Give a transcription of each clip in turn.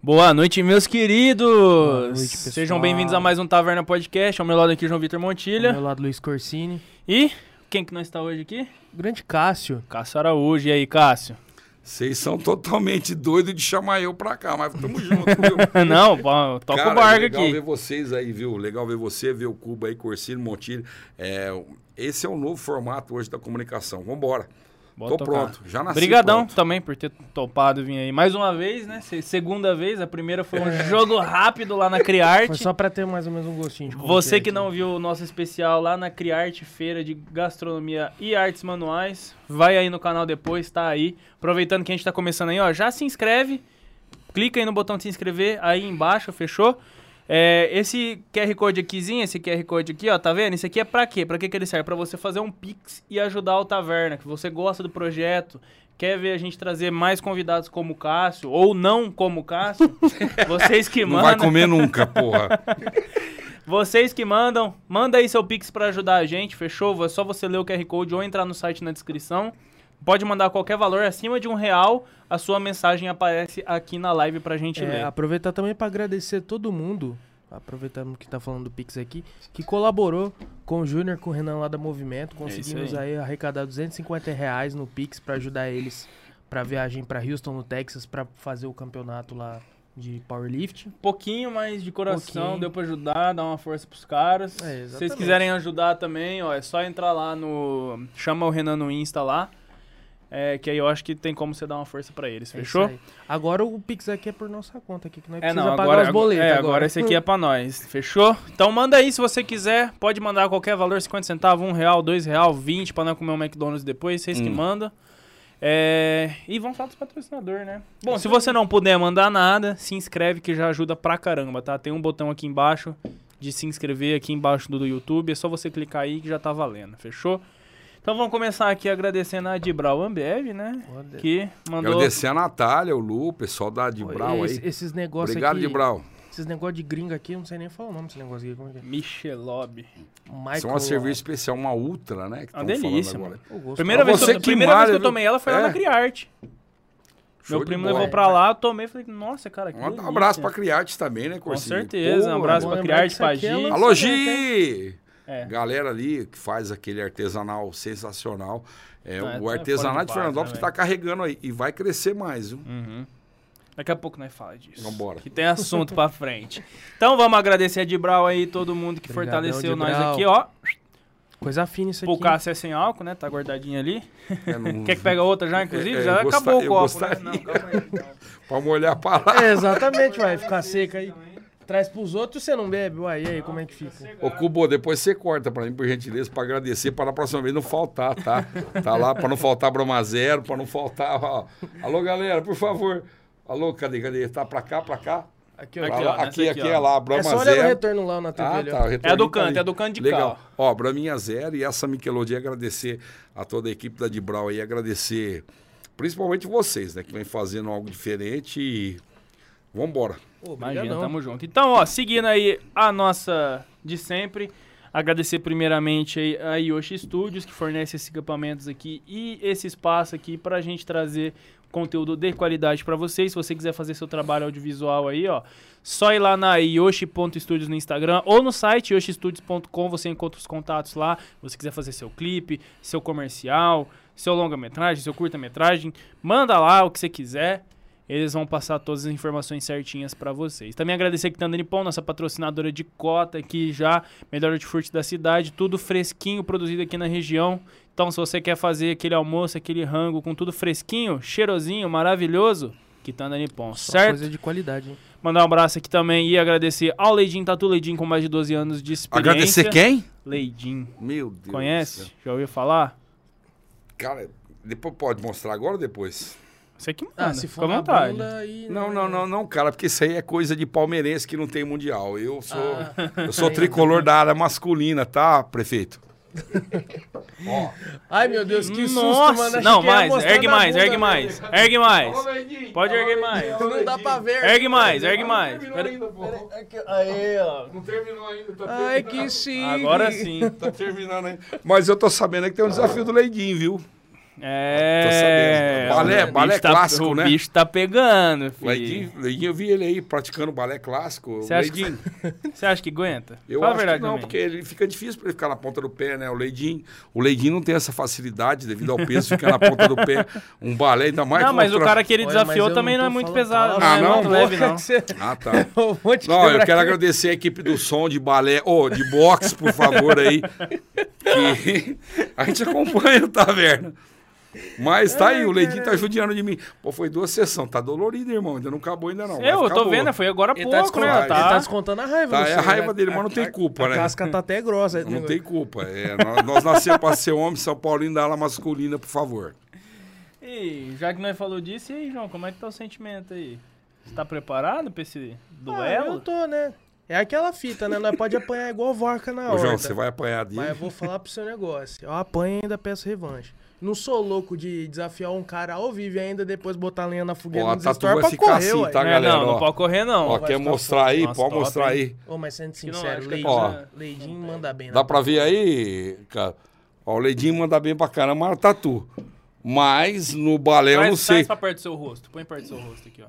Boa noite, meus queridos! Boa noite. Sejam bem-vindos a mais um Taverna Podcast. Ao meu lado aqui, João Vitor Ao Montilha. meu lado, Luiz Corsini. E quem que nós está hoje aqui? Grande Cássio. Cássio Araújo. E aí, Cássio? Vocês são totalmente doidos de chamar eu pra cá, mas tamo junto, viu? Não, pô, toca Cara, o barco legal aqui. ver vocês aí, viu? Legal ver você, ver o Cuba aí, Corsino, Montilho. É, esse é o novo formato hoje da comunicação. Vambora. Bora Tô tocar. pronto, já nasci Obrigadão pronto. também por ter topado vir aí. Mais uma vez, né? Se- Segunda vez. A primeira foi É. um jogo rápido lá na Criarte. Foi só pra ter mais ou menos um gostinho de como Você é que aqui. não viu o nosso especial lá na Criarte Feira de Gastronomia e Artes Manuais, vai aí no canal depois, tá aí. Aproveitando que a gente tá começando aí, ó, já se inscreve, clica aí no botão de se inscrever aí embaixo, fechou? É, esse QR Code aquizinho, esse QR Code aqui, ó, tá vendo? Isso aqui é pra quê? Pra que, que ele serve? Pra você fazer um Pix e ajudar o Taverna, que você gosta do projeto, quer ver a gente trazer mais convidados como o Cássio, ou não como o Cássio, vocês que Não mandam. vai comer nunca, porra. Vocês que mandam, manda aí seu Pix pra ajudar a gente, fechou? É só você ler o QR Code ou entrar no site na descrição. Pode mandar qualquer valor acima de um real, a sua mensagem aparece aqui na live pra gente É, ler. aproveitar também pra agradecer todo mundo, aproveitando que tá falando do Pix aqui, que colaborou com o Júnior, com o Renan lá da Movimento. Conseguimos É aí. aí. arrecadar 250 reais no Pix pra ajudar eles pra viagem pra Houston, no Texas, pra fazer o campeonato lá de powerlifting. Um pouquinho mais de coração, Pouquinho. deu pra ajudar, dar uma força pros caras. É, Se vocês quiserem ajudar também, ó, é só entrar lá no. Chama o Renan no Insta lá. É, que aí eu acho que tem como você dar uma força pra eles, É fechou? Agora o Pix aqui é por nossa conta aqui, que nós É, precisa não, pagar agora, os boletos. é, agora esse aqui é pra nós, fechou? Então manda aí se você quiser, pode mandar qualquer valor, 50 centavos, 1 real, 2 real, 20, pra não comer um McDonald's depois, vocês que Hum. mandam. É, e vamos falar dos patrocinadores, né? Bom, se você não puder mandar nada, se inscreve que já ajuda pra caramba, tá? Tem um botão aqui embaixo de se inscrever aqui embaixo do, do YouTube, é só você clicar aí que já tá valendo, fechou? Então vamos começar aqui agradecendo a Dibral Ambev, né? Olha. Que mandou... Agradecer a Natália, o Lu, o pessoal da Dibral Esse- aí. Esses negócios Obrigado, aqui, Dibral. esses negócios de gringa aqui, eu não sei nem falar o nome desse negócio aqui. Como é que é? Michelob. Michael, Isso é uma cerveja especial, uma ultra, né? Que Uma delícia, agora. mano. Primeira, Pra vez, que você eu, que primeira vez que eu tomei ela foi lá É. na Criarte. Show Meu primo levou pra lá, eu tomei e falei, nossa, cara, que Um delícia. abraço pra Criarte também, né, Com Corsini? certeza, um Pô, abraço bom pra Criarte, que pra é Gi. Alô, Gi! É. Galera ali que faz aquele artesanal sensacional. É, Não, o é artesanato fora de de Fernandópolis base, que né, tá carregando aí. E vai crescer mais, viu? Uhum. Daqui a pouco nós fala disso. Vambora. Que tem assunto pra frente. Então vamos agradecer a Dibral aí, todo mundo que Obrigadão, fortaleceu nós aqui, ó. Coisa fina isso O aqui. Cássio é sem álcool, né? Tá guardadinho ali. É, não- Quer que pega outra já, inclusive? É, já eu acabou o copo, né? Não, calma aí. calma. Pra molhar pra lá. É, exatamente, vai ficar seca aí. Traz pros outros e você não bebe. Uai, e aí, como é que fica? Ô, Cubo, depois você corta pra mim, por gentileza, pra agradecer, pra na próxima vez não faltar, tá? Tá lá, pra não faltar Broma Zero, pra não faltar. Ó. Alô, galera, por favor. Alô, cadê, cadê? Tá pra cá, pra cá? Aqui, Pra Aqui, lá, ó, aqui, aqui, aqui ó. é lá, Broma É só olhar Zero. retorno lá na TV. Ah, ó. tá. o É do tá canto, ali. é do canto de Legal. cá. Ó, Braminha Zero e essa Michelodie agradecer a toda a equipe da Dibral aí, agradecer principalmente vocês, né, que vem fazendo algo diferente e vambora. Imagina, tamo junto. Então, ó, seguindo aí a nossa de sempre, agradecer primeiramente aí a Yoshi Studios, que fornece esses equipamentos aqui e esse espaço aqui pra gente trazer conteúdo de qualidade pra vocês. Se você quiser fazer seu trabalho audiovisual aí, ó, só ir lá na yoshi.studios no Instagram ou no site yoshistudios.com, você encontra os contatos lá. Se você quiser fazer seu clipe, seu comercial, seu longa-metragem, seu curta-metragem, manda lá o que você quiser. Eles vão passar todas as informações certinhas pra vocês. Também agradecer aqui a Tanda Nippon, nossa patrocinadora de cota aqui já, melhor hortifruti da cidade, tudo fresquinho, produzido aqui na região. Então, se você quer fazer aquele almoço, aquele rango com tudo fresquinho, cheirosinho, maravilhoso, Quitanda Nippon, Só certo? coisa de qualidade, hein? Mandar um abraço aqui também e agradecer ao Leidin Tatu Leidin com mais de 12 anos de experiência. Agradecer quem? Leidin. Meu Deus. do Conhece? céu. Já ouviu falar? Cara, depois pode mostrar agora ou depois? Você que manda, Ah, se for à na vontade. bunda aí... Não, né? não, não, não, cara, porque isso aí é coisa de palmeirense que não tem mundial. Eu sou, Ah. eu sou tricolor da área masculina, tá, prefeito? Ó, Ai, meu Deus, que susto, Nossa, mano. Achei não, mais, ergue mais, bunda, ergue mais, ergue mais. Pode erguer mais. Não dá pra ver. Ergue mais, ergue mais. Não Pera- terminou ainda, pô. Aqui, Aí, ó. Não terminou ainda, tá Ai, terminando. que chique. Agora sim. Tá terminando ainda. Mas eu tô sabendo que tem um desafio do Leidinho, viu? É. Tô sabendo. Balé- o bicho balé tá- clássico, o né? bicho tá pegando, O filho. Leidinho, Leidinho, eu vi ele aí praticando balé clássico. Você o acha que- acha que aguenta? eu Fala acho a verdade que não, também. porque ele fica difícil pra ele ficar na ponta do pé, né? O Leidinho, o Leidinho não tem essa facilidade devido ao peso ficar na ponta do pé. Um balé ainda mais Não, mas o outra- cara que ele desafiou também não não é muito pesado, palavra. não Ah, é não? muito leve, não. Ah, tá. Eu Não, eu quero aqui. agradecer a equipe do som de balé, ou de boxe, por favor, aí. Que a gente acompanha o Taverna. Mas tá aí, o Leidinho tá judiando de mim. Pô, foi duas sessões, tá dolorido, irmão. Ainda não acabou ainda não. Eu, eu tô vendo, foi agora há tá, pouco, né? descontando, ele tá Tá. descontando a raiva. Tá, é a raiva né? dele, mas não tem culpa, A né? casca tá até grossa. Não tem culpa. É, nós, nós nascemos pra ser homem, São Paulino da ala masculina, por favor. E já que nós falou disso, e aí, João, como é que tá o sentimento aí? Você tá preparado pra esse Ah, duelo? eu tô, né? É aquela fita, né? Nós pode apanhar igual vorca na hora. João, você vai apanhar dele. Mas eu vou falar pro seu negócio. Eu apanho e ainda peço revanche. Não sou louco de desafiar um cara ao vivo e ainda depois botar lenha na fogueira Ó, stories vai pra correr, assim, ué. tá, É, galera? não, não Ó, pode correr, não. Ó, quer mostrar aí? Nossa, pode top, mostrar hein? aí. Ô, mas sendo não, sincero, acho que Leidinho, Ó. Leidinho manda bem. Dá pra ver aí, cara. Ó, o Leidinho manda bem pra caramba, mas é tatu. Mas no balé eu não sei. Traz pra perto do seu rosto. Põe perto do seu rosto aqui, ó.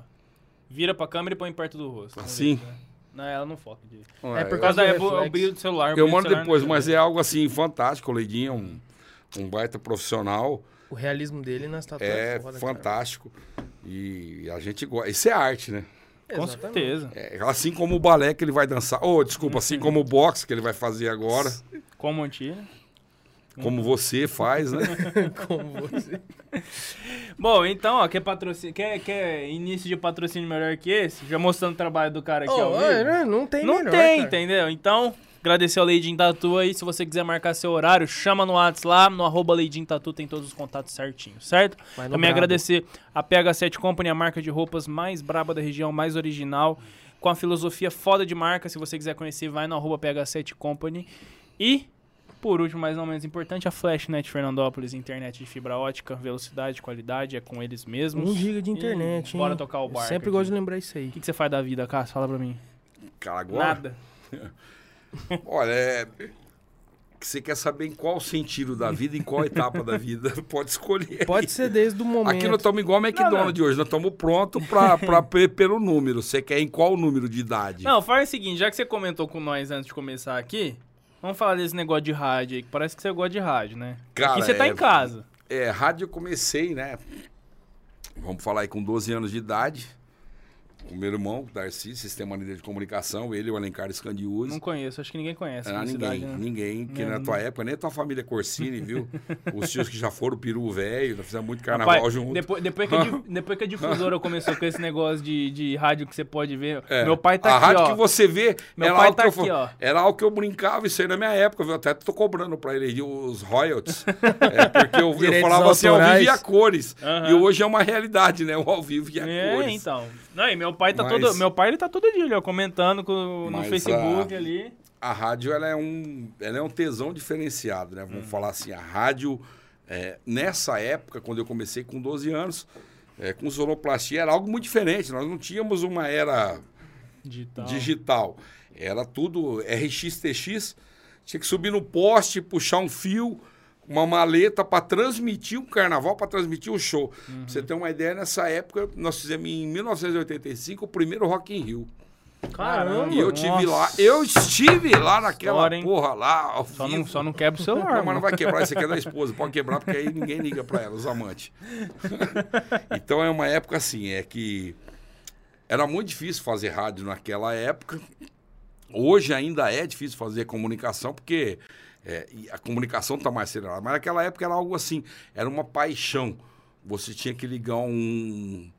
Vira pra câmera e põe perto do rosto. Assim? ver, né? Não, ela não foca direito. É por Por causa do da é, o reflexo. brilho do celular. Eu mando celular depois, não mas é algo assim fantástico. O Leidinho é um, um baita profissional. O realismo dele nas tatuagens É foda, cara. fantástico. E a gente gosta. Isso é arte, né? Com certeza. É, assim como o balé que ele vai dançar. Oh, desculpa, assim como o boxe que ele vai fazer agora. Como tira. Como você faz, né? Como você. Bom, então, ó, quer, patrocínio, quer, quer início de patrocínio melhor que esse? Já mostrando o trabalho do cara aqui, Ô, ó. é, não tem Não melhor, tem, cara. entendeu? Então, agradecer ao Leidinho Tatu aí. Se você quiser marcar seu horário, chama no WhatsApp lá, no arroba Leidinho Tatu, tem todos os contatos certinhos, certo? Também brabo. agradecer a PH7 Company, a marca de roupas mais braba da região, mais original, com a filosofia foda de marca. Se você quiser conhecer, vai no arroba PH7 Company. E, por último, mas não menos importante, a Flashnet Fernandópolis, internet de fibra ótica, velocidade, qualidade, é com eles mesmos. Um giga de internet, E hein? Bora tocar o barco. Sempre aqui. gosto de lembrar isso aí. O que, que você faz da vida, Cássio? Fala pra mim. Cara, agora. Nada. Olha, é. Você quer saber em qual sentido da vida, em qual etapa da vida, pode escolher. Pode ser desde o momento. Aqui nós estamos igual o McDonald's hoje, nós estamos prontos pra, pra, pe- pelo número. Você quer em qual número de idade? Não, faz o seguinte, já que você comentou com nós antes de começar aqui, vamos falar desse negócio de rádio aí, que parece que você gosta de rádio, né? Cara, aqui você tá é- em casa. É, rádio eu comecei, né? Vamos falar aí com 12 anos de idade. O meu irmão, Darcy, Sistema Líder de Comunicação, ele, o Alencar Scandiuzzi. Não conheço, acho que ninguém conhece. Ah, ninguém, cidade, né? ninguém, que Não, na não. tua época, nem a tua família Corsini, viu? Os tios que já foram, peru velho, nós fizemos muito carnaval Rapaz, junto. Depois, depois, que a, depois que a difusora começou com esse negócio de, de rádio que você pode ver, É, meu pai tá a aqui, rádio ó. que você vê Meu era, pai algo tá que aqui, eu, ó. era algo que eu brincava isso aí na minha época, viu? Até tô cobrando pra ele os royalties. é, porque eu, eu falava assim, ao vivo autorais. e a cores. E hoje é uma realidade, né? O ao vivo e a É, cores. então. Não, e meu pai tá Mas- todo. Meu pai ele tá todo dia, ali, ó, comentando com- no Mas Facebook a- ali. A rádio, ela é um, ela é um tesão diferenciado, né? Hum. Vamos falar assim, a rádio, é, nessa época, quando eu comecei com 12 anos, é, com sonoplastia, era algo muito diferente. Nós não tínhamos uma era Digital. digital. Era tudo RX-TX. Tinha que subir no poste, puxar um fio, uma maleta para transmitir um carnaval, para transmitir o show. Pra você ter uma ideia, nessa época, nós fizemos em 1985 o primeiro Rock in Rio. Caramba. E eu tive lá, eu estive lá naquela História, porra lá, ao Só vivo. não, só não quebra o celular. Não, mas não vai quebrar, isso aqui é da esposa. Pode quebrar, porque aí ninguém liga pra ela, os amantes. então é uma época assim, é que era muito difícil fazer rádio naquela época. Hoje ainda é difícil fazer comunicação, porque é, e a comunicação está mais acelerada. Mas naquela época era algo assim, era uma paixão. Você tinha que ligar um,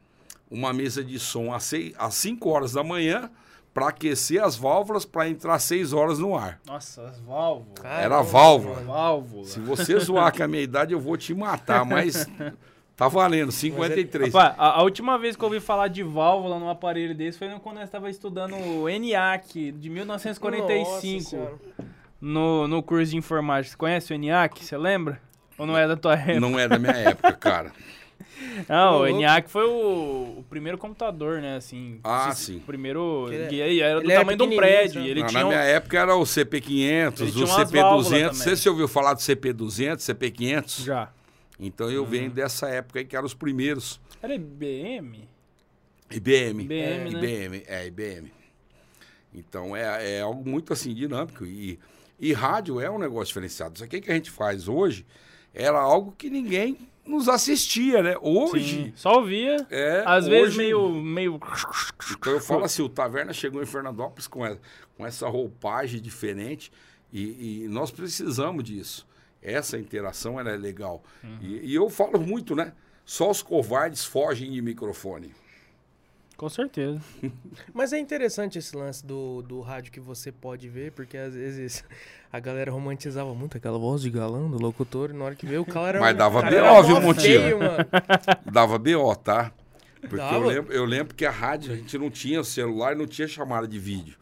uma mesa de som às 5 horas da manhã para aquecer as válvulas para entrar às 6 horas no ar. Nossa, as válvulas. Era válvula. Válvula. Se você zoar com a minha idade, eu vou te matar, mas tá valendo, 53. Rapaz, a, a última vez que eu ouvi falar de válvula num aparelho desse foi quando eu estava estudando o ENIAC de Nossa 1945 Senhora. No, no curso de informática. Você conhece o ENIAC? Você lembra? Ou não é da tua época? Não é da minha época, cara. Não, o. ENIAC foi o, o primeiro computador, né? Assim, Ah, se- sim. O primeiro. Ele aí era do ele era tamanho de um prédio. e Ele Não, tinha na um- minha época era o CP500, Ele o tinha umas válvulas CP200. também. Você se ouviu falar do CP200, CP500? Já. Então eu venho dessa época aí que eram os primeiros. Era IBM? IBM. IBM, é, né? IBM, é, IBM. Então é, é algo muito assim dinâmico. E, e rádio é um negócio diferenciado. Isso aqui que a gente faz hoje era algo que ninguém nos assistia, né? Hoje. Sim. Só ouvia. É, Às vezes hoje- meio. meio... Então eu falo assim, o Taverna chegou em Fernandópolis com essa, com essa roupagem diferente e, e nós precisamos disso. Essa interação ela é legal. E, e eu falo muito, né? Só os covardes fogem de microfone. Com certeza. Mas é interessante esse lance do, do rádio que você pode ver, porque às vezes a galera romantizava muito aquela voz de galã do locutor, e na hora que veio o cara era Mas dava B.O., viu, Montinho? Dava BO, tá? Porque eu lembro, eu lembro que a rádio, a gente não tinha celular e não tinha chamada de vídeo.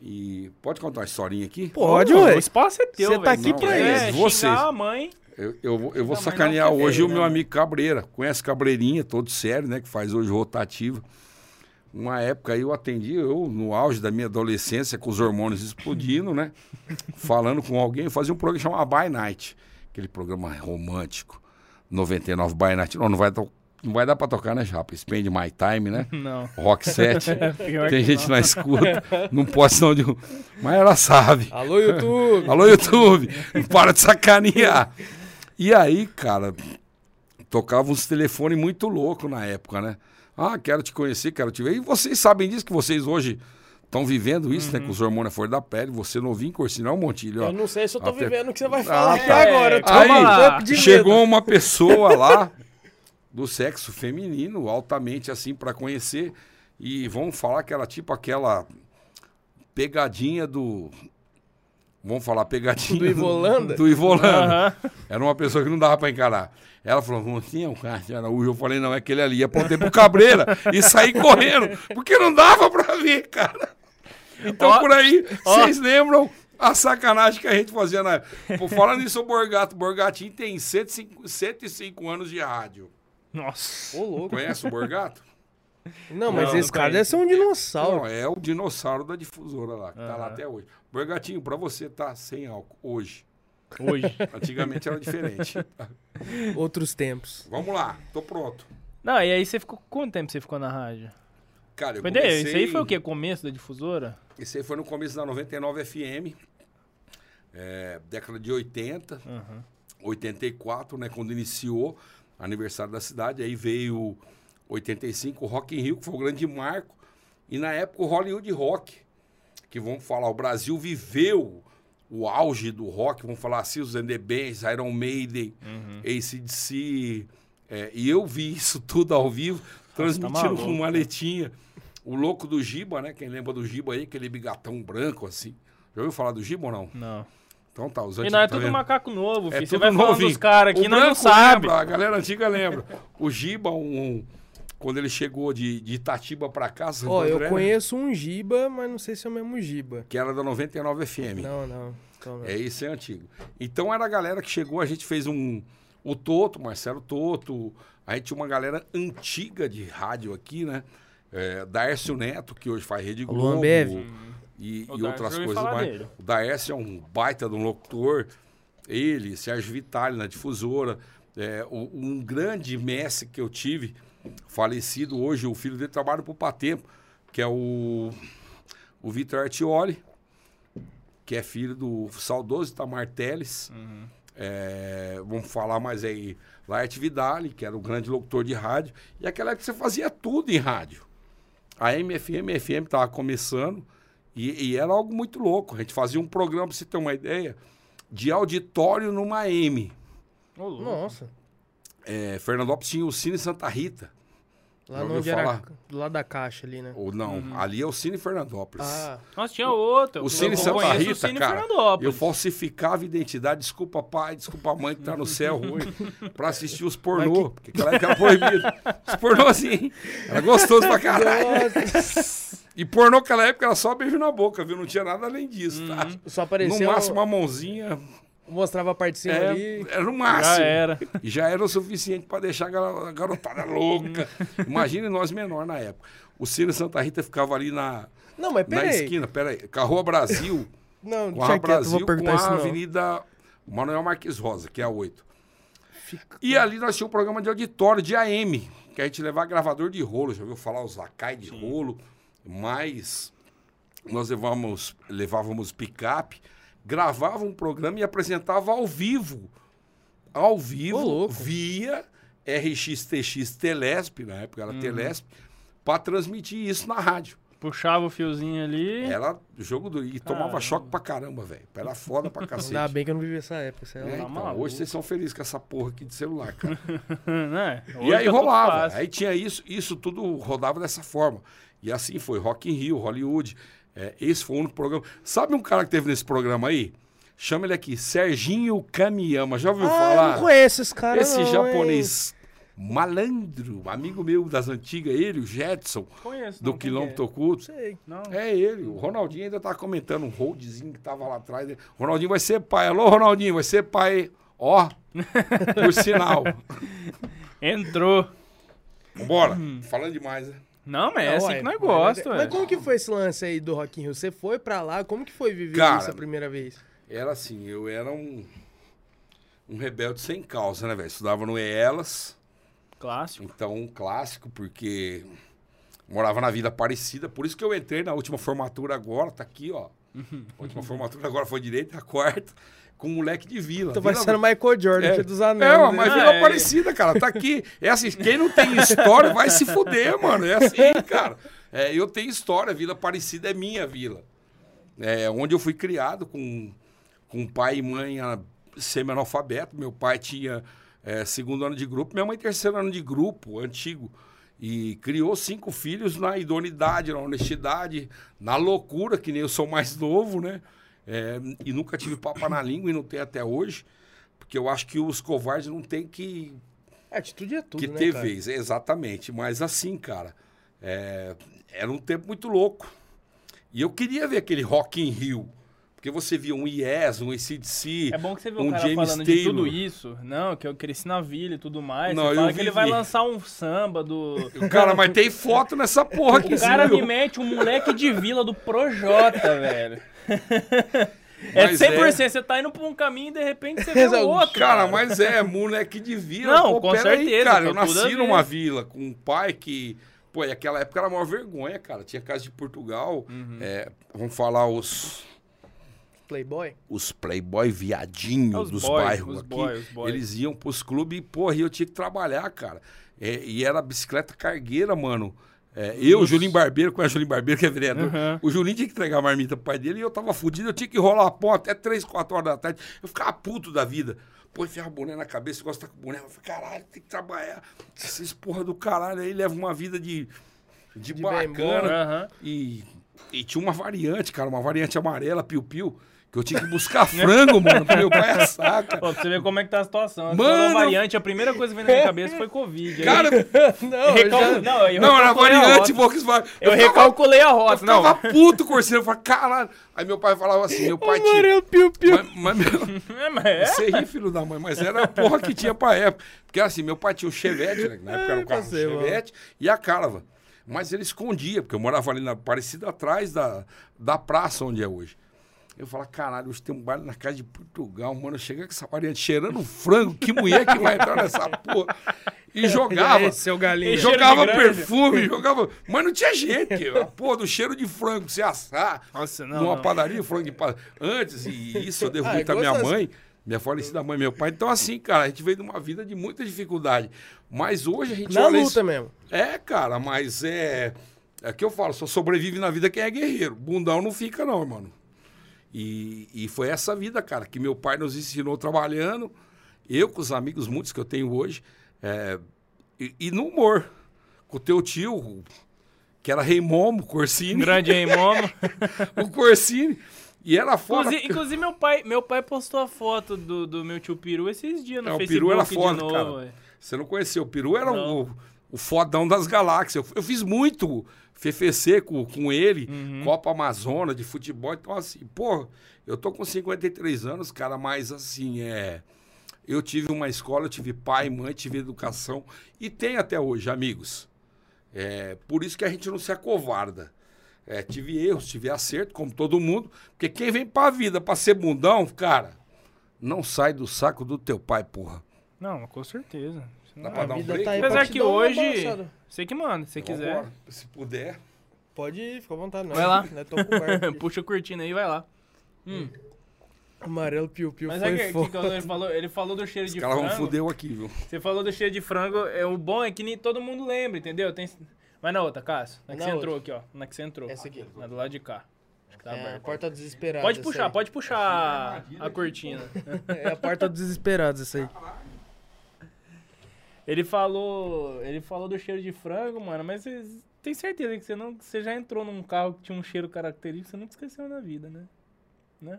E pode contar uma historinha aqui? Pode, ué. O espaço é teu, Você tá aqui Não, pra é, isso. Vocês. a mãe. Eu, eu, vou- eu vou Não, sacanear não hoje veio, o meu né? amigo Cabreira. Conhece Cabreirinha, todo sério, né? Que faz hoje rotativa. Uma época aí eu atendi, eu no auge da minha adolescência, com os hormônios explodindo, né? Falando com alguém, eu fazia um programa chamado By Night. Aquele programa romântico. 99 By Night. Não, não vai, to- não vai dar pra tocar, né, Japa? Spend My Time, né? Não. Rock 7. Pior Tem gente não. na escuta. Não pode não de... Mas ela sabe. Alô, YouTube! Alô, YouTube, não para de sacanear. E aí, cara, tocava uns telefones muito loucos na época, né? Ah, quero te conhecer, quero te ver. E vocês sabem disso, que vocês hoje estão vivendo isso, né? Com os hormônios fora da pele, você novinho, Corsinal Montilho, ó. Eu não sei se eu tô Até- vivendo o que você vai falar Ah, tá. agora. Um de Chegou uma pessoa lá do sexo feminino, altamente assim, pra conhecer. E vamos falar que era tipo aquela pegadinha do. Vamos falar pegadinha Do Ivolanda? Do Ivolanda. Aham. Era uma pessoa que não dava pra encarar. Ela falou, você é um cara de Araújo. Eu falei, não, é aquele ali. Apontei pro Cabreira e saí correndo. Porque não dava pra ver, cara. Então, Ó, por aí, vocês lembram a sacanagem que a gente fazia na época. Pô, Falando isso, o Borgato. Borgatinho tem 105, 105 anos de rádio. Nossa. Ô, louco. Conhece o Borgato? Não, mas Não, esse cara deve ser um dinossauro. Não, é o dinossauro da difusora lá, que tá lá até hoje. Borgatinho, pra você tá sem álcool hoje. Hoje. Antigamente era diferente. Outros tempos. Vamos lá, tô pronto. Não, e aí você ficou. Quanto tempo você ficou na rádio? Cara, eu daí, comecei... Isso aí foi o quê? Começo da difusora? Esse aí foi no começo da 99 FM, é, década de 80, Aham. 84, né, quando iniciou aniversário da cidade, aí veio 85 o Rock in Rio, que foi o grande marco, e na época o Hollywood Rock, que vamos falar, o Brasil viveu o auge do rock, vamos falar assim, os Bands, Iron Maiden, Uhum. ACDC, é, e eu vi isso tudo ao vivo, transmitindo tá maluco, com maletinha. O louco do Giba, né? Quem lembra do Giba aí, aquele bigatão branco assim. Já ouviu falar do Giba ou não? Não. Então tá, os E antigos, não é tá tudo vendo? macaco novo, É filho. Você tudo vai falando novinho. dos caras aqui, não sabe. lembra, a galera antiga lembra. O Giba, um, quando ele chegou de, de Itatiba pra cá, Santo Ó, eu André, né, conheço um Giba, mas não sei se é o mesmo Giba. que era da 99 FM. Não, não. Não. É, isso é antigo. Então era a galera que chegou, a gente fez um. O Toto, Marcelo Toto. A gente tinha uma galera antiga de rádio aqui, né? É, Daércio Neto, que hoje faz Rede Globo. Ambev. E, O e Daércio, outras eu coisas mais. dele. O Daércio é um baita de um locutor. Ele, Sérgio Vitali na difusora. É, um grande mestre que eu tive, falecido hoje, o filho dele trabalha pro Patempo, que é o, o Vitor Artioli que é filho do saudoso Itamar Teles. É, vamos falar mais aí, Laerte Vidali, que era o grande locutor de rádio. E aquela época você fazia tudo em rádio. A MFM, FM estava começando e, e era algo muito louco. A gente fazia um programa, para você ter uma ideia, de auditório numa M. Nossa. É, Fernandópolis tinha o Cine Santa Rita. Lá no ouviu onde era falar? do lado da caixa ali, né? Ou não, ali é o Cine Fernandópolis. Ah, Nossa, tinha outra. O Cine Eu Santa Rita, o Cine cara, Fernandópolis. eu falsificava a identidade, desculpa pai, desculpa mãe que tá no céu hoje, pra assistir os pornô, porque aquela época era proibido. Os pornô assim, era gostoso pra caralho. E pornô naquela época era só beijo na boca, viu? Não tinha nada além disso, tá? só No apareceu. máximo uma mãozinha, Mostrava a parte de cima é, ali. era no máximo. Já era. E já era o suficiente pra deixar a garo- a garotada louca. Imagine nós menor na época. O Cine Santa Rita ficava ali na, Não, mas na peraí. esquina, peraí, com a Rua Brasil, Não, com a deixa quieto, Brasil vou com isso a não. Avenida Manuel Marques Rosa, que é a 8. Fica- E ali nós tínhamos um programa de auditório, de AM, que a gente levava gravador de rolo, já ouviu falar os lacai de rolo, mas nós levávamos, levávamos picape, gravava um programa e apresentava ao vivo. Ao vivo, louco. via RXTX Telesp, na época era Telesp, para transmitir isso na rádio. Puxava o fiozinho ali. Era jogo do. E tomava choque pra caramba, velho. Era foda pra cacete. Ainda bem que eu não vivi essa época. Sei lá. É, Tá então, maluco. hoje vocês são felizes com essa porra aqui de celular, cara. né? E aí tá rolava. Aí tinha isso, isso tudo rodava dessa forma. E assim foi, Rock in Rio, Hollywood. É, esse foi o único programa. Sabe um cara que teve nesse programa aí? Chama ele aqui, Serginho Kamiyama. Já ouviu Ah, falar? não conheço esse cara esse não, hein? japonês malandro, amigo meu das antigas, ele, o Jetson, Conheço. do não, quilômetro que oculto. Sei. Não. É ele. O Ronaldinho ainda tá comentando um holdzinho que tava lá atrás. Ronaldinho vai ser pai. Alô, Ronaldinho, vai ser pai. Ó, por sinal. Entrou. Vambora. Falando demais, né? Não, mas é assim ué, que nós gostamos, Mas como que foi esse lance aí do Rock in Rio? Você foi pra lá? Como que foi viver Cara, isso a primeira vez? Era assim, eu era um, um rebelde sem causa, né, velho? Estudava no EELAS, Clássico. então um clássico, porque morava na vida parecida. Por isso que eu entrei na última formatura agora, tá aqui, ó. A última formatura agora foi direita, a quarta, com um moleque de vila. Tô Vila- parecendo Michael Jordan, É, filho dos é, anéis. ó, né? mas Ah, Vila é. Aparecida, cara, tá aqui. É assim, quem não tem história vai se fuder, mano. É assim, cara. É, eu tenho história, Vila Aparecida é minha vila. É, onde eu fui criado com, com pai e mãe semi-analfabeto. Meu pai tinha é, segundo ano de grupo, minha mãe terceiro ano de grupo, antigo. E criou cinco filhos na idoneidade, na honestidade, na loucura, que nem eu sou mais novo, né? É, e nunca tive papa na língua e não tenho até hoje. Porque eu acho que os covardes não tem que, É, atitude é tudo, que né, ter cara? vez. Exatamente. Mas assim, cara, é, era um tempo muito louco. E eu queria ver aquele Rock in Rio. Porque você via um Yes, um ACDC, É bom que você vê um o cara James falando de tudo Taylor. isso. Não, que eu cresci na vila e tudo mais. Não, você eu fala que ele vai lançar um samba do. Cara, mas tem foto nessa porra aqui. O cara viu? me mete um moleque de vila do Projota, velho. É Mas 100%. Você tá indo pra um caminho e de repente você vê o outro. Cara, mas é, moleque de vila. Não, Pô, com certeza, cara, eu nasci numa vila com um pai que. Pô, e aquela época era a maior vergonha, cara. Tinha casa de Portugal. Uhum. é, vamos falar os. Playboy? Os playboy viadinhos É os dos boys, bairros os aqui. boys, os boys. Eles iam pros clubes e, porra, e eu tinha que trabalhar, cara. É, e era bicicleta cargueira, mano. É, eu, Julinho Barbeiro, com a Julinho Barbeiro, que é vereador, Uhum. o Julinho tinha que entregar a marmita pro pai dele e eu tava fudido, eu tinha que rolar a pó até 3, 4 horas da tarde. Eu ficava puto da vida. Pô, enfiava o boné na cabeça, gosta de estar com o boné. Eu falei, caralho, tem que trabalhar. Esses porra do caralho aí levam uma vida de, de, De bacana. Aham. E, e tinha uma variante, cara, uma variante amarela, piu-piu, que eu tinha que buscar frango, mano, pro meu pai assar, cara. Ó, pra você ver como é que tá a situação. Mano! Mano, variante, a primeira coisa que veio na minha cabeça foi Covid. Aí Cara, Não, eu recal- já... Não, eu não, era variante. Volkswagen. Eu ficava- recalculei a Eu rota. Não, ficava puto com esse, eu falava, caralho. Aí meu pai falava assim, meu pai tinha... Amarelo, piu-piu. Mas, mas meu- é, mas é. Você ri, filho da mãe, mas era a porra que tinha pra época. Porque assim, meu pai tinha o Chevette, né? Na época era um É, carro mano. Chevette, e a Caravan. Mas ele escondia, porque eu morava ali na parecida atrás da, da praça onde é hoje. Eu falava, caralho, hoje tem um baile na casa de Portugal, mano. Chega com essa variante cheirando frango, que mulher que vai entrar nessa porra? E jogava. Esse seu galinho. E cheiro Jogava perfume, jogava. Mas não tinha jeito, a porra do cheiro de frango, você assar. Nossa, não, numa não. padaria, frango de padaria. Antes, e isso eu devo Ah, muito é à minha mãe, minha falecida mãe e meu pai. Então, assim, cara, a gente veio de uma vida de muita dificuldade. Mas hoje a gente Na olha luta isso- mesmo. É, cara, mas é. É que eu falo, só sobrevive na vida quem é guerreiro. Bundão não fica, não, mano. E, e foi essa vida, cara, que meu pai nos ensinou trabalhando. Eu, com os amigos muitos que eu tenho hoje. é, e, e no humor. Com o teu tio, que era Rei Momo, Corsini. Grande aí, momo. o Corsini. E era foda. Inclusive, inclusive, meu, pai, meu pai postou a foto do, do meu tio Peru esses dias no É, o Facebook Peru era foda, novo. cara. ué. Você não conheceu. O Peru era o, o fodão das galáxias. Eu, eu fiz muito FFC com, com ele, Uhum. Copa Amazônia de futebol. Então, assim, pô, eu tô com 53 anos, cara, mas assim, é. Eu tive uma escola, eu tive pai, mãe, tive educação. E tem até hoje, amigos. É, por isso que a gente não se acovarda. É, tive erros, tive acerto, como todo mundo. Porque quem vem pra vida pra ser bundão, cara, não sai do saco do teu pai, porra. Não, com certeza. Dá pra A dar um vida break? tá aí Apesar que hoje-. Você que manda, se você quiser. Vambora, Se puder. Pode ir, fica à vontade. Não. Vai lá. Não é coberto aqui. Puxa a cortina aí e vai lá. Hum. Amarelo piu-piu Mas foi sabe o que, foda. que ele falou? Ele falou do cheiro Os de caras vão frango. foder eu aqui, viu? Você falou do cheiro de frango. É, o bom é que nem todo mundo lembra, entendeu? Tem... Vai na outra, Cássio. Na que Na você outra. entrou aqui, ó. Na que você entrou. Essa aqui. Na do lado de cá. Acho que tá É, a porta desesperada. Pode puxar, aí. pode puxar a cortina. É a porta dos desesperados, essa aí. Ele falou. Ele falou do cheiro de frango, mano, mas tem certeza que você não. Você já entrou num carro que tinha um cheiro característico, você nunca esqueceu na vida, né?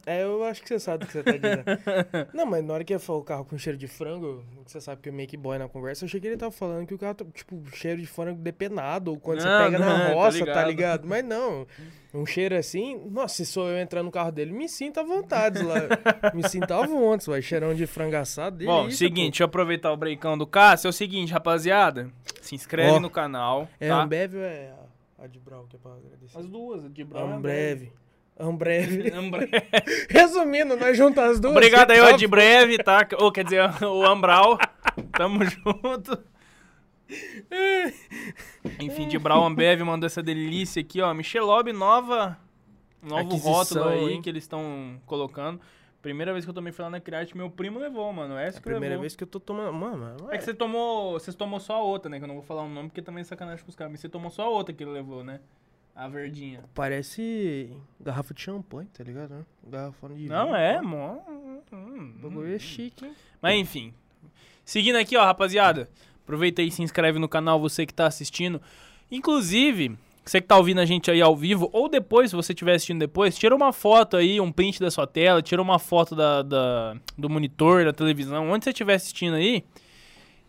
É, eu acho que você sabe o que você tá dizendo. não, mas na hora que ele falou o carro com cheiro de frango, você sabe que eu meio que boy na conversa, eu achei que ele tava falando que o carro, tá, tipo, cheiro de frango depenado, ou quando Não, você pega não, na roça, tá ligado. ligado? Mas não, um cheiro assim, nossa, se sou eu entrar no carro dele, me sinto à vontade lá. me sinto à vontade, vai cheirão de frango assado, delícia, Bom, seguinte, deixa eu aproveitar o breakão do Cássio. É o seguinte, rapaziada. Se inscreve Ó. no canal. pô. É tá? Ambev ou é a, de Brau que é pra agradecer? As duas, a de Brown. Ambreve. Ambreve. Ambreve. Resumindo, nós juntamos as duas. Obrigado aí, ó, de breve, tá? Ou quer dizer, o Ambral. Tamo junto. Enfim, de Brau Ambev mandou essa delícia aqui, ó. Michelob nova. Novo Aquisição, rótulo aí hein? que eles estão colocando. Primeira vez que eu tomei foi lá na Criarte, meu primo levou, mano. Essa É a que primeira levou. vez que eu tô tomando. Mano, É que você tomou. Você tomou só a outra, né? Que eu não vou falar o nome porque também é sacanagem com os caras. Mas você tomou só a outra que ele levou, né? A verdinha. Parece garrafa de champanhe, tá ligado? né? Garrafona de Não, vinho. é, mó. O bagulho é chique, hein? Mas enfim. Seguindo aqui, ó, rapaziada. Aproveita aí e se inscreve no canal, você que tá assistindo. Inclusive, você que tá ouvindo a gente aí ao vivo, ou depois, se você estiver assistindo depois, tira uma foto aí, um print da sua tela, tira uma foto da, da- do monitor, da televisão, onde você estiver assistindo aí.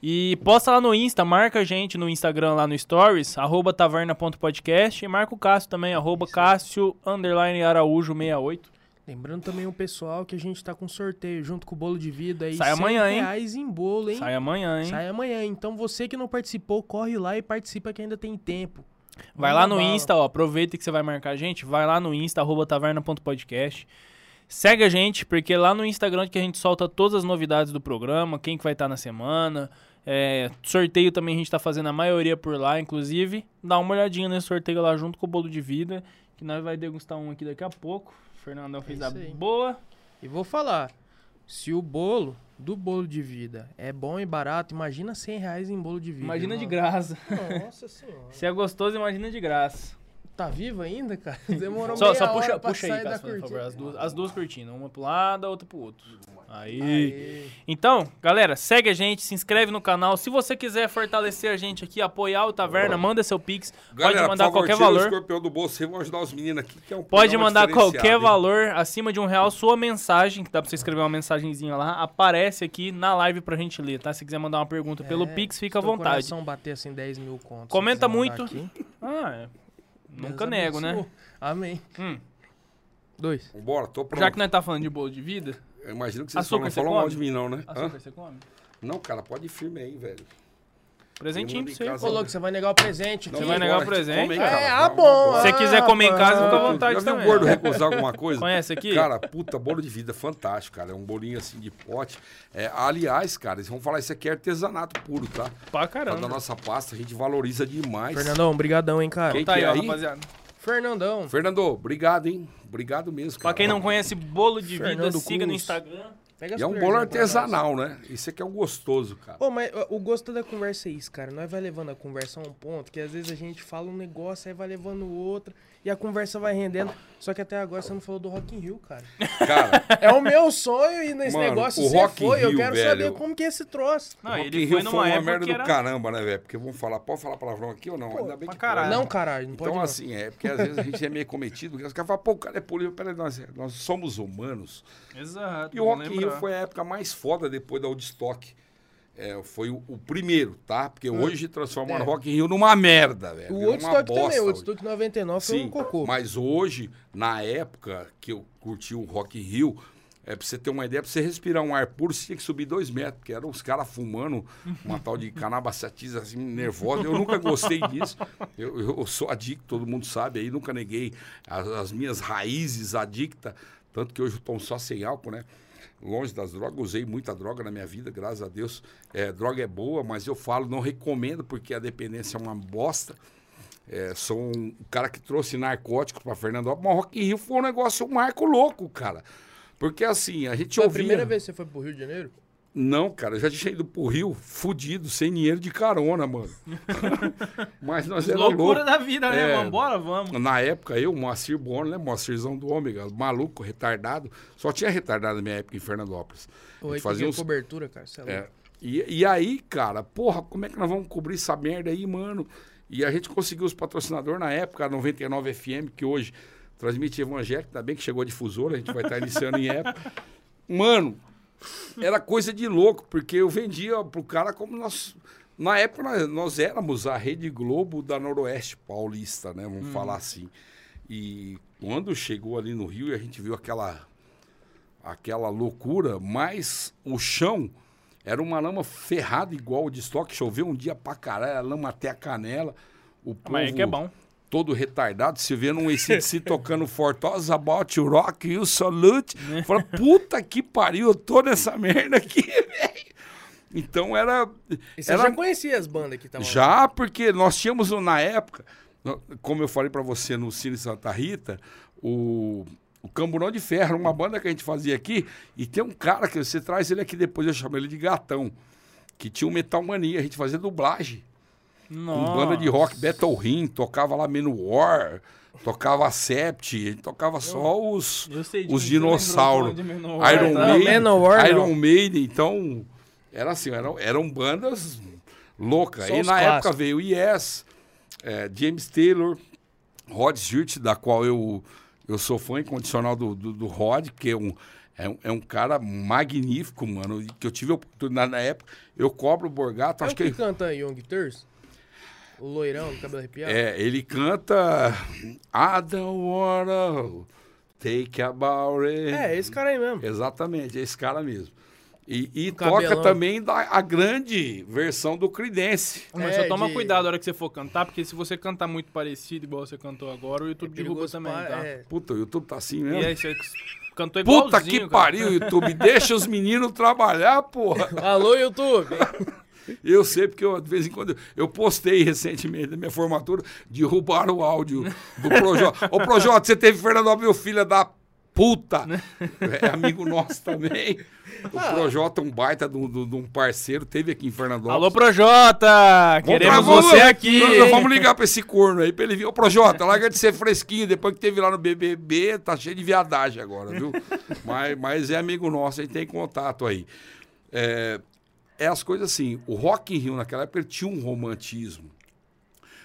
E posta lá no Insta, marca a gente no Instagram lá no Stories, arroba taverna.podcast e marca o Cássio também, arroba Cássio underline Araújo 68. Lembrando também o pessoal que a gente tá com sorteio junto com o bolo de vida aí. Sai 100 amanhã, hein? reais em bolo, hein? Sai amanhã, hein? Sai amanhã. Então você que não participou, corre lá e participa que ainda tem tempo. Vai Manda lá no bala. Insta, ó. Aproveita que você vai marcar a gente. Vai lá no Insta, arroba taverna.podcast. Segue a gente, porque lá no Instagram que a gente solta todas as novidades do programa, quem que vai estar na semana. É, sorteio também a gente tá fazendo a maioria por lá, inclusive. Dá uma olhadinha nesse sorteio lá junto com o bolo de vida, que nós vai degustar um aqui daqui a pouco. O Fernandão fez a isso aí. boa. E vou falar, se o bolo do bolo de vida é bom e barato, imagina 100 reais em bolo de vida. Imagina de graça. Nossa senhora. Se é gostoso, imagina de graça. Tá vivo ainda, cara? Demorou Só, meia só hora puxa, pra puxa aí, Cássio, por favor. As duas, as duas cortinas. Uma pro lado, a outra pro outro. Aí. Aê. Então, galera, segue a gente, se inscreve no canal. Se você quiser fortalecer a gente aqui, apoiar o Taverna, manda seu Pix. Galera, pode mandar por favor, qualquer tira o valor. escorpião do bolso, vamos ajudar os meninos aqui, que é um Pode mandar qualquer hein? valor acima de um real, sua mensagem, que dá pra você escrever uma mensagenzinha lá, aparece aqui na live pra gente ler, tá? Se quiser mandar uma pergunta pelo É, Pix, fica à vontade. bater assim 10 mil contos. Comenta muito. aqui, Ah, é. Deus Nunca nego, né? Amém. Hum, Dois. Vambora, tô pronto. já que nós tá falando de bolo de vida, Eu imagino que vocês Açúcar só não você falam mal come? de mim, não, né? Hã? açúcar você come? Não, cara, pode ir firme aí, velho. Presentinho pra você. Ô, louco, você vai negar o presente. Você vai negar o presente? É, ah, bom. Se você quiser comer em casa, fica à Ah, vontade Já viu também. o gordo recusar alguma coisa? Conhece aqui? Cara, puta, bolo de vida, fantástico, cara. É um bolinho assim de pote. É, aliás, cara, eles vão falar, isso aqui é artesanato puro, tá? Pra Tá caramba. da nossa pasta, a gente valoriza demais. Fernandão, brigadão, hein, cara. Quem Tá aí, é aí? rapaziada. Fernandão. Fernando, obrigado, hein? Obrigado mesmo, cara. Pra quem não conhece Bolo de Vida, siga no. Instagram. Pega E é um bolo artesanal, né? Isso aqui é o gostoso, cara. Ô, mas o gosto da conversa é isso, cara. Nós vai levando a conversa a um ponto que às vezes a gente fala um negócio, aí vai levando outro, e a conversa vai rendendo. Só que até agora você não falou do Rock in Rio, cara. Cara, É o meu sonho e nesse Mano, negócio o você Rock in foi. eu Rio, quero velho. saber como que é esse troço. Não, o Rock ele in foi Rio numa foi uma merda do era... caramba, né, velho? Porque vamos falar, pode falar palavrão aqui ou não? Ainda bem pra que caralho. pode. Não, caralho, não pode Então, não. assim, é porque às vezes a gente é meio cometido, porque os caras falam, pô, o cara é político, peraí, nós, nós somos humanos. Exato. E o Rock in Rio foi a época mais foda depois da Woodstock. É, foi o, o primeiro, tá? Porque hoje transformaram É. Rock in Rio numa merda, velho. O Woodstock também, o. Woodstock 99 foi Sim, um cocô. mas hoje, na época que eu curti o Rock in Rio, é pra você ter uma ideia, pra você respirar um ar puro, você tinha que subir dois metros, porque eram os caras fumando uma tal de canabacetiza assim, nervosa. Eu nunca gostei disso. Eu, eu sou adicto, todo mundo sabe aí, nunca neguei as, as minhas raízes adictas, tanto que hoje eu tomo só sem álcool, né? Longe das drogas, usei muita droga na minha vida, graças a Deus. É, droga é boa, mas eu falo, não recomendo, porque a dependência é uma bosta. É, sou um cara que trouxe narcóticos para Fernandópolis, mas Rock in Rio foi um negócio, um marco louco, cara. Porque assim, a gente Foi a ouvia... primeira vez que você foi pro Rio de Janeiro? Não, cara, eu já tinha ido pro Rio fudido, sem dinheiro de carona, mano. Mas nós era Loucura louco. da vida, né? É. Vambora, vamos. Na época, eu, Moacir Bono, né? Moacirzão do Ômega, maluco, retardado. Só tinha retardado na minha época em Fernandópolis. A Oi, gente fazia uns... cobertura, cara. Você é É. louco. E, e aí, cara, porra, como é que nós vamos cobrir essa merda aí, mano? E a gente conseguiu os patrocinadores na época, a 99 FM, que hoje transmite evangélico, ainda bem que chegou a difusora, a gente vai estar iniciando em época. Mano, era coisa de louco, porque eu vendia pro cara como nós. Na época nós, nós éramos a Rede Globo da Noroeste Paulista, né? Vamos falar assim. E quando chegou ali no Rio e a gente viu aquela aquela loucura, mas o chão era uma lama ferrada igual o de estoque, choveu um dia pra caralho, a lama até a canela. O povo Mas é que é bom. Todo retardado, se vê num ACDC tocando Fortos About You Rock You Salute, fala, puta que pariu, eu tô nessa merda aqui, velho. Então era... E você era já conhecia as bandas que estavam lá? já, porque nós tínhamos na época, como eu falei pra você no Cine Santa Rita, o, o Camburão de Ferro, uma banda que a gente fazia aqui, e tem um cara que você traz ele aqui depois, eu chamo ele de Gatão, que tinha o Metal Mania, a gente fazia dublagem, com Nossa. banda de rock, Battle Ring, tocava lá War, tocava Sept, tocava só os, Eu de os lembrou dinossauros. Iron tá? Maiden, Iron não. Maiden, então era assim, eram, eram bandas loucas. Só E os na clássicos. época veio o Yes, é, James Taylor, Rod Stewart, da qual eu, eu sou fã incondicional do, do, do Rod, que é um, é, um, é um cara magnífico, mano, que eu tive a oportunidade na época. Eu cobro o Borgato, É acho que, que canta Young Thurs? O loirão, do cabelo arrepiado? é, ele canta I don't wanna take about it. É, esse cara aí mesmo. Exatamente, é esse cara mesmo. E, e toca cabelão. também da, a grande versão do Creedence. Mas É, só toma de- cuidado na hora que você for cantar, porque se você cantar muito parecido, igual você cantou agora, o YouTube derruba Perigoso também, pa- tá? é. Puta, o YouTube tá assim E mesmo. aí, você cantou Puta igualzinho, que cara. pariu, YouTube. Deixa os meninos trabalhar, porra. Alô, YouTube! Eu sei porque eu, de vez em quando eu postei recentemente na minha formatura, derrubaram o áudio do Projota. Ô, Projota, você teve Fernando meu filho da puta. É amigo nosso também. O Ah. Projota, um baita de um, parceiro, teve aqui em Fernandópolis. Alô, Projota! Queremos Vamos- você aqui! Nós vamos ligar pra esse corno aí pra ele vir. Ô, Projota, larga de ser fresquinho. Depois que teve lá no BBB, tá cheio de viadagem agora, viu? mas, mas é amigo nosso, a gente tem contato aí. É, é as coisas assim. O Rock in Rio, naquela época, ele tinha um romantismo.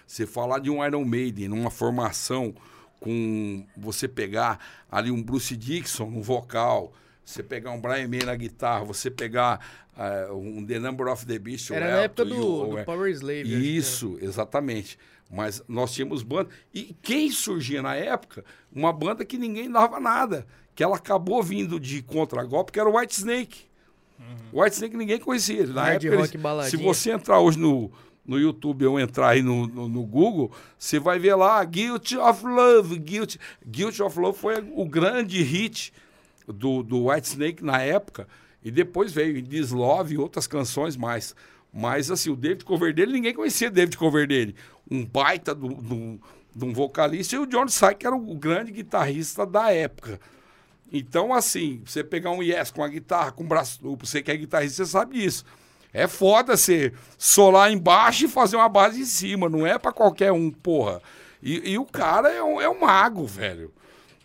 Você falar de um Iron Maiden numa formação com você pegar ali um Bruce Dixon no vocal, você pegar um Brian May na guitarra, você pegar eh, um The Number of the Beast, Era na época do, o- do Power Slave. isso, exatamente. Mas nós tínhamos banda. E quem surgia na época? Uma banda que ninguém dava nada. Que ela acabou vindo de contragolpe, que era o White Snake. O White Snake ninguém conhecia. ele. Na Hard época, rock eles- se você entrar hoje no, no YouTube ou entrar aí no, no, no Google, você vai ver lá Guilt of Love. Guilt, Guilt of Love foi o grande hit do, do White Snake na época. E depois veio This Love e outras canções mais. Mas assim, o David Coverdale, ninguém conhecia David Coverdale. Um baita do, do, de um vocalista e o John Syke, que era o grande guitarrista da época. Então, assim, você pegar um Yes com a guitarra, com braço duplo, você que é guitarrista, você sabe disso. É foda você solar embaixo e fazer uma base em cima, não é pra qualquer um, porra. E, e o cara é um, é um mago, velho.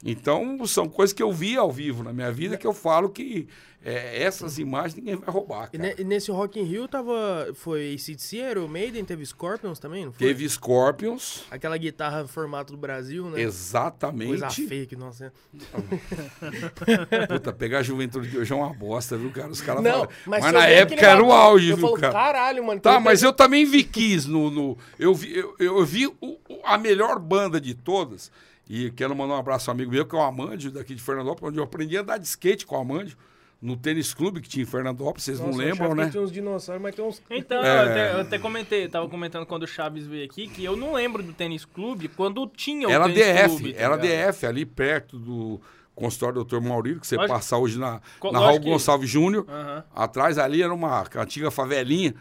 Então, são coisas que eu vi ao vivo na minha vida que eu falo que é, essas imagens ninguém vai roubar, E, nesse Rock in Rio tava. Foi ACDC, Iron Maiden, teve Scorpions também, não foi? Teve Scorpions, Aquela guitarra formato do Brasil, né? Coisa exatamente. feia que, nossa. Puta, pegar a juventude de hoje é uma bosta, viu, cara? Os caras falam. mas, Mas, na época era o auge, eu viu, falo, cara? caralho, mano. Tá, mas eu também vi Kiss no. no- eu vi, eu, eu vi o- a melhor banda de todas. E quero mandar um abraço ao amigo meu, que é o Amandio, daqui de Fernandópolis, onde eu aprendi a andar de skate com o Amandio, no tênis clube que tinha em Fernandópolis, vocês Nossa, não lembram, né? Tinha uns dinossauros, mas tem uns. Então, É. eu, até, eu até comentei, tava comentando quando o Chaves veio aqui, que eu não lembro do tênis clube quando tinha o Era tênis DF, clube. tá era ligado? DF, ali perto do. consultório do doutor Maurílio, que você Lógico. passa hoje na, na Raul que- Gonçalves Júnior. Aham. Atrás ali era uma antiga favelinha.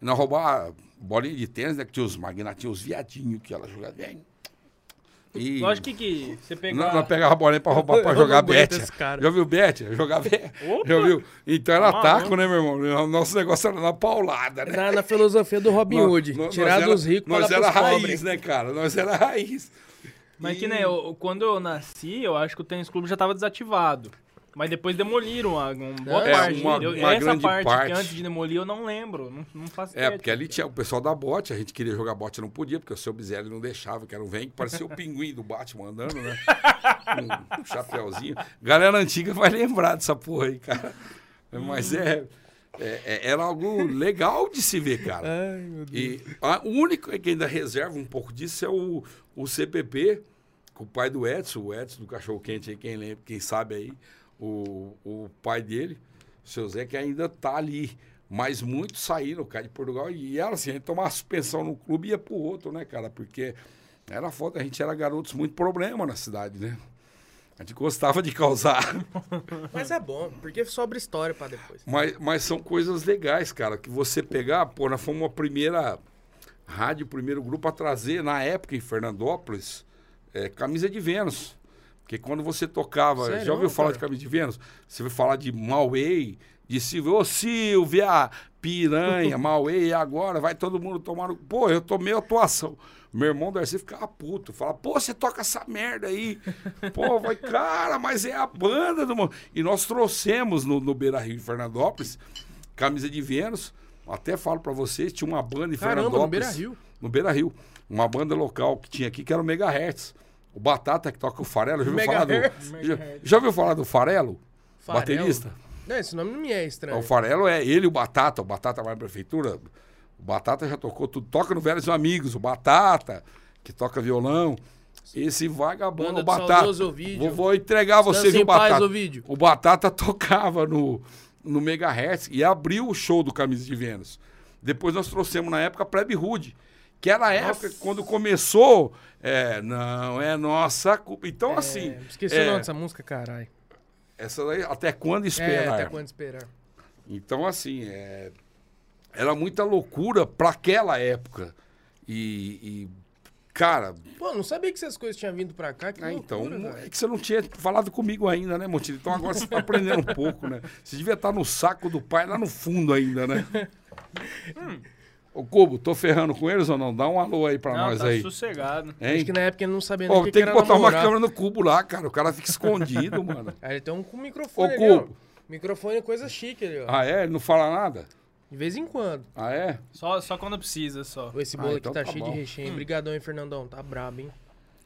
Nós roubava bolinha de tênis, né? Que tinha os magnatinhos, os viadinhos que ela jogava bem. E Lógico que, que você pegava a bolinha pra roubar, pra Eu jogar não bet. Já viu bet? Jogar bet? Opa! Já viu? Então era Tá taco, né, meu irmão? O nosso negócio era na paulada, né? Na, na filosofia do Robin Hood. nós- tirar nós era- dos ricos Nós para era raiz, pobres. né, cara? Nós era raiz. Mas que nem, eu, quando eu nasci, eu acho que o tênis clube já tava desativado. Mas depois demoliram a, uma boa É, parte. uma- Eu- uma essa grande parte, parte. que antes de demolir eu não lembro. Não, não faço É, ideia. porque ali tinha o pessoal da bote, a gente queria jogar bote, não podia, porque o seu Bizelli não deixava, que era um vem que parecia o pinguim do Batman andando, né? Com um chapéuzinho. Galera antiga vai lembrar dessa porra aí, cara. Mas é, é- é- era algo legal de se ver, cara. Ai, meu Deus. E a- o único que ainda reserva um pouco disso é o, o CPP, com o pai do Edson, o Edson do Cachorro Quente, aí, quem lembra, quem sabe aí, o, o pai dele, o seu Zé, que ainda tá ali. Mas muitos saíram, cara, de Portugal. E era assim, a gente tomava suspensão no clube e ia pro outro, né, cara? Porque era foda, a gente era garotos muito problema na cidade, né? A gente gostava de causar. Mas é bom, porque sobra história pra depois. Mas, mas são coisas legais, cara, que você pegar, pô, nós fomos a primeira rádio, o primeiro grupo a trazer, na época, em Fernandópolis, é, camisa de Vênus. Porque quando você tocava, Sério, já ouviu falar de camisa de Vênus? Você vai falar de Mauei, de Silvia, ô Silvia, piranha, Mauei, agora vai todo mundo tomar. Pô, eu tomei atuação. Meu irmão Darcy ficava puto, fala, pô, você toca essa merda aí. Pô, vai, cara, mas é a banda do... mo-" E nós trouxemos no, no Beira Rio, em Fernandópolis, camisa de Vênus. Até falo pra vocês, tinha uma banda em Caramba, no Fernandópolis. Beira-Rio. No Beira Rio. Uma banda local que tinha aqui, que era o Megahertz. O Batata que toca o Farelo. Já ouviu falar do, já, já ouviu falar do Farelo? Farelo? Baterista? Não, esse nome não me é estranho. O Farelo é ele e o Batata. O Batata vai na prefeitura. O Batata já tocou tudo. Toca no Velhos Amigos. O Batata, que toca violão. Esse vagabundo, Banda o Batata. Vou, vou entregar você, viu, paz, Batata? Ovidio. O Batata tocava no, no Megahertz e abriu o show do Camisa de Vênus. Depois nós trouxemos na época a Plebe Rude, que era a época quando começou. É, não é nossa culpa. Então, assim. É, esqueci é, o nome dessa música, caralho. Essa daí, até quando É, esperar? até quando esperar. Então, assim, é, era muita loucura para aquela época. E, e, cara, Pô, não sabia que essas coisas tinham vindo pra cá. Que ah, então, loucura, velho. é que você não tinha falado comigo ainda, né, Montilho? Então agora você tá aprendendo um pouco, né? Você devia estar no saco do pai lá no fundo ainda, né? Ô, Cubo, tô ferrando com eles ou não? Dá um alô aí pra Não, nós tá aí. sossegado. Hein? Acho que na época ele não sabia nem Ó, o que, tem que botar uma namorar. câmera no cubo lá, cara. O cara fica escondido, mano. Aí ele tem um com microfone Ô, ali, ó. Cubo. Microfone é coisa chique ali, ó. Ah, é? Ele não fala nada? De vez em quando. Ah, é? Só, só quando precisa, só. Esse Ah, bolo então aqui tá, tá cheio bom. de recheio. Brigadão, hein, Fernandão. Tá brabo, hein?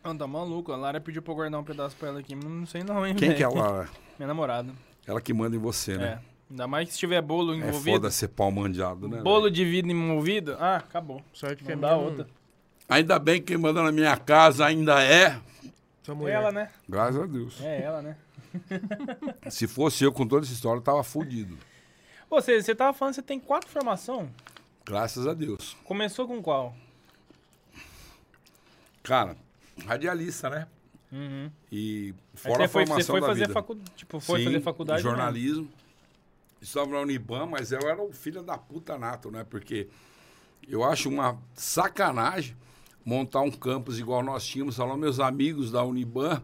Não, tá maluco. A Lara pediu pra eu guardar um pedaço pra ela aqui. Não sei não, hein, Quem velho. que é ela? Minha namorada. Ela que manda em você, É. né? Ainda mais que se tiver bolo É, envolvido. foda ser pau mandiado, né? bolo velho? de vidro envolvido. Ah, acabou. Sorte que a dá minha outra. Ainda bem que quem manda na minha casa ainda é. É ela, né? Graças a Deus. É ela, né? Se fosse eu com toda essa história, eu tava fudido. Você, você tava falando que você tem quatro formação. Graças a Deus. Começou com qual? Cara, radialista, né? Uhum. E Aí fora a você foi, você formação foi da fazer vida. faculdade. Tipo, foi Sim, fazer faculdade. mesmo. Estava na Uniban, mas eu era o filho da puta nato, né? Porque eu acho uma sacanagem montar um campus igual nós tínhamos, lá meus amigos da Uniban,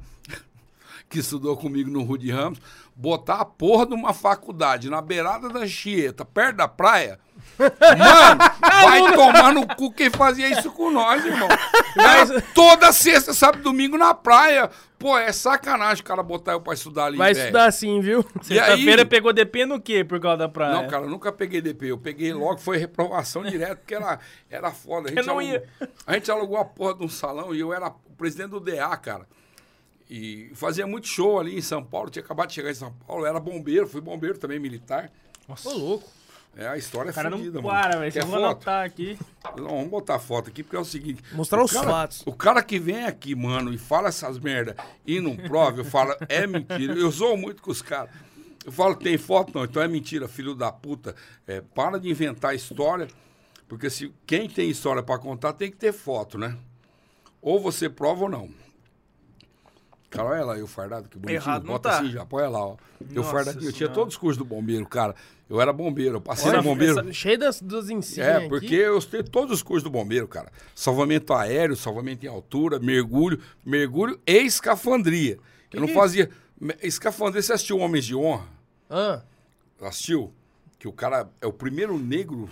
que estudou comigo no Rude Ramos, botar a porra de uma faculdade na beirada da Chieta, perto da praia. Mano, vai tomar no cu quem fazia isso com nós, irmão. Era toda sexta, sábado domingo na praia. Pô, é sacanagem o cara botar eu pra estudar ali. Vai estudar assim, viu? E aí- Sexta-feira pegou DP no quê por causa da praia? Não, cara, eu nunca peguei DP. Eu peguei logo, foi reprovação direto, porque era, era foda. A gente, alugou, a gente alugou a porra de um salão e eu era o presidente do DA, cara. E fazia muito show ali em São Paulo. Tinha acabado de chegar em São Paulo. Era bombeiro, fui bombeiro também, militar. Ô, louco. É, a história é O cara não fodida, para, mano. velho. Eu vou foto? anotar aqui. Não, vamos botar foto aqui, porque é o seguinte. Mostrar o os cara- fatos. O cara que vem aqui, mano, e fala essas merda e não prova, eu falo, é mentira. Eu zoo muito com os caras. Eu falo, tem foto? Não, então é mentira, filho da puta. É, para de inventar história, porque se quem tem história pra contar tem que ter foto, né? Ou você prova ou não. Cara, olha lá, eu fardado, que bonitinho. Errado Bota tá. assim já, põe lá, ó. Eu Nossa fardado, eu tinha todos os cursos do bombeiro, cara. Eu era bombeiro, eu passei Olha, no bombeiro. essa- cheio das, dos insígnias É, aqui. porque eu tenho todos os cursos do bombeiro, cara. Salvamento aéreo, salvamento em altura, mergulho, mergulho e escafandria. eu não que é fazia. me- Escafandria, você assistiu Homens de Honra? Ah, Assistiu? Que o cara é o primeiro negro,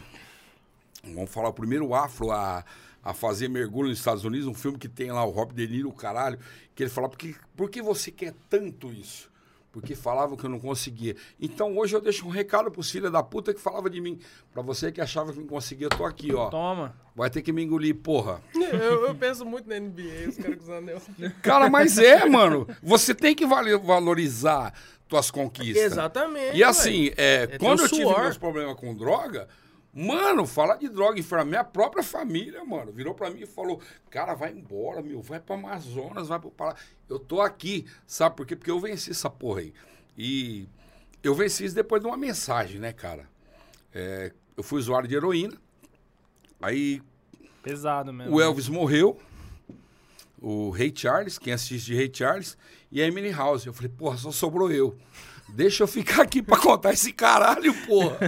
vamos falar, o primeiro afro a, a fazer mergulho nos Estados Unidos, um filme que tem lá o Robert De Niro, o caralho, que ele fala, por que, por que você quer tanto isso? Porque falavam que eu não conseguia. Então hoje eu deixo um recado pros filhos da puta que falava de mim. Pra você que achava que não conseguia, eu tô aqui, ó. Toma. Vai ter que me engolir, porra. eu, eu penso muito na NBA, os caras com os anel. Cara, mas é, mano. Você tem que valorizar tuas conquistas. Exatamente. E assim, é, teu quando eu tive meus problemas com droga, mano, falar de droga em a minha própria família, mano, virou pra mim e falou: cara, vai embora, meu, vai pro Amazonas, vai pro Pará. Eu tô aqui, sabe por quê? Porque eu venci essa porra aí. E eu venci isso depois de uma mensagem, né, cara? É, eu fui usuário de heroína, aí Pesado mesmo. o Elvis morreu, o Ray Charles, quem assiste de Ray Charles, e a Emily House. Eu falei, porra, só sobrou eu. Deixa eu ficar aqui pra contar esse caralho, porra.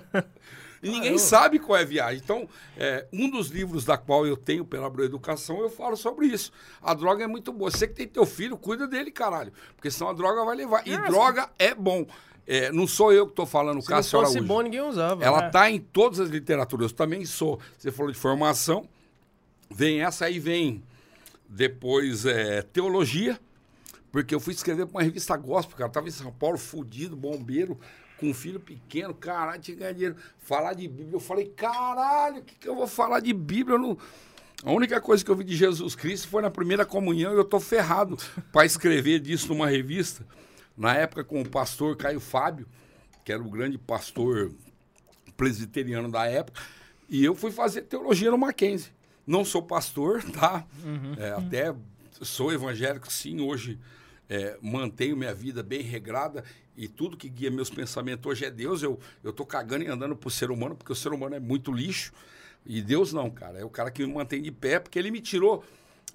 E ninguém sabe qual é a viagem. Então, é, um dos livros da qual eu tenho pela Abreu Educação, eu falo sobre isso. A droga é muito boa. Você que tem teu filho, cuida dele, caralho. Porque senão a droga vai levar. E droga é bom. É, não sou eu que tô falando, Se Cássio fosse Araújo. bom, ninguém usava. Ela É. tá em todas as literaturas. Eu também sou. Você falou de formação. Vem essa aí, vem depois é, teologia. Porque eu fui escrever para uma revista gospel, cara. Eu tava em São Paulo, fudido, bombeiro, com um filho pequeno, caralho, tinha que ganhar dinheiro. Falar de Bíblia. Eu falei, caralho, o que, que eu vou falar de Bíblia? Eu não... A única coisa que eu vi de Jesus Cristo foi na primeira comunhão e eu tô ferrado para escrever disso numa revista. Na época com o pastor Caio Fábio, que era o grande pastor presbiteriano da época, e eu fui fazer teologia no Mackenzie. Não sou pastor, tá? É, até sou evangélico, sim, hoje é, mantenho minha vida bem regrada e tudo que guia meus pensamentos hoje é Deus. Eu, tô cagando e andando pro ser humano, porque o ser humano é muito lixo. E Deus não, cara. É o cara que me mantém de pé, porque ele me tirou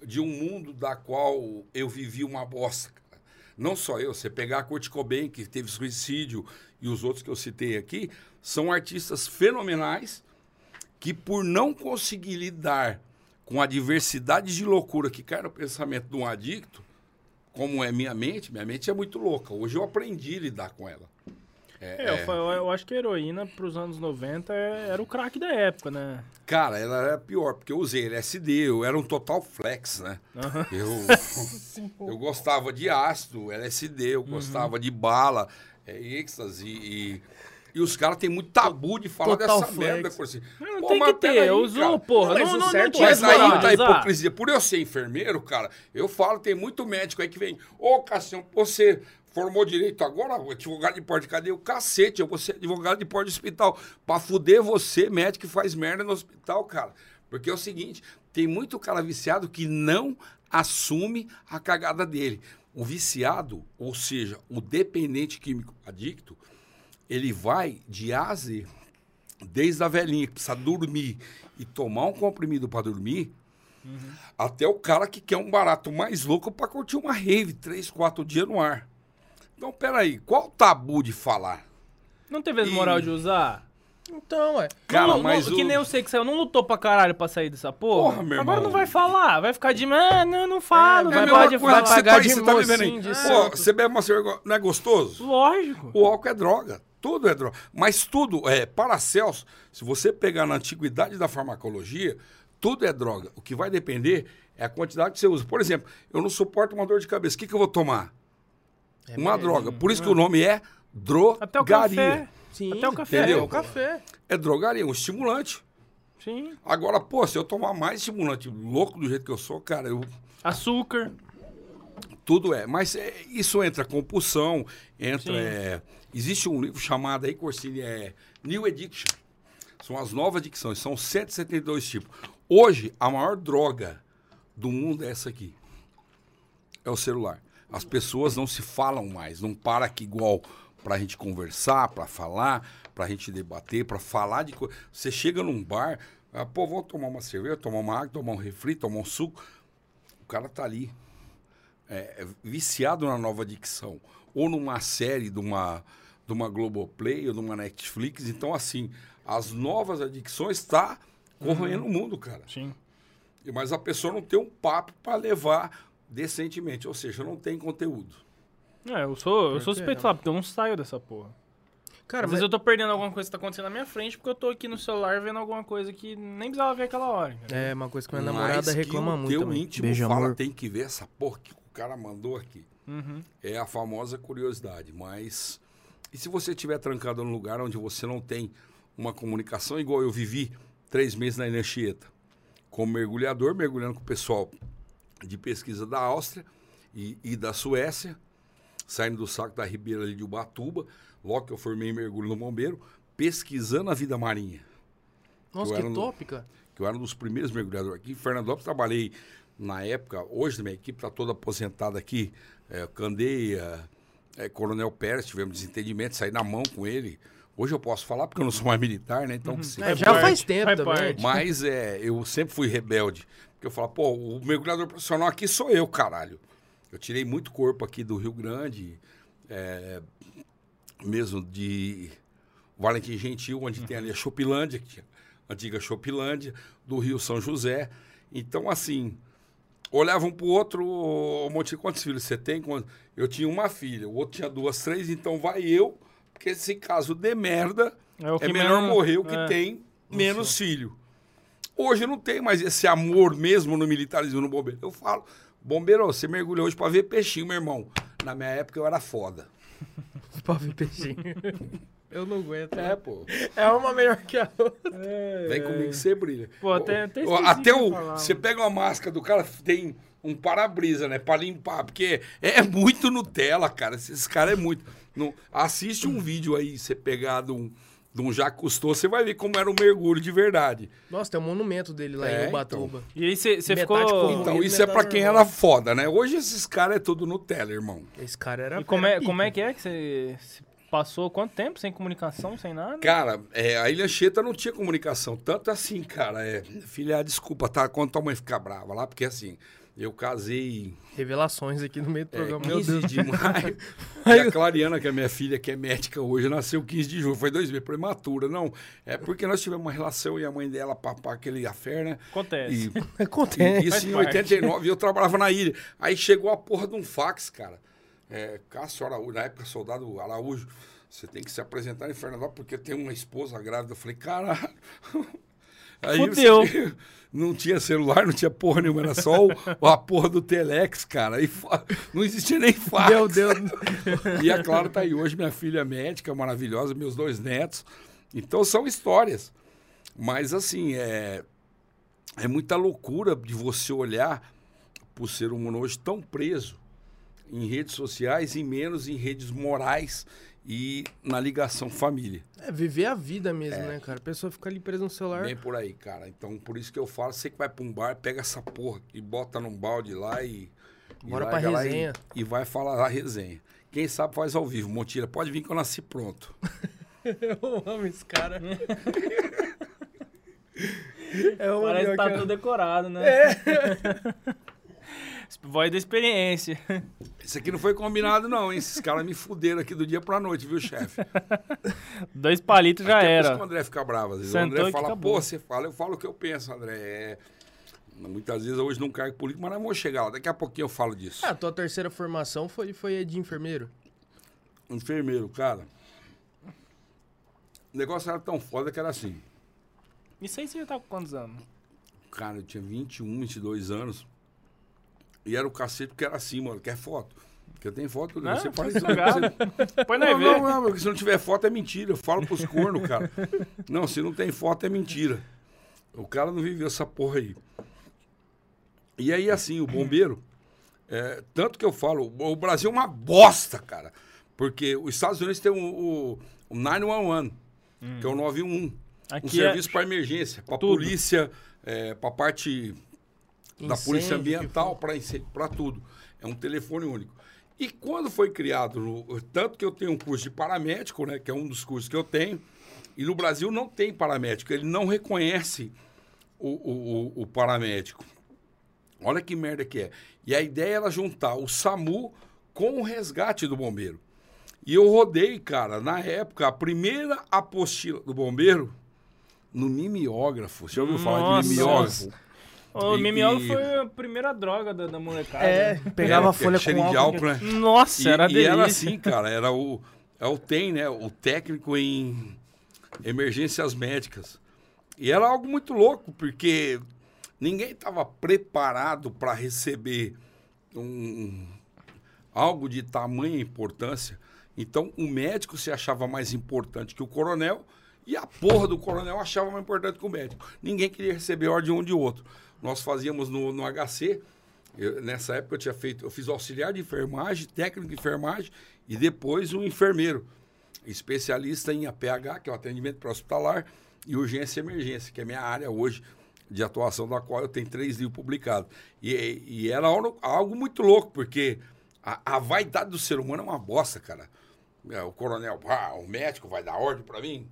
de um mundo da qual eu vivi uma bosta, cara. Não só eu, você pegar a Kurt Cobain, que teve suicídio, e os outros que eu citei aqui, são artistas fenomenais que por não conseguir lidar com a diversidade de loucura que cai no pensamento de um adicto, como é minha mente, minha mente é muito louca. Hoje eu aprendi a lidar com ela. É, eu, fa- eu- eu acho que a heroína pros anos 90 é- era o craque da época, né? Cara, ela era pior, porque eu usei LSD, eu era um total flex, né? Eu, eu gostava de ácido, LSD, eu gostava de bala, é, êxtase e... E os caras têm muito tabu de falar Total dessa flex. merda. Assim. Não Pô, tem mas que ter, usou, cara. porra. Não, não, não certo tinha é Mas aí tá a hipocrisia. Por eu ser enfermeiro, cara, eu falo, tem muito médico aí que vem, ô Cassião, você formou direito agora, advogado de porta de cadeia, o cacete, eu vou ser advogado de porta de hospital. Pra fuder você, médico que faz merda no hospital, cara. Porque é o seguinte, tem muito cara viciado que não assume a cagada dele. O viciado, ou seja, o dependente químico adicto, ele vai de A a Z, desde a velhinha que precisa dormir e tomar um comprimido para dormir, até o cara que quer um barato mais louco para curtir uma rave três, quatro dias no ar. Então, peraí, qual o tabu de falar? Não teve E- moral de usar? Então, ué. Cara, não, mas não, o... Que nem eu sei que saiu, não lutou pra caralho pra sair dessa porra. Porra, meu Agora irmão. não vai falar, vai ficar de. Ah, não, não falo, É, vai É de que falar. você tá, pagar de você tá vivendo aí. Pô, você bebe uma cerveja, não é gostoso? Lógico. O álcool é droga. Tudo é droga. Mas tudo, é, Paracelso, se você pegar na antiguidade da farmacologia, tudo é droga. O que vai depender é a quantidade que você usa. Por exemplo, eu não suporto uma dor de cabeça. O que, que eu vou tomar? É uma mesmo. droga. Por isso que o nome é Até o drogaria. café. Sim, Até o café. Entendeu? É o café. É drogaria, um estimulante. Sim. Agora, pô, se eu tomar mais estimulante, louco do jeito que eu sou, cara, eu, Açúcar. tudo é. Mas é, isso entra compulsão, entra. Sim. é, existe um livro chamado aí, Corsini, é New Addiction. São as novas adicções, são 172 tipos. Hoje, a maior droga do mundo é essa aqui. É o celular. As pessoas não se falam mais, não para aqui igual pra gente conversar, pra falar, pra gente debater, pra falar de coisa. Você chega num bar, ah, pô, vou tomar uma cerveja, tomar uma água, tomar um refri, tomar um suco. O cara tá ali é, é viciado na nova dicção, ou numa série de uma, de uma Globoplay ou de uma Netflix. Então, assim, as novas adicções estão tá corroendo uhum. o mundo, cara. Sim. Mas a pessoa não tem um papo para levar decentemente, ou seja, não tem conteúdo. É, eu sou, eu sou suspeito de falar, porque eu não saio dessa porra. Cara, Às mas... vezes eu tô perdendo alguma coisa que tá acontecendo na minha frente porque eu tô aqui no celular vendo alguma coisa que nem precisava ver aquela hora. Entendeu? É, uma coisa que minha namorada reclama muito. O teu também. íntimo Beijo, fala, amor. tem que ver essa porra que o cara mandou aqui. Uhum. É a famosa curiosidade. Mas. E se você estiver trancado num lugar onde você não tem uma comunicação, igual eu vivi três meses na Inanchieta, como mergulhador, mergulhando com o pessoal de pesquisa da Áustria e, e da Suécia, saindo do saco da Ribeira ali de Ubatuba logo que eu formei mergulho no bombeiro, pesquisando a vida marinha. Nossa, que, que cara. Que eu era um dos primeiros mergulhadores aqui. Em Fernandópolis trabalhei na época, hoje minha equipe está toda aposentada aqui, é, Candeia, é, Coronel Pérez, tivemos desentendimento, saí na mão com ele. Hoje eu posso falar porque eu não sou mais militar, né? Então, uhum. sim, é, já parte, faz tempo também. Parte. Mas é, eu sempre fui rebelde. Porque eu falo, pô, o mergulhador profissional aqui sou eu, caralho. Eu tirei muito corpo aqui do Rio Grande, é, mesmo de Valentim Gentil, onde uhum. tem ali a Chopilândia, que tinha a antiga Chopilândia, do Rio São José. Então, assim, olhavam para o outro, um monte de quantos filhos você tem? Eu tinha uma filha, o outro tinha duas, três, então vai eu, porque se caso de merda, é, é melhor mesmo, morrer o que é. tem menos Isso. filho. Hoje não tem mais esse amor mesmo no militarismo no bombeiro. Eu falo, bombeiro, você mergulhou hoje para ver peixinho, meu irmão. Na minha época eu era foda. Pobre peixinho. Eu não aguento. É, pô. É uma melhor que a outra. É, Vem comigo que você brilha. Pô, até, até, até o. Você pega uma máscara do cara, tem um para-brisa, né? Pra limpar. Porque é, muito Nutella, cara. Esse cara é muito. Não, assiste um vídeo aí, você pegar de um, de um Jacques Cousteau, você vai ver como era o mergulho de verdade. Nossa, tem um monumento dele lá é, em Ubatuba. Então. E aí você ficou... Então, isso é pra quem era foda, né? Hoje esses caras é tudo Nutella, irmão. Esse cara era... E como é, como é que é que você passou quanto tempo sem comunicação, sem nada? Cara, é, a Ilha Cheta não tinha comunicação. Tanto assim, cara, é... Filha, desculpa, tá? Quando tua mãe ficar brava lá, porque assim... Eu casei. Revelações aqui no meio do é, programa. 15 Meu Deus. de maio. e a Clariana, que é minha filha, que é médica hoje, nasceu 15 de julho. Foi dois meses, prematura. Não, é porque nós tivemos uma relação e a mãe dela, papá, aquele afé, né? Acontece. E, Acontece. E, isso em 89, eu trabalhava na ilha. Aí chegou a porra de um fax, cara. É, Cássio Araújo, na época, soldado Araújo. Você tem que se apresentar em Fernandópolis porque tem uma esposa grávida. Eu falei, caralho. Aí Fudeu. Você, não tinha celular, não tinha porra nenhuma, era só o, a porra do Telex, cara. E não existia nem fax. Meu Deus. E a Clara tá aí hoje, minha filha médica, maravilhosa, meus dois netos. Então são histórias. Mas assim, é, é muita loucura de você olhar para o ser humano hoje tão preso em redes sociais e menos em redes morais e na ligação família. É, viver a vida mesmo, é. né, cara? A pessoa fica ali presa no celular. Bem por aí, cara. Então, por isso que eu falo, você que vai pra um bar, pega essa porra e bota num balde lá e... Bora pra resenha. E, e, vai falar a resenha. Quem sabe faz ao vivo. Montira, pode vir que eu nasci pronto. eu amo esse cara. é Parece que tá tudo decorado, né? É. Voz da experiência. Isso aqui não foi combinado, não, hein? Esses caras me fuderam aqui do dia pra noite, viu, chefe? Dois palitos já Até era. o André fica bravo. Às vezes Sentou o André fala, pô, você fala, eu falo o que eu penso, André. É... Muitas vezes hoje não cargo político, mas não vou chegar lá. Daqui a pouquinho eu falo disso. Ah, a tua terceira formação foi, foi de enfermeiro? Enfermeiro, cara. O negócio era tão foda que era assim. Isso aí você já tá com quantos anos? Cara, eu tinha 21, 22 anos. E era o cacete porque era assim, mano. Quer foto? Porque eu tenho foto, né? Você pode você... Põe na não, não, não, porque se não tiver foto é mentira. Eu falo pros cornos, cara. Não, se não tem foto é mentira. O cara não viveu essa porra aí. E aí, assim, o bombeiro, é, tanto que eu falo, o Brasil é uma bosta, cara. Porque os Estados Unidos tem o, o, o 911, hum. que é o 911. Aqui um serviço é... para emergência, para polícia, é, para parte Incêndio, da Polícia Ambiental para tudo. É um telefone único. E quando foi criado, no, tanto que eu tenho um curso de paramédico, né, que é um dos cursos que eu tenho, e no Brasil não tem paramédico, ele não reconhece o, o, o paramédico. Olha que merda que é. E a ideia era juntar o SAMU com o resgate do bombeiro. E eu rodei, cara, na época, a primeira apostila do bombeiro no mimeógrafo. Você já ouviu falar Nossa. de mimeógrafo? O E- e- foi a primeira droga da, da molecada. É, né? pegava É, a folha com cheirinho de álcool. álcool, né? Nossa, E, era e delícia. era assim, cara, era o, é o TEM, né? O técnico em emergências médicas. E era algo muito louco, porque ninguém estava preparado para receber um, algo de tamanha importância. Então, o médico se achava mais importante que o coronel e a porra do coronel achava mais importante que o médico. Ninguém queria receber ordem de um de outro. Nós fazíamos no, no HC, eu- nessa época eu tinha feito, eu fiz auxiliar de enfermagem, técnico de enfermagem e depois um enfermeiro, especialista em APH, que é o atendimento pré-hospitalar, e urgência e emergência, que é a minha área hoje de atuação, da qual eu tenho três livros publicados. E, e era algo, muito louco, porque a, a vaidade do ser humano é uma bosta, cara. É, o coronel, ah, o médico vai dar ordem para mim?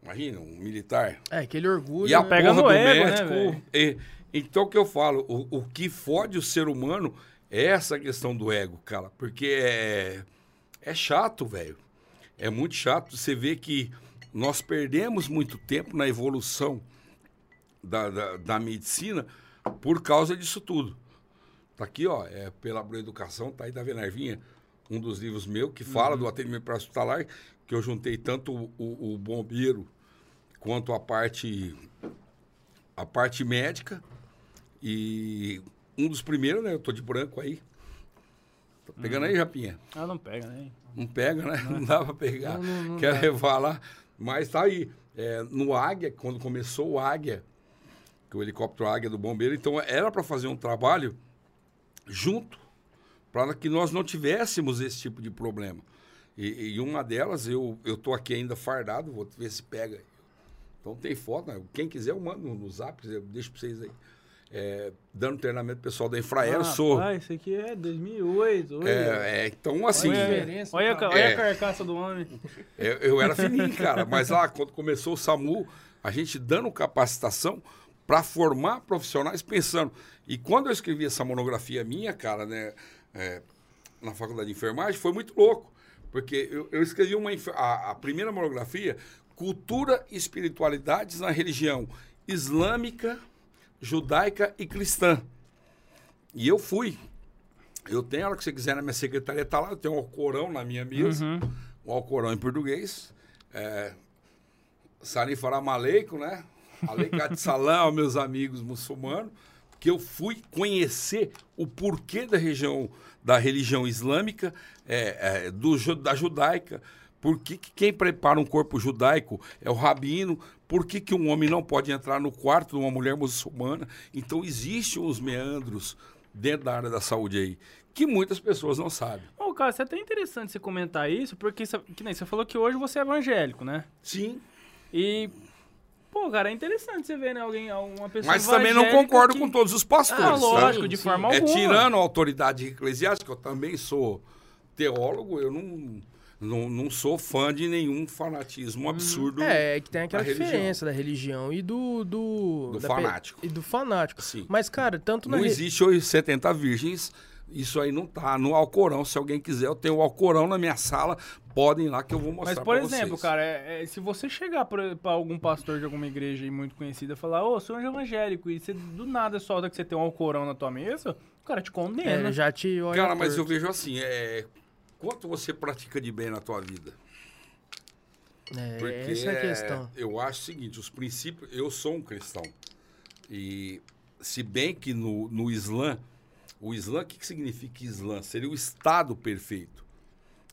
Imagina, um militar. É, aquele orgulho. E a né? Pega porra do ego, né, médico. velho? é, então, o que eu falo, o, o que fode o ser humano é essa questão do ego, cara. Porque é, é chato, velho. É muito chato. Você vê que nós perdemos muito tempo na evolução da, da, da medicina por causa disso tudo. Tá aqui, ó, é pela Educação, tá aí da Venarvinha, um dos livros meu que fala do atendimento para hospitalar, que eu juntei tanto o, o- o bombeiro quanto a parte a parte médica e um dos primeiros, né? Eu tô de branco aí. Tá pegando aí, Japinha? Ah, não pega, né? Não pega, né? Não dá pra pegar. Quer levar lá. Mas tá aí. É, no Águia, quando começou o Águia, que o helicóptero Águia do bombeiro, então era para fazer um trabalho junto, para que nós não tivéssemos esse tipo de problema. E, e uma delas, eu, eu tô aqui ainda fardado, vou ver se pega. Então tem foto, né? quem quiser eu mando no zap, eu deixo para vocês aí. É, dando treinamento pessoal da Infraero, ah, sou. Ah, isso aqui é 2008. olha. É, é, então, assim, olha, olha, ca- olha É. a carcaça do homem. Eu, eu era fininho, cara, mas lá, quando começou o SAMU, a gente dando capacitação para formar profissionais pensando. E quando eu escrevi essa monografia minha, cara, né, é, na faculdade de enfermagem, foi muito louco. Porque eu, eu escrevi uma, a, a primeira monografia, Cultura e Espiritualidades na Religião Islâmica, Judaica e Cristã. E eu fui. Eu tenho, a hora que você quiser, na minha secretaria, tá lá, eu tenho um Alcorão na minha mesa, um Alcorão em português. É, Salim Faram Aleikum, né? Aleikat Salam meus amigos muçulmanos, que eu fui conhecer o porquê da região da religião islâmica, é, é, do, da judaica, por que, que quem prepara um corpo judaico é o rabino, por que, que um homem não pode entrar no quarto de uma mulher muçulmana. Então, existem os meandros dentro da área da saúde aí, que muitas pessoas não sabem. Ô, cara, isso é até interessante você comentar isso, porque sa- que nem você falou que hoje você é evangélico, né? Sim, E, pô, cara, é interessante você ver, né, alguém, uma pessoa mas também não concordo que- com todos os pastores. Ah, tá? lógico, de Sim, forma É alguma. tirando a autoridade eclesiástica, eu também sou teólogo, eu não, não, não sou fã de nenhum fanatismo absurdo. É, é que tem aquela da religião. diferença da religião e do. Do, Do da pe- fanático. E do fanático. Sim. Mas, cara, tanto na. Não re- existe hoje 70 virgens, isso aí não tá no Alcorão. Se alguém quiser, eu tenho o Alcorão na minha sala, podem ir lá que eu vou mostrar Mas, por pra exemplo, vocês. cara, é- é, se você chegar pra, pra algum pastor de alguma igreja aí muito conhecida e falar, ô, sou um evangélico, e você do nada solta que você tem um alcorão na tua mesa, o cara te É, condena. já te olha Cara, mas eu vejo assim, é... quanto você pratica de bem na tua vida? É, Porque essa é a questão. eu acho o seguinte, os princípios, eu sou um cristão. E se bem que no, no Islã, o Islã, o que, que significa Islã? Seria o Estado perfeito.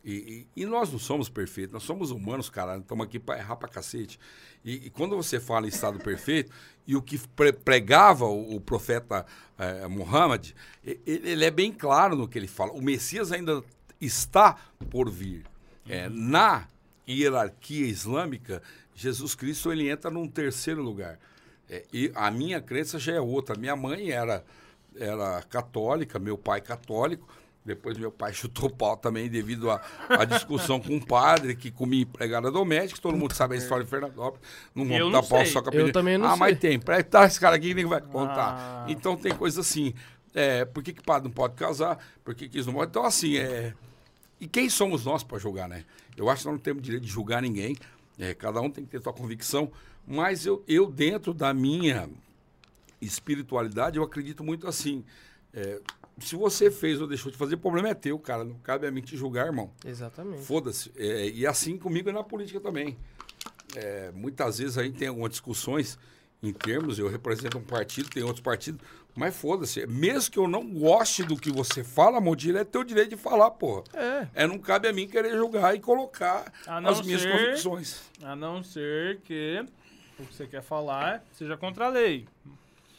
E, e- e nós não somos perfeitos, nós somos humanos, cara, estamos aqui para errar pra cacete. E, e quando você fala em Estado perfeito, e o que pre- pregava o, o profeta eh, Muhammad, ele, ele é bem claro no que ele fala. O Messias ainda está por vir. É, na hierarquia islâmica, Jesus Cristo ele entra num terceiro lugar. É, e a minha crença já é outra. Minha mãe era, era católica, meu pai católico. Depois meu pai chutou o pau também devido à discussão com um padre que comia empregada doméstica. Todo mundo sabe a história de Fernandópolis. Não vamos dar pau sei. só com a Eu também não Ah, mas sei. tem. Presta esse cara aqui que nem vai contar. Ah. Então tem coisa assim. É, por que, que padre não pode casar? Por que, que isso não pode? Então, assim, é. E quem somos nós para julgar, né? Eu acho que nós não temos direito de julgar ninguém. É, cada um tem que ter sua convicção. Mas eu, eu, dentro da minha espiritualidade, eu acredito muito assim. É, se você fez ou deixou de fazer, o problema é teu, cara. Não cabe a mim te julgar, irmão. Exatamente. Foda-se. É, e assim comigo é na política também. É, muitas vezes a gente tem algumas discussões em termos, eu represento um partido, tem outros partidos, mas foda-se. Mesmo que eu não goste do que você fala, Modilha, é teu direito de falar, porra. É. É, não cabe a mim querer julgar e colocar as minhas ser- convicções. A não ser que o que você quer falar seja contra a lei.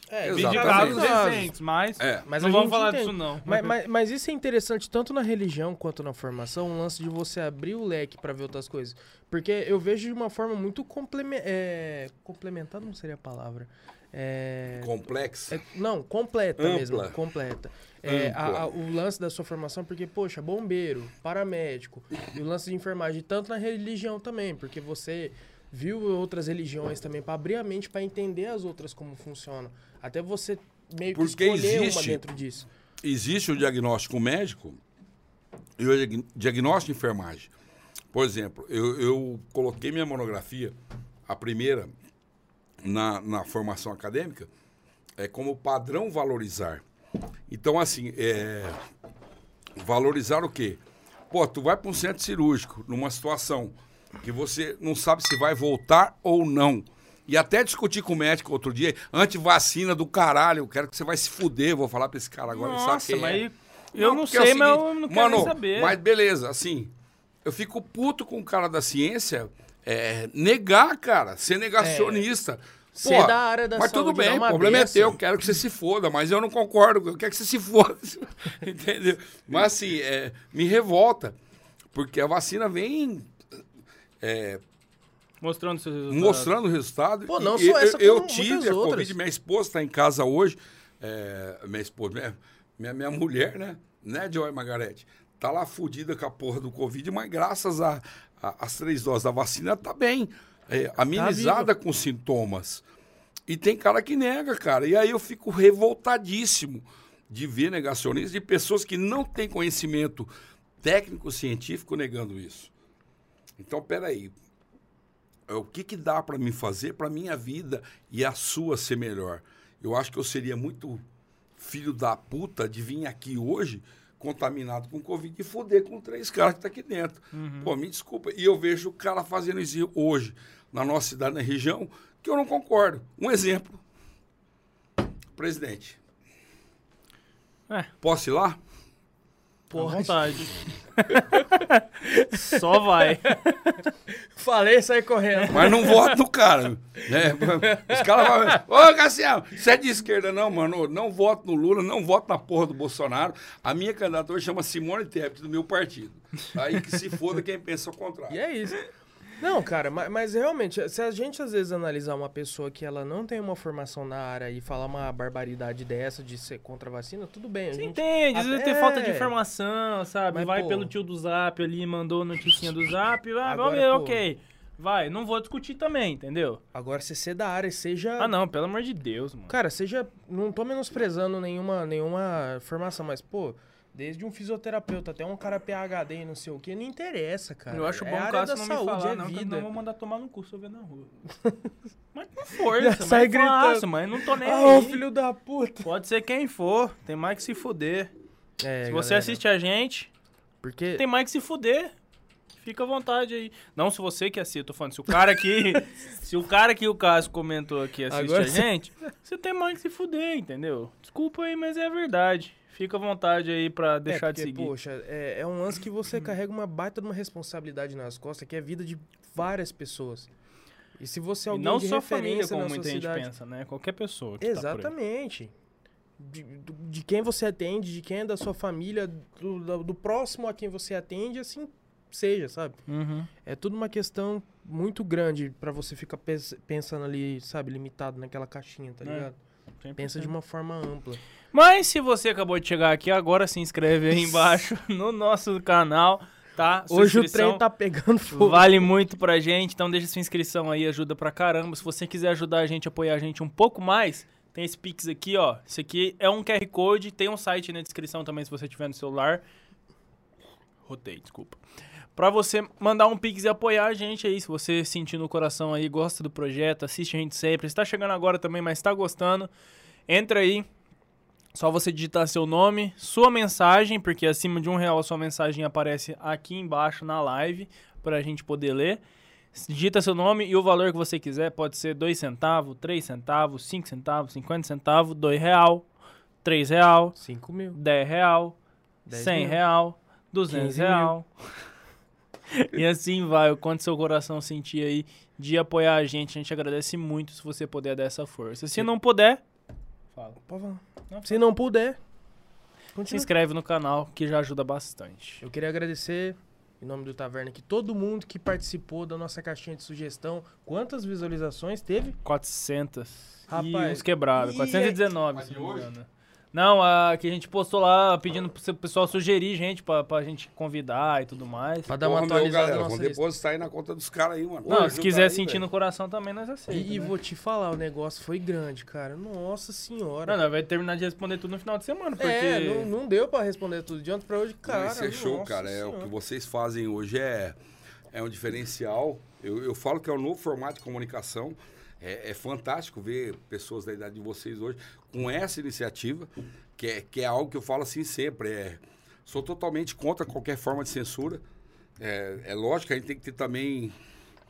É, Exatamente. Recentes, mas, É. Mas não vamos falar entende. disso não. Mas, mas, mas isso é interessante tanto na religião quanto na formação, um lance de você abrir o leque pra ver outras coisas. Porque eu vejo de uma forma muito complementar. É, complementar não seria a palavra. É, Complexo. é- não, completa Ampla. mesmo. Completa. É, a- a- o lance da sua formação, porque, poxa, bombeiro, paramédico, e o lance de enfermagem, tanto na religião também, porque você viu outras religiões também, pra abrir a mente, pra entender as outras como funcionam. Até você meio que Porque escolher uma existe- dentro disso. existe o diagnóstico médico e o diag- diagnóstico de enfermagem. Por exemplo, eu, eu coloquei minha monografia, a primeira, na, na formação acadêmica, é como padrão valorizar. Então, assim, é, valorizar o quê? Pô, tu vai para um centro cirúrgico numa situação que você não sabe se vai voltar ou não. E até discutir com o médico outro dia, antivacina do caralho, eu quero que você vai se fuder, vou falar pra esse cara agora, sabe Nossa, quem é. mas eu não, porque é sei, mas eu seguinte, não quero mano, saber. Mas beleza, assim, eu fico puto com o cara da ciência é, negar, cara, ser negacionista. Ser Pô, da área da mas tudo saúde, bem, dar o problema é teu, eu quero que você se foda, mas eu não concordo, eu quero que você se foda. Entendeu? Mas assim, é, me revolta, porque a vacina vem é, Mostrando seus resultados. mostrando o resultado. Pô, não E só essa, eu, eu tive a outras. Covid, minha esposa está em casa hoje. é, minha esposa, minha, minha, minha mulher, né? Né, Joy Margarete? Tá lá fudida com a porra do Covid, mas graças a- a- às três doses da vacina, tá bem. É, amenizada com sintomas. E tem cara que nega, cara. E aí eu fico revoltadíssimo de ver negacionistas de pessoas que não têm conhecimento técnico-científico negando isso. Então, peraí. É, O que, que dá para mim fazer para minha vida e a sua ser melhor? Eu acho que eu seria muito filho da puta de vir aqui hoje contaminado com Covid e foder com três caras que tá aqui dentro. Pô, me desculpa. E eu vejo o cara fazendo isso hoje na nossa cidade, na região, que eu não concordo. Um exemplo. Presidente. É. Posso ir lá? À vontade. Só vai. Falei, sai correndo. Mas não voto no cara. Né? Os caras falam, ô Cassiano, você é de esquerda, não, mano. Não voto no Lula, não voto na porra do Bolsonaro. A minha candidatura chama Simone Tebet, do meu partido. Aí que se foda quem pensa o contrário. E é isso. Não, cara, mas, mas realmente, se a gente às vezes analisar uma pessoa que ela não tem uma formação na área e falar uma barbaridade dessa de ser contra a vacina, tudo bem. Você entende, às vezes tem falta de informação, sabe? Mas, vai pô. pelo tio do zap ali, mandou noticinha do zap, ah, Agora, vamos ver, pô. ok. Vai, não vou discutir também, entendeu? Agora, se ser da área, seja. Ah, não, pelo amor de Deus, mano. Cara, seja. Não tô menosprezando nenhuma, nenhuma formação, mas, pô, desde um fisioterapeuta até um cara PHD e não sei o que, não interessa, cara. eu acho é bom o área Cássio da não saúde, me falar, é não, vida. não vou mandar tomar no cu se eu ver na rua. mas com força, mas sai é gritando. mas não tô nem Ah, ô aí. filho da puta. Pode ser quem for, tem mais que se fuder. É, se você galera, assiste a gente, Porque. tem mais que se fuder. Fica à vontade aí. Não se você que assiste, tô falando, se o cara aqui, se o cara que o Cássio comentou aqui assiste Agora a gente, você tem mais que se fuder, entendeu? Desculpa aí, mas é a verdade. Fica à vontade aí pra deixar é, porque, de seguir. Poxa, é, é um lance que você carrega uma baita de uma responsabilidade nas costas, que é a vida de várias pessoas. E se você é e alguém não de só família, como muita gente pensa, né? Qualquer pessoa tá. Exatamente. De, do- de quem você atende, de quem é da sua família, do, do- do próximo a quem você atende, assim seja, sabe? Uhum. É tudo uma questão muito grande pra você ficar pensando ali, sabe, limitado naquela caixinha, tá É, ligado? Pensa de uma forma ampla. Mas se você acabou de chegar aqui, agora se inscreve aí embaixo no nosso canal, tá? Sua Hoje o trem tá pegando fogo. Vale muito pra gente, então deixa sua inscrição aí, ajuda pra caramba. Se você quiser ajudar a gente, apoiar a gente um pouco mais, Tem esse Pix aqui, ó. Esse aqui é um QR Code, tem um site na descrição também se você tiver no celular. Rotei, desculpa. Pra você mandar um Pix e apoiar a gente aí, se você sentir no coração aí, gosta do projeto, assiste a gente sempre. Está chegando agora também, mas está gostando, entra aí. Só você digitar seu nome, sua mensagem, porque acima de um real a sua mensagem aparece aqui embaixo na live para a gente poder ler. Digita seu nome e o valor que você quiser, pode ser 2 centavos, 3 centavos, 5 centavos, 50 centavos, 2 real, 3 real, 5 mil. 10 real, 10 100 mil. real, 200 15 real. E assim vai, o quanto seu coração sentir aí de apoiar a gente, a gente agradece muito se você puder dar essa força. Se não puder, fala. Não, Se não puder, Se continua. inscreve no canal que já ajuda bastante. Eu queria agradecer, em nome do Taverna, aqui todo mundo que participou da nossa caixinha de sugestão. Quantas visualizações teve? 400. e Rapaz, uns quebrados. e 419, é- se Mas não me de hoje? Não, a que a gente postou lá pedindo pro pessoal sugerir gente pra, pra gente convidar e tudo mais. Pra dar uma Porra, meu, atualizada galera, na nossa vamos lista. depositar aí na conta dos caras aí, mano. Não, Ajuda se quiser aí, sentir velho. no coração também, nós aceitamos. E, e né? vou te falar, o negócio foi grande, cara. Nossa senhora. Não, não, vai terminar de responder tudo no final de semana, porque... É, não, não deu pra responder tudo de ontem pra hoje, Cara. Isso é show, nossa cara. É o que vocês fazem hoje é, é um diferencial. Eu, eu falo que é um novo formato de comunicação. É, é fantástico ver pessoas da idade de vocês hoje com essa iniciativa, que é, que é algo que eu falo assim sempre. É, sou totalmente contra qualquer forma de censura. É, é lógico que a gente tem que ter também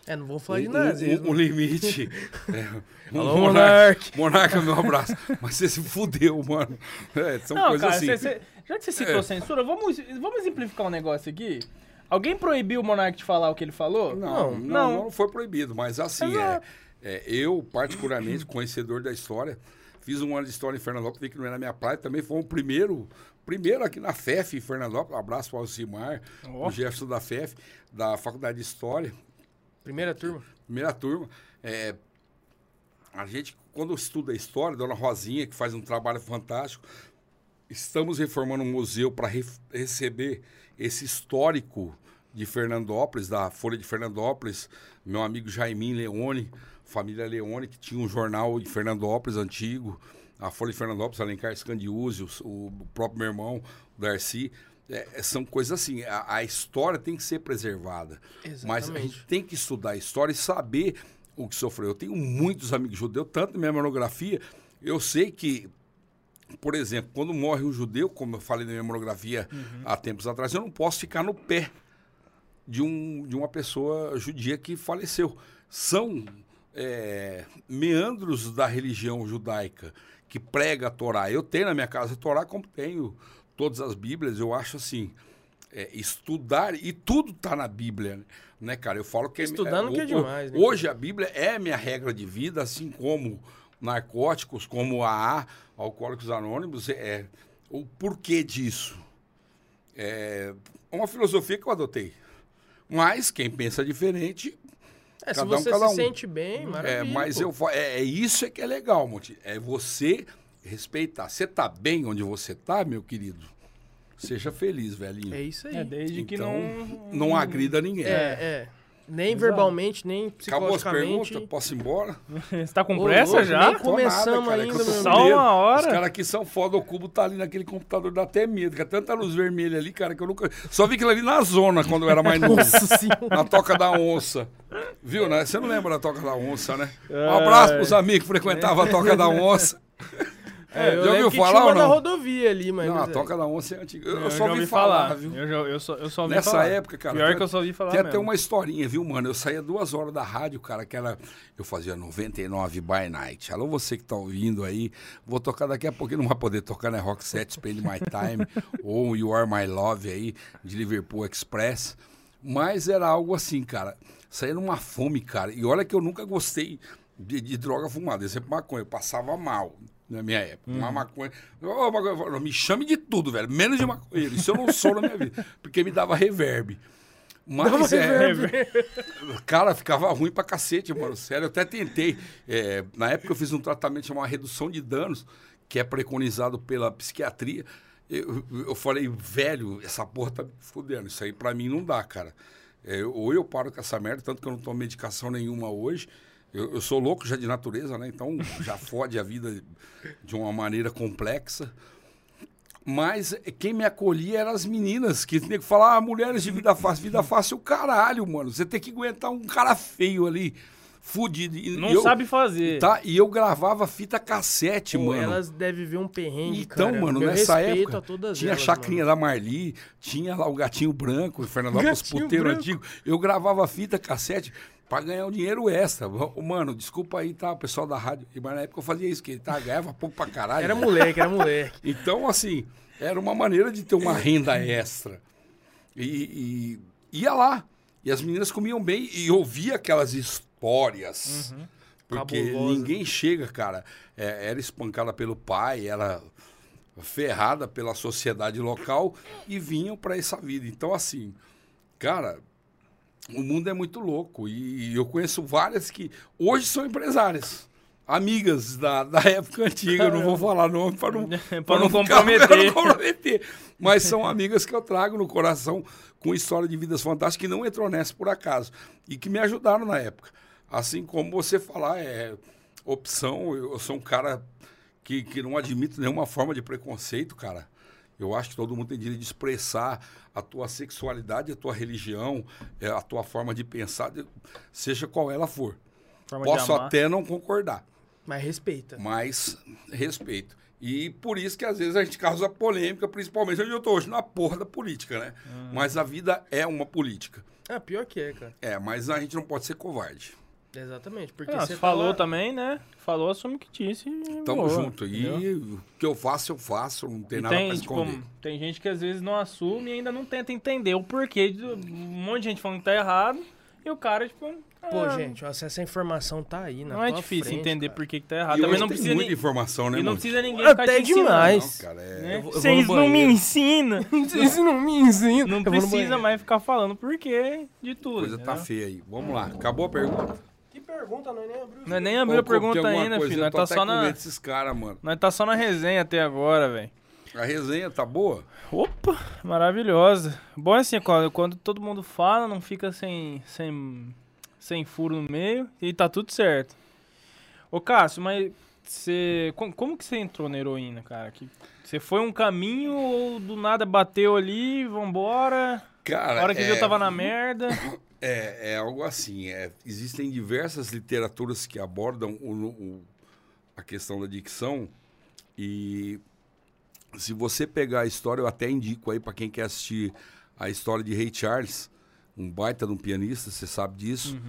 É, não vou falar um, de nada. um- um limite. É, um Alô, monarca. Monarca, meu abraço. Mas você se fudeu, mano. É, são Não, coisas cara, assim. cê- cê- já que você citou É. censura, vamos, vamos simplificar um negócio aqui? Alguém proibiu o Monark de falar o que ele falou? Não, não, não. não, foi proibido, mas assim, é. É, eu, particularmente, conhecedor da história, fiz um ano de história em Fernandópolis, vi que não era minha praia, também foi o primeiro, primeiro aqui na FEF em Fernandópolis, um abraço para o Alcimar, Ó. o Jefferson da FEF, da Faculdade de História, Primeira turma. primeira turma. É, a gente, quando estuda história, Dona Rosinha, que faz um trabalho fantástico, estamos reformando um museu para receber esse histórico de Fernandópolis, da Folha de Fernandópolis, meu amigo Jaimin Leone, família Leone, que tinha um jornal de Fernandópolis antigo, a Folha de Fernandópolis, Alencar Scandiuzzi, o, o próprio meu irmão, o Darcy. É, são coisas assim, a, a história tem que ser preservada. Mas a Exatamente. gente tem que estudar a história e saber o que sofreu. Eu tenho muitos amigos judeus, tanto na minha monografia, eu sei que, por exemplo, quando morre um judeu, como eu falei na minha monografia há tempos atrás, eu não posso ficar no pé de, um, de uma pessoa judia que faleceu. São é, meandros da religião judaica que prega a Torá. Eu tenho na minha casa a Torá, como tenho todas as Bíblias, eu acho assim. é, estudar, e tudo está na Bíblia, né, cara? Eu falo que... Estudar não o- quer o- demais, né? Hoje a Bíblia é minha regra de vida, assim como narcóticos, como a AA, Alcoólicos Anônimos, é o porquê disso. É uma filosofia que eu adotei. Mas quem pensa diferente É, se Cada um, você cada se um. sente bem, maravilha. é, mas pô. eu é, é isso é que é legal, Monte. É você respeitar. Você tá bem onde você tá, meu querido? Seja feliz, velhinho. É isso aí. É, desde que Então, não... não agrida ninguém. É, é. Nem Exato. verbalmente, nem Acabou as psicologicamente. perguntas? Posso ir embora? Você tá com pressa já? nem começamos ainda, eu tô meu Só medo. uma hora? Os caras aqui são foda, o cubo tá ali naquele computador, dá até medo, que é tanta luz vermelha ali, cara, que eu nunca. Só vi aquilo ali na zona quando eu era mais novo. Nossa senhora. Na Toca da Onça. Viu, né? Você não lembra da Toca da Onça, né? Um abraço pros amigos que frequentavam a Toca da Onça. É, eu Já ouviu falar tinha uma ou na não? rodovia ali, mas... Não, a é. Toca da Onça é antiga. Eu, Eu só ouvi falar, viu? Eu, já, eu, só, eu só ouvi Nessa falar. época, cara. Pior tem- que eu só ouvi falar Tem até mesmo. uma historinha, viu, mano? Eu saía duas horas da rádio, cara, que era. Eu fazia 99 by night. Alô, você que tá ouvindo aí. Vou tocar daqui a pouquinho, não vai poder tocar, né? Rock Set, Spend My Time, ou You Are My Love aí, de Liverpool Express. Mas era algo assim, cara. Saía numa fome, cara. E olha que eu nunca gostei de, de droga fumada. Eu sempre maconha. Eu passava mal na minha época. Uma maconha. Ô, maconha, Me chame de tudo, velho. Menos de maconheiro. Isso eu não sou na minha vida. Porque me dava reverb. Mas é. Cara, ficava ruim pra cacete, mano. Sério, eu até tentei. É, na época eu fiz um tratamento chamado redução de danos, que é preconizado pela psiquiatria. Eu, eu falei, velho, essa porra tá me fudendo. Isso aí pra mim não dá, cara. É, ou eu paro com essa merda, tanto que eu não tomo medicação nenhuma hoje. Eu, eu sou louco já de natureza, né? Então já fode a vida de uma maneira complexa. Mas quem me acolhia eram as meninas, que tinha que falar, ah, mulheres de vida fácil, vida fácil, o caralho, mano. Você tem que aguentar um cara feio ali, fudido. E Não eu- sabe fazer. Tá, e eu gravava fita cassete, Pô, mano. elas devem ver um perrengue, Então, cara. mano, nessa época, tinha a chacrinha mano. da Marli, tinha lá o Gatinho Branco, o Fernandópolis Gatinho Puteiro Branco. Antigo. Eu gravava fita cassete pra ganhar um dinheiro extra. Mano, desculpa aí, tá, o pessoal da rádio. Mas na época eu fazia isso, que tá, ganhava pouco pra caralho. Era né? moleque, era moleque. Então, assim, era uma maneira de ter uma renda extra. E, e ia lá. E as meninas comiam bem e ouvia aquelas histórias. Porque Cabulosa. ninguém chega, cara. É, era espancada pelo pai, era ferrada pela sociedade local e vinham para essa vida. Então, assim, cara, o mundo é muito louco. E, eu conheço várias que hoje são empresárias. Amigas da, da época antiga, eu não vou falar nome para não, pra não comprometer. não comprometer. Mas são amigas que eu trago no coração com história de vidas fantásticas que não entrou nessa por acaso e que me ajudaram na época. Assim como você falar, é opção, eu, eu sou um cara que, que não admito nenhuma forma de preconceito, cara. Eu acho que todo mundo tem direito de expressar a tua sexualidade, a tua religião, é, a tua forma de pensar, seja qual ela for. Forma Posso até não concordar Mas respeita. mas respeito. E por isso que às vezes a gente causa polêmica, principalmente onde eu tô hoje, na porra da política, né? Hum. Mas a vida é uma política. Ah, pior que é, cara. É, mas a gente não pode ser covarde. Exatamente. Porque Ah, você falou tá lá- também, né? Falou, assume o que disse. e Tamo boa, junto. entendeu? E o que eu faço, eu faço. Não tem E nada tem, pra tipo, esconder. tem gente que às vezes não assume e ainda não tenta entender o porquê. De, um monte de gente falando que tá errado. E o cara, tipo. Pô, ah, gente, ó, se essa informação tá aí Não é difícil frente, entender cara. por que, que tá errado. E Também hoje não tem precisa, muita ni- informação, né, e não precisa ninguém Até ficar te ensinando, demais. Não, cara, é... né? Eu vou- eu vou Vocês não me ensinam. Vocês não me ensinam. Não Eu precisa mais ficar falando porquê de A tudo. coisa tá feia aí. Vamos lá. Acabou a pergunta? Que pergunta, nós nem abriu. Nós nem abriu a pergunta ainda, coisa? filho. Eu Nós tá até só na. medo desses caras, mano. Nós tá só na resenha até agora, velho. A resenha tá boa? Opa, maravilhosa. Bom é assim, quando, quando todo mundo fala, não fica sem, sem, sem furo no meio e tá tudo certo. Ô Cássio, mas você. Como, como que você entrou na heroína, cara? Que, você foi um caminho ou do nada bateu ali, vambora? Cara, A hora que é... viu tava na merda. É, é algo assim. é, existem diversas literaturas que abordam o- o- a questão da dicção e se você pegar a história, eu até indico aí para quem quer assistir a história de Ray Charles, um baita de um pianista, você sabe disso,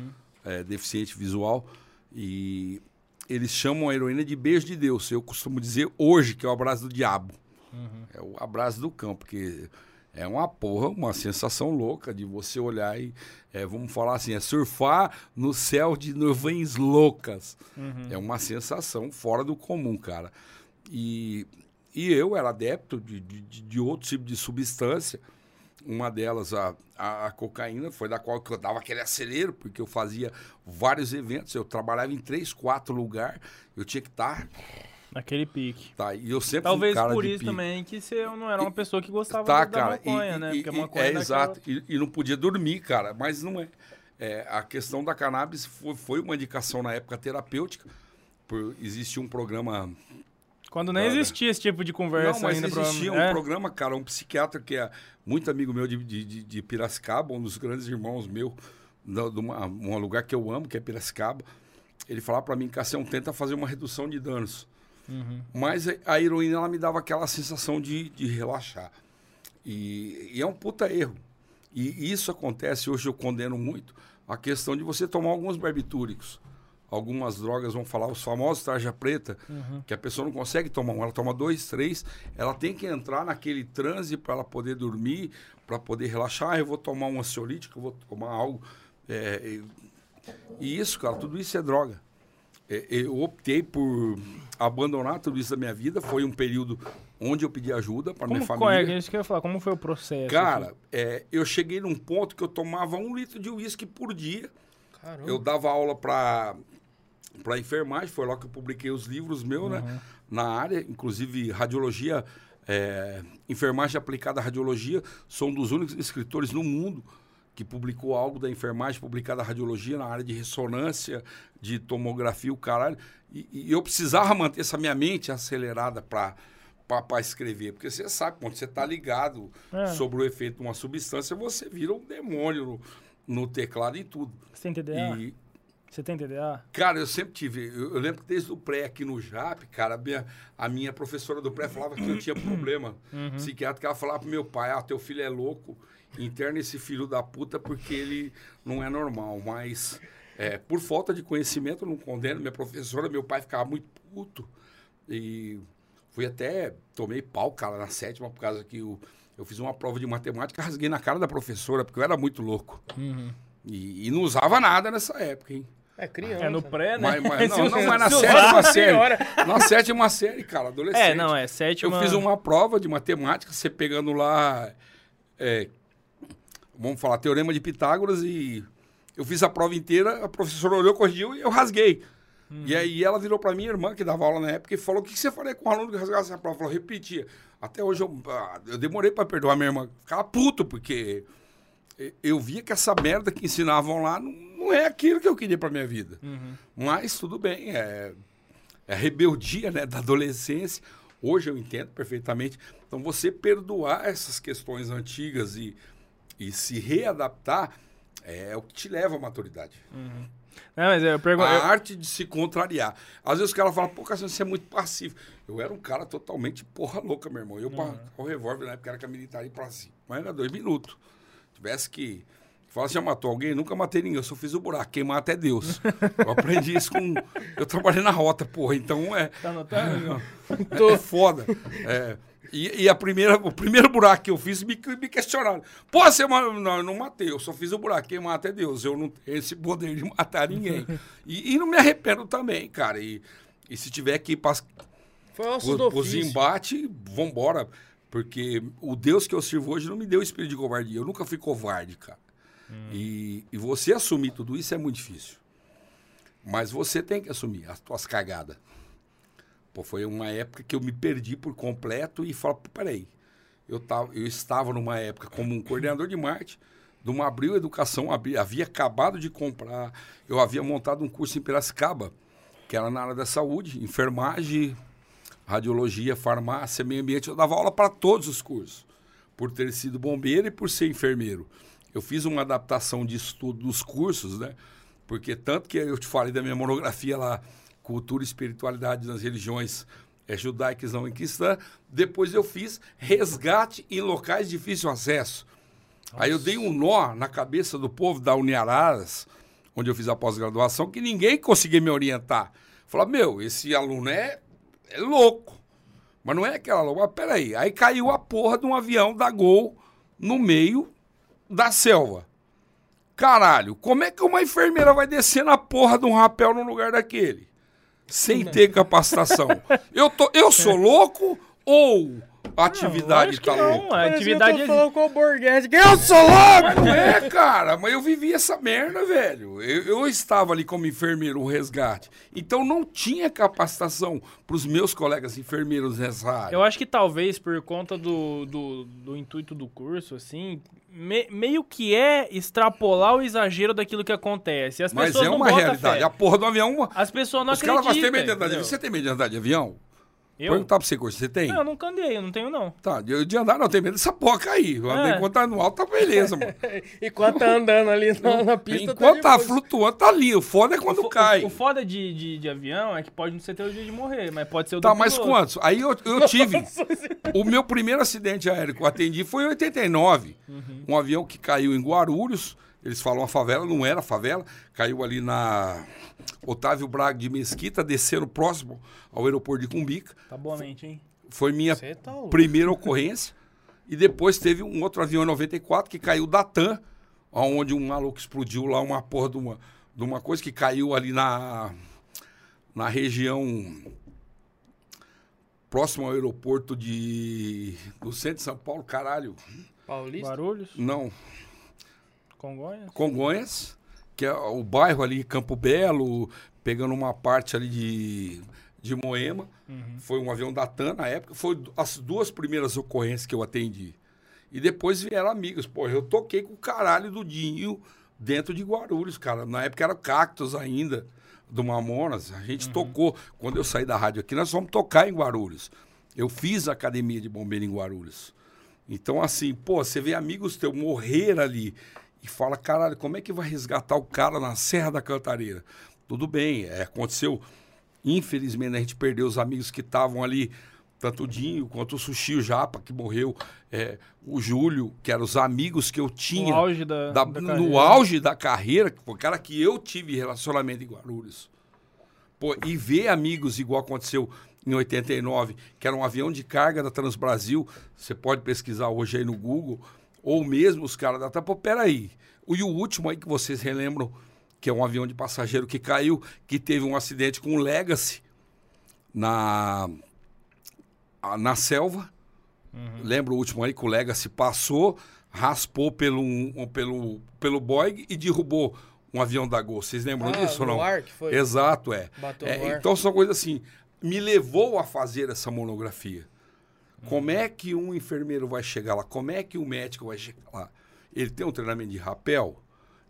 é, deficiente visual e eles chamam a heroína de beijo de Deus. Eu costumo dizer hoje que é o abraço do diabo. É o abraço do cão, porque é uma porra, uma sensação louca de você olhar e, é, vamos falar assim, é surfar no céu de nuvens loucas. É uma sensação fora do comum, cara. E, e eu era adepto de, de, de- de outro tipo de substância. Uma delas, a, a, a cocaína, foi da qual que eu dava aquele acelero, porque eu fazia vários eventos, eu trabalhava em três, quatro lugares, eu tinha que estar. Naquele pique. Tá, e eu sempre Talvez cara por isso pique. também que você não era uma pessoa que gostava Tá, da, cara. maconha, e, né? Porque e- maconha é dá exato. E, e não podia dormir, cara. Mas não é. É, a questão da cannabis foi, foi uma indicação na época terapêutica. Por, existia um programa. Quando nem Nada. existia esse tipo de conversa não, ainda. existia um. É. programa, cara, um psiquiatra que é muito amigo meu de, de, de- Piracicaba, um dos grandes irmãos meu, de uma, um lugar que eu amo, que é Piracicaba. Ele falava pra mim, Cassião, tenta fazer uma redução de danos. Uhum. Mas a- heroína ela me dava aquela sensação de, de relaxar. E, e é um puta erro. E isso acontece, hoje eu condeno muito, a questão de você tomar alguns barbitúricos. Algumas drogas, vão falar, os famosos tarja preta, que a pessoa não consegue tomar um, ela toma dois, três, ela tem que entrar naquele transe para ela poder dormir, para poder relaxar. Ah, eu vou tomar um ansiolítico, eu vou tomar algo. É, e- e isso, cara, tudo isso é droga. É, Eu optei por abandonar tudo isso da minha vida. Foi um período onde eu pedi ajuda para minha Como, qual é, família. isso que eu ia falar, como foi o processo? Cara, assim? é, eu cheguei num ponto que eu tomava um litro de uísque por dia. Caramba. Eu dava aula para para enfermagem, foi lá que eu publiquei os livros meus, né? Na área, inclusive radiologia, é, enfermagem aplicada à radiologia, sou um dos únicos escritores no mundo que publicou algo da enfermagem, publicada radiologia na área de ressonância, de tomografia, o caralho. E, e eu precisava manter essa minha mente acelerada para para escrever, porque você sabe, quando você está ligado É. sobre o efeito de uma substância, você vira um demônio no, no teclado e tudo. Você tem TDA? E, Você tem TDA? Cara, eu sempre tive. Eu, eu lembro que desde o pré aqui no JAP, cara, a minha, a minha professora do pré falava que eu tinha problema psiquiátrico. Ela falava pro meu pai: ah, teu filho é louco, interna esse filho da puta porque ele não é normal. Mas, é, por falta de conhecimento, eu não condeno. Minha professora, meu pai ficava muito puto. E fui até. Tomei pau, cara, na sétima, por causa que eu, eu fiz uma prova de matemática, rasguei na cara da professora, porque eu era muito louco. E, e não usava nada nessa época, hein? É criança. É no pré, né? Mas, mas- não, não, mas na sétima usar, série. Na sétima série, cara, adolescente. É, não, é sétima. Eu fiz uma prova de matemática, você pegando lá. é, vamos falar, Teorema de Pitágoras, e eu fiz a prova inteira, a professora olhou, corrigiu e eu rasguei. E aí ela virou pra minha irmã, que dava aula na época, e falou: o que que você faria com um aluno que rasgasse a prova? Falou, repetia. Até hoje eu, ah, eu demorei pra perdoar minha irmã. Ficava puto, porque eu via que essa merda que ensinavam lá não, não é aquilo que eu queria pra minha vida. Mas tudo bem, é, é rebeldia né, da adolescência. Hoje eu entendo perfeitamente. Então, você perdoar essas questões antigas e, e se readaptar é o que te leva à maturidade. Não, mas eu pergunto. A arte de se contrariar. Às vezes os caras falam, pô, Cassiano, você é muito passivo. Eu era um cara totalmente porra louca, meu irmão. Eu, pra, o revólver na época era com a militar e pra cima. Mas era dois minutos. Tivesse que. Fala, já matou alguém? Nunca matei ninguém. Eu só fiz o buraco. Quem mata é Deus. Eu aprendi isso com. Eu trabalhei na rota, porra. Então é. Tá anotando? É foda. É, e, e a primeira, o primeiro buraco que eu fiz me, me questionaram. Pô, você não, eu não matei, eu só fiz o buraco. Quem mata é Deus. Eu não tenho esse poder de matar ninguém. E, e não me arrependo também, cara. E, e se tiver que ir para os embates, vambora. Porque o Deus que eu sirvo hoje não me deu espírito de covardia. Eu nunca fui covarde, cara. E, e você assumir tudo isso é muito difícil. Mas você tem que assumir as tuas cagadas. Pô, foi uma época que eu me perdi por completo e falo, peraí. Eu, tava, eu estava numa época como um coordenador de marketing, de uma Abril Educação, abri- havia acabado de comprar, eu havia montado um curso em Piracicaba, que era na área da saúde, enfermagem, radiologia, farmácia, meio ambiente. Eu dava aula para todos os cursos, por ter sido bombeiro e por ser enfermeiro. Eu fiz uma adaptação de estudo dos cursos, né? Porque tanto que eu te falei da minha monografia lá, Cultura e Espiritualidade nas Religiões é, Judaicas não em cristã, depois eu fiz resgate em locais de difícil acesso. Aí eu dei um nó na cabeça do povo da Uniararas, onde eu fiz a pós-graduação, que ninguém conseguia me orientar. Falar, meu, esse aluno é, é louco. Mas não é aquela louca. Mas peraí. Aí caiu a porra de um avião da Gol no meio da selva. Caralho, como é que uma enfermeira vai descer na porra de um rapel no lugar daquele? Sem ter capacitação. Eu, tô, eu sou louco ou atividade que tá não, louca? a atividade eu tô falando com o Borghetti, que eu sou louco! Não é, cara. Mas eu vivi essa merda, velho. Eu, eu estava ali como enfermeiro, um resgate. Então não tinha capacitação para os meus colegas enfermeiros nessa área. Eu acho que talvez por conta do, do, do intuito do curso, assim, me- meio que é extrapolar o exagero daquilo que acontece. As Mas pessoas é não uma botam realidade. fé. A porra do avião. As pessoas não os acreditam. falam, tem medo de andar de entendeu? avião. Você tem medo de andar de avião? Eu? Perguntar pra você, Corso, você tem? Não, eu nunca andei, eu não tenho não. Tá, de, de andar não, tem medo dessa porra cair. Eu andei É. enquanto tá no alto, tá beleza, mano. Enquanto tá andando ali na, na pista, Enquanto de tá boa. flutuando, tá ali. O foda é quando o, cai. O, o foda de, de, de avião é que pode não ser teu dia de morrer, mas pode ser o Tá, do mas piloto. quantos? Aí eu, eu tive. o meu primeiro acidente aéreo que eu atendi foi em 89. Um avião que caiu em Guarulhos. Eles falam a favela, não era favela. Caiu ali na Otávio Braga de Mesquita, descendo próximo ao aeroporto de Cumbica. Tá boa mente, hein? Foi minha tá primeira ocorrência. E depois teve um outro avião em 94 que caiu da TAM, onde um maluco explodiu lá uma porra de uma, de uma coisa que caiu ali na, na região próximo ao aeroporto de, do centro de São Paulo, caralho. Paulista? Guarulhos, Não, Congonhas. Congonhas, que é o bairro ali, Campo Belo, pegando uma parte ali de, de Moema. Foi um avião da TAM na época. Foi as duas primeiras ocorrências que eu atendi. E depois vieram amigos. Pô, eu toquei com o caralho do Dinho dentro de Guarulhos, cara. Na época era Cactus ainda, do Mamonas. A gente tocou. Quando eu saí da rádio aqui, nós fomos tocar em Guarulhos. Eu fiz a academia de bombeiro em Guarulhos. Então, assim, pô, você vê amigos teus morrer ali e fala, caralho, como é que vai resgatar o cara na Serra da Cantareira? Tudo bem, é, aconteceu. Infelizmente, a gente perdeu os amigos que estavam ali, tanto o Dinho quanto o Sushi, o Japa, que morreu, é, o Júlio, que eram os amigos que eu tinha. No auge da, da- da no carreira. auge da carreira, que foi o cara que eu tive relacionamento em Guarulhos. Pô, e ver amigos igual aconteceu em 89, que era um avião de carga da Transbrasil, você pode pesquisar hoje aí no Google, ou mesmo os caras da Pô, peraí. E o último aí que vocês relembram, que é um avião de passageiro que caiu, que teve um acidente com o Legacy na, na selva. Lembra o último aí que o Legacy passou, raspou pelo, um- pelo, pelo Boeing e derrubou um avião da Gol. Vocês lembram Ah, disso ou não? ar que foi? Exato, é. É. Então são coisas assim. Me levou a fazer essa monografia. Como é que um enfermeiro vai chegar lá? Como é que um médico vai chegar lá? Ele tem um treinamento de rapel,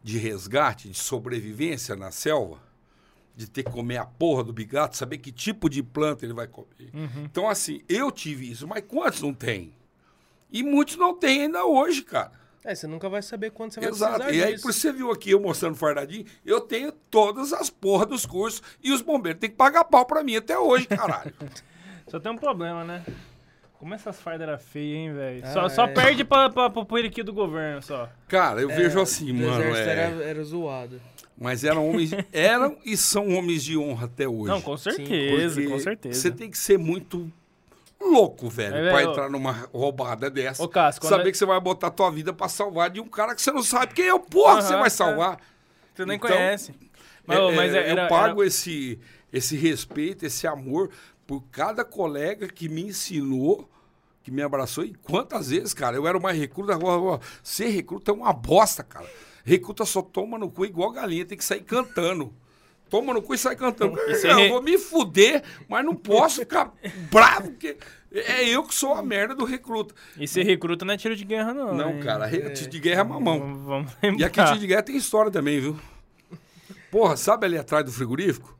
de resgate, de sobrevivência na selva, de ter que comer a porra do bigato, saber que tipo de planta ele vai comer. Então, assim, eu tive isso, mas quantos não tem? E muitos não têm ainda hoje, cara. É, você nunca vai saber quando você vai Exato. precisar E aí, disso. por isso você viu aqui eu mostrando fardadinho, eu tenho todas as porra dos cursos e os bombeiros têm que pagar pau pra mim até hoje, caralho. Só tem um problema, né? Como essas fardas eram feias, hein, velho? Ah, só só é. perde pra, pra, pro periquito do governo, só. Cara, eu vejo assim, O mano, exército é... era, era zoado. mas eram homens, eram e são homens de honra até hoje. Não, com certeza, com certeza. Você tem que ser muito louco, velho, É, pra entrar numa roubada dessa. Ô, Cássio, Saber é- que você vai botar tua vida pra salvar de um cara que você não sabe quem é o porra que você vai é. salvar. Você nem Então, conhece. Mas, É, mas é, era, eu pago era- esse, esse respeito, esse amor por cada colega que me ensinou, que me abraçou. E quantas vezes, cara, eu era uma recruta. agora, Ser recruta é uma bosta, cara. Recruta só toma no cu igual galinha, tem que sair cantando. Toma no cu e sai cantando. ser Eu re- vou me fuder, mas não posso ficar bravo, porque é eu que sou a merda do recruta. E ser recruta não é tiro de guerra, não. Não, hein? cara, re- tiro de guerra é mamão. Vamos, vamos E aqui tiro de guerra tem história também, viu? Porra, sabe ali atrás do frigorífico?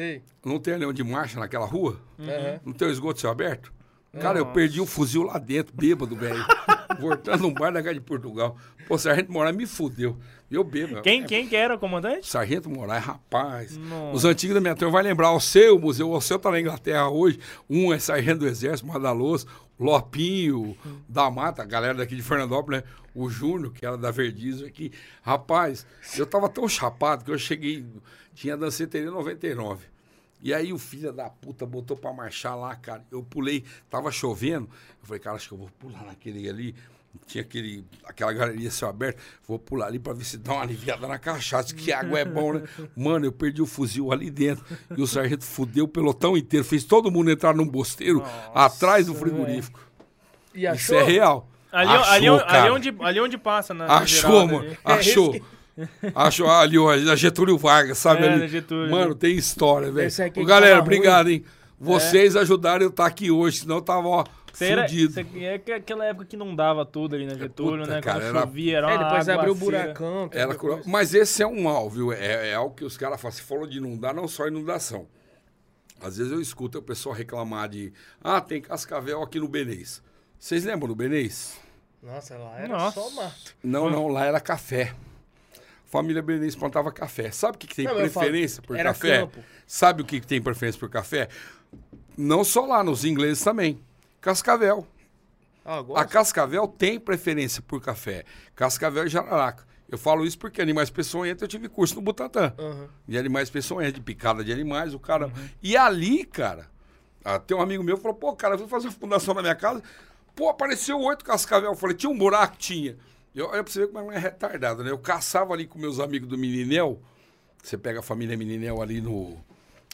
Sei. Não tem anel de marcha naquela rua? Aham. Não tem o esgoto céu aberto? Cara, eu perdi um fuzil lá dentro, bêbado, velho. Voltando num bar da Gá de Portugal. Pô, Sargento Moraes me fudeu. Eu bebo. Quem, É, quem que era o comandante? Sargento Moraes, rapaz. Nossa. Os antigos da minha turma vai lembrar. O seu museu, o seu tá na Inglaterra hoje. Um é Sargento do Exército, Madaloso. Lopinho, da Mata, a galera daqui de Fernandópolis, né? O Júnior, que era da Verdizo aqui. Rapaz, eu tava tão chapado que eu cheguei. Tinha danceteria 99. E aí o filho da puta botou pra marchar lá, cara. Eu pulei, tava chovendo. Eu falei, cara, acho que eu vou pular naquele ali. Tinha aquele, aquela galeria céu aberto. Vou pular ali pra ver se dá uma aliviada na cachaça, que água é bom, né? Mano, eu perdi o fuzil ali dentro. E o sargento fudeu o pelotão inteiro. Fez todo mundo entrar num bosteiro atrás do frigorífico. E Isso é real. Ali, Achou, ali, ali, cara. onde, ali onde passa, na Achou, geral, mano. ali. Achou. Achou ali, ó, a Getúlio Vargas, sabe É, ali? Getúlio, Mano, ali. tem história, velho. Galera, obrigado, hein? Vocês ajudaram eu estar aqui hoje, senão eu tava, ó, era, é que- aquela época que não dava tudo ali na Getúlio, Puta, né? cara, Quando era- chovia, era É, depois abriu o buracão. Era depois. Mas esse é um mal, viu? É, é algo que os caras falam. Você falou de inundar, não só inundação. Às vezes eu escuto o pessoal reclamar de. Ah, tem cascavel aqui no Benês. Vocês lembram do Benês? Nossa, lá era Nossa. só mato. Não, não, lá era café. Família Benês plantava café. Sabe o que, que tem Não, eu falo, preferência por café? campo. Sabe o que, que tem preferência por café? Não só lá, nos ingleses também. Cascavel. Ah, A. Cascavel tem preferência por café. Cascavel e jararaca. Eu falo isso porque animais peçonhentos eu tive curso no Butantan. Aham. De animais peçonhentos, de picada de animais, o cara. E ali, cara, ah, tem um amigo meu falou, pô, cara, eu fui fazer uma fundação na minha casa. Pô, apareceu oito cascavel. Eu falei, tinha um buraco? Tinha. Eu, olha pra você ver como é retardado, né? Eu caçava ali com meus amigos do Meninel. Você pega a família Meninel ali no.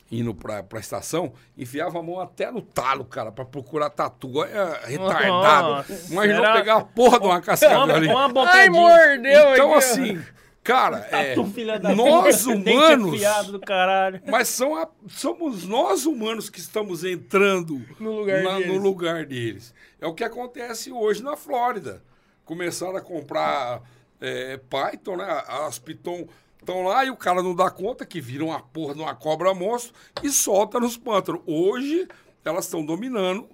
Indo pra, pra estação, enfiava a mão até no talo, cara, pra procurar tatu. Olha, retardado. Nossa, Imaginou era- pegar a porra de uma cascavel Uma, ali. uma Ai, mordeu Então, ó. assim, cara, é, nós humanos, afiado do caralho. mas são a- somos nós humanos que estamos entrando No lugar na- no lugar deles. É o que acontece hoje na Flórida. Começaram a comprar é, Python, né? As Python estão lá e o cara não dá conta que viram uma porra de uma cobra monstro e solta nos pântanos. Hoje, elas estão dominando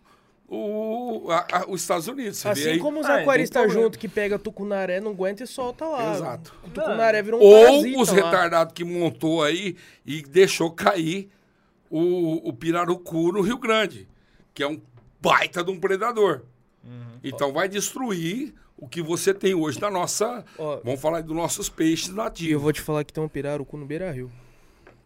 o, a- a- os Estados Unidos. Assim aí? como os Ah, não aquaristas problema. junto que pega tucunaré, não aguenta e solta lá. Exato. O tucunaré virou um Ou parasita os retardados que montou aí e deixou cair o, o pirarucu no Rio Grande, que é um baita de um predador. Uhum. Então vai destruir o que você tem hoje na nossa. Ó. Vamos falar dos nossos peixes E eu nativos. vou te falar que tem um pirarucu no Beira Rio.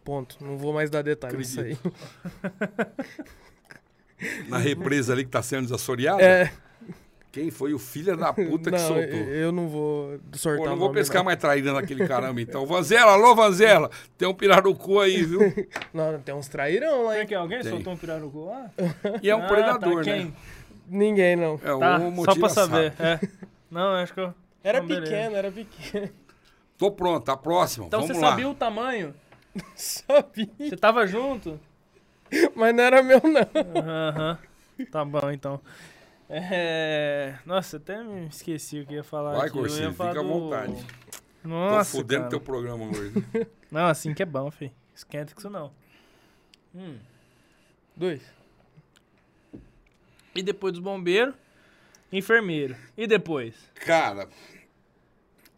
Ponto. Não vou mais dar detalhes disso aí. Na represa ali que está sendo desassoreada. É. Quem foi o filho da puta que não, soltou? eu não vou sortar Pô, não vou pescar não. mais traíra naquele caramba, então. Vanzela, alô, Vanzela! Tem um pirarucu aí, viu? Não, tem uns trairão lá, Tem hein? que alguém Tem. soltou um pirarucu lá? E é um Ah, predador, tá, né? Ninguém, não. É Tá, o só pra saber. sabe. É. Não, acho que eu... Era Não, beleza. pequeno, era pequeno. Tô pronto, a próxima. Então Vamos você lá. sabia o tamanho? Sabia. Você tava junto? Mas não era meu, não. Aham. Tá bom, então. É... Nossa, até me esqueci o que ia falar Vai, aqui. Eu ia Corsinho, falar fica à do- vontade. Tô Nossa, fudendo cara. teu programa hoje. Não, assim que é bom, filho. Esquenta com isso não. Hum. Dois. E depois dos bombeiros, enfermeiro. E depois? Cara,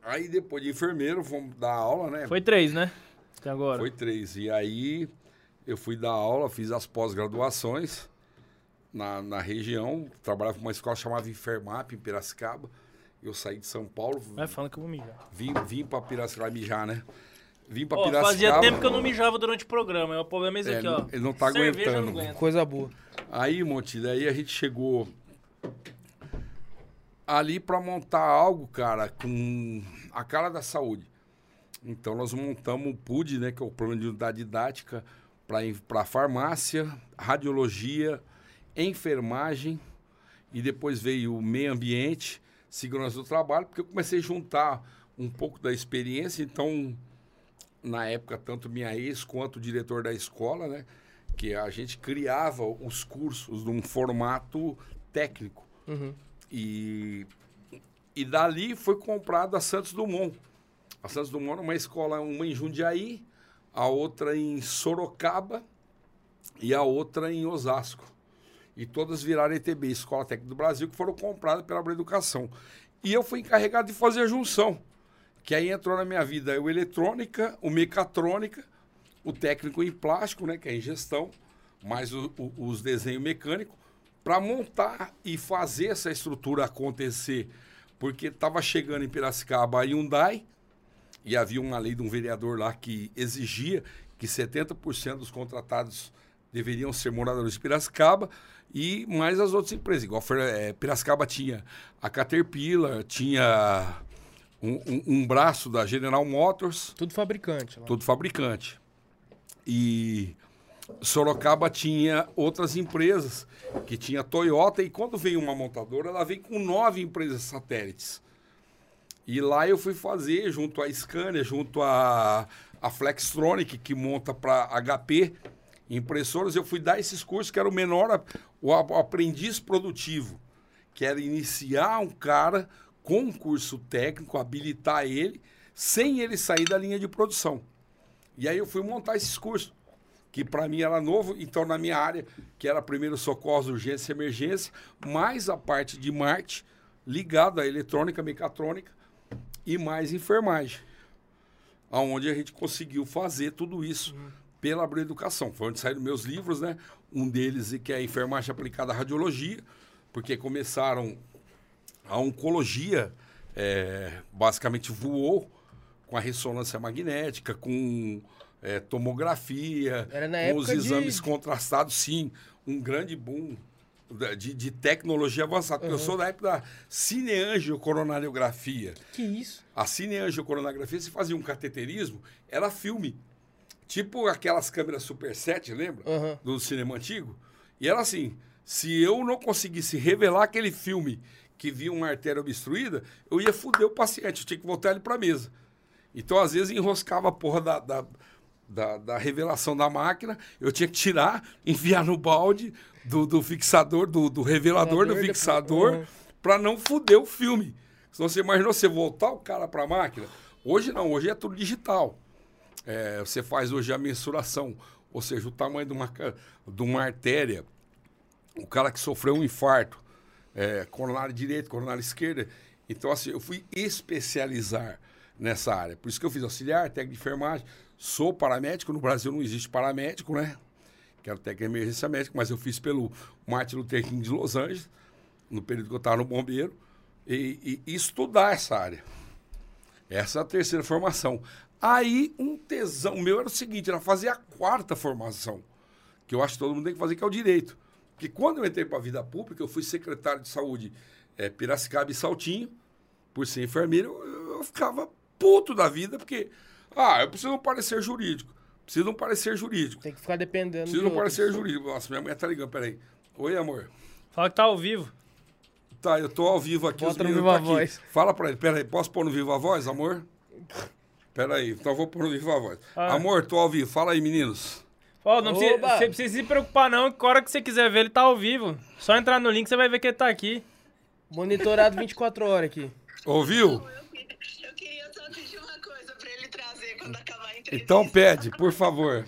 aí depois de enfermeiro, fomos dar aula, né? Foi três, né? Até agora. Foi três. E aí eu fui dar aula, fiz as pós-graduações na, na região. Trabalhava com uma escola chamada Enfermap, em Piracicaba. Eu saí de São Paulo, Vai falando que eu vou mijar. vim, vim pra Piracicaba mijar, né? Vim pra Ó, Piracicaba. fazia tempo que eu não mijava durante o programa. O problema é esse É, aqui, ó. ele não tá Cerveja aguentando. não aguento. Coisa boa. Aí, Monte, daí a gente chegou ali para montar algo, cara, com a cara da saúde. Então nós montamos o PUD, né, que é o plano de unidade didática para farmácia, radiologia, enfermagem e depois veio o meio ambiente, segurança do trabalho, porque eu comecei a juntar um pouco da experiência, então na época tanto minha ex quanto o diretor da escola, né, que a gente criava os cursos num formato técnico. Uhum. E, e dali foi comprada a Santos Dumont. A Santos Dumont é uma escola, uma em Jundiaí, a outra em Sorocaba e a outra em Osasco. E todas viraram ETB, Escola Técnica do Brasil, que foram compradas pela Abra Educação. E eu fui encarregado de fazer a junção, que aí entrou na minha vida o eletrônica, o mecatrônica, o técnico em plástico, né, que é em gestão, mais o- o- os desenhos mecânicos, para montar e fazer essa estrutura acontecer. Porque estava chegando em Piracicaba a Hyundai, e havia uma lei de um vereador lá que exigia que 70% dos contratados deveriam ser moradores de Piracicaba e mais as outras empresas. Igual eh, Piracicaba tinha a Caterpillar, tinha um, um- um braço da General Motors, Tudo fabricante lá. todo fabricante. E Sorocaba tinha outras empresas, que tinha Toyota, e quando vem uma montadora, ela vem com nove empresas satélites. E lá eu fui fazer, junto à Scania, junto à, à Flextronic, que monta para HP, impressoras, eu fui dar esses cursos, que era o menor, o aprendiz produtivo, que era iniciar um cara com um curso técnico, habilitar ele, sem ele sair da linha de produção. E aí eu fui montar esses cursos, que para mim era novo, então na minha área, que era primeiro socorro, urgência e emergência, mais a parte de marketing ligada à eletrônica, mecatrônica e mais enfermagem. Aonde a gente conseguiu fazer tudo isso pela Abril Educação. Foi onde saíram meus livros, né? Um deles que é a enfermagem aplicada à radiologia, porque começaram a oncologia, é, basicamente voou com a ressonância magnética, com é, tomografia, com os época de- exames contrastados, sim, um grande boom de, de tecnologia avançada. Eu sou da época da cineangiocoronariografia. Que isso? A cineangiocoronariografia, se fazia um cateterismo, era filme. Tipo aquelas câmeras Super 7, lembra? Aham. Do cinema antigo. E era assim, se eu não conseguisse revelar aquele filme que via uma artéria obstruída, eu ia foder o paciente, eu tinha que voltar ele para mesa. Então, às vezes, enroscava a porra da, da, da, da revelação da máquina, eu tinha que tirar, enfiar no balde do, do fixador, do, do revelador do fixador, Uhum. para não foder o filme. Senão você imaginou você voltar o cara para a máquina? Hoje não, hoje é tudo digital. É, você faz hoje a mensuração, ou seja, o tamanho de uma, de uma artéria. O cara que sofreu um infarto, é, coronário direito, coronário esquerda. Então, assim, eu fui especializar nessa área. Por isso que eu fiz auxiliar, técnico de enfermagem. Sou paramédico. No Brasil não existe paramédico, né? Que era o técnico de emergência médica, mas eu fiz pelo Martin Luther King de Los Angeles, no período que eu estava no bombeiro, e, e- e estudar essa área. Essa é a terceira formação. Aí, um tesão meu era o seguinte, era fazer a quarta formação, que eu acho que todo mundo tem que fazer, que é o direito. Porque quando eu entrei para a vida pública, eu fui secretário de saúde eh, Piracicaba e Saltinho, por ser enfermeiro, eu, eu ficava puto da vida, porque, ah, eu preciso de um parecer jurídico, preciso de um parecer jurídico, Tem que ficar dependendo preciso de de um outros. parecer jurídico. Nossa, minha mulher tá ligando, peraí. Oi, amor. Fala que tá ao vivo. Tá, eu tô ao vivo aqui. Bota os no meninos tá aqui. Voz. Fala pra ele, peraí, posso pôr no Viva Voz, amor? Peraí, então eu vou pôr no Viva Voz. Ah. Amor, tô ao vivo. Fala aí, meninos. Ó, não precisa, você precisa se preocupar não, que a hora que você quiser ver ele tá ao vivo. Só entrar no link você vai ver que ele tá aqui. Monitorado 24 horas aqui. Ouviu? Então pede, por favor.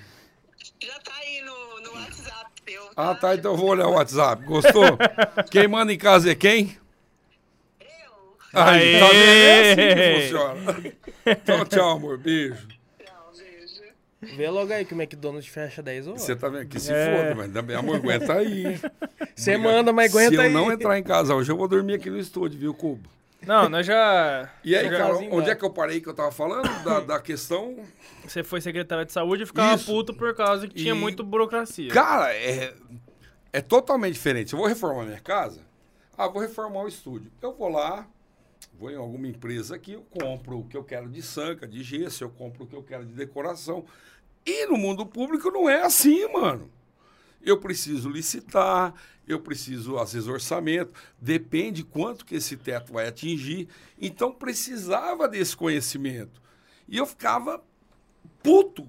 Já tá aí no, no WhatsApp teu. Ah, tá, então eu vou olhar o WhatsApp. Gostou? Quem manda em casa é quem? Eu? Aí, tá vendo? É assim que funciona. Então, tchau, amor. Beijo. Tchau, beijo. Vê logo aí que o McDonald's fecha 10 horas. Você tá vendo que se É. foda, mas amor, aguenta aí. Você manda, mas aguenta Se eu aí. não entrar em casa hoje, eu vou dormir aqui no estúdio, viu, Cubo? Não, nós já... E aí, Eu cara, onde embora. é que eu parei que eu tava falando? Da, da questão. Você foi secretário de saúde e ficava Isso. puto por causa que tinha E- muito burocracia. Cara, é, é totalmente diferente. Eu vou reformar minha casa, ah, vou reformar o estúdio. Eu vou lá, vou em alguma empresa aqui, eu compro o que eu quero de sanca, de gesso, eu compro o que eu quero de decoração. E no mundo público não é assim, mano. Eu preciso licitar, eu preciso, às vezes, orçamento, depende quanto que esse teto vai atingir. Então, precisava desse conhecimento. E eu ficava puto.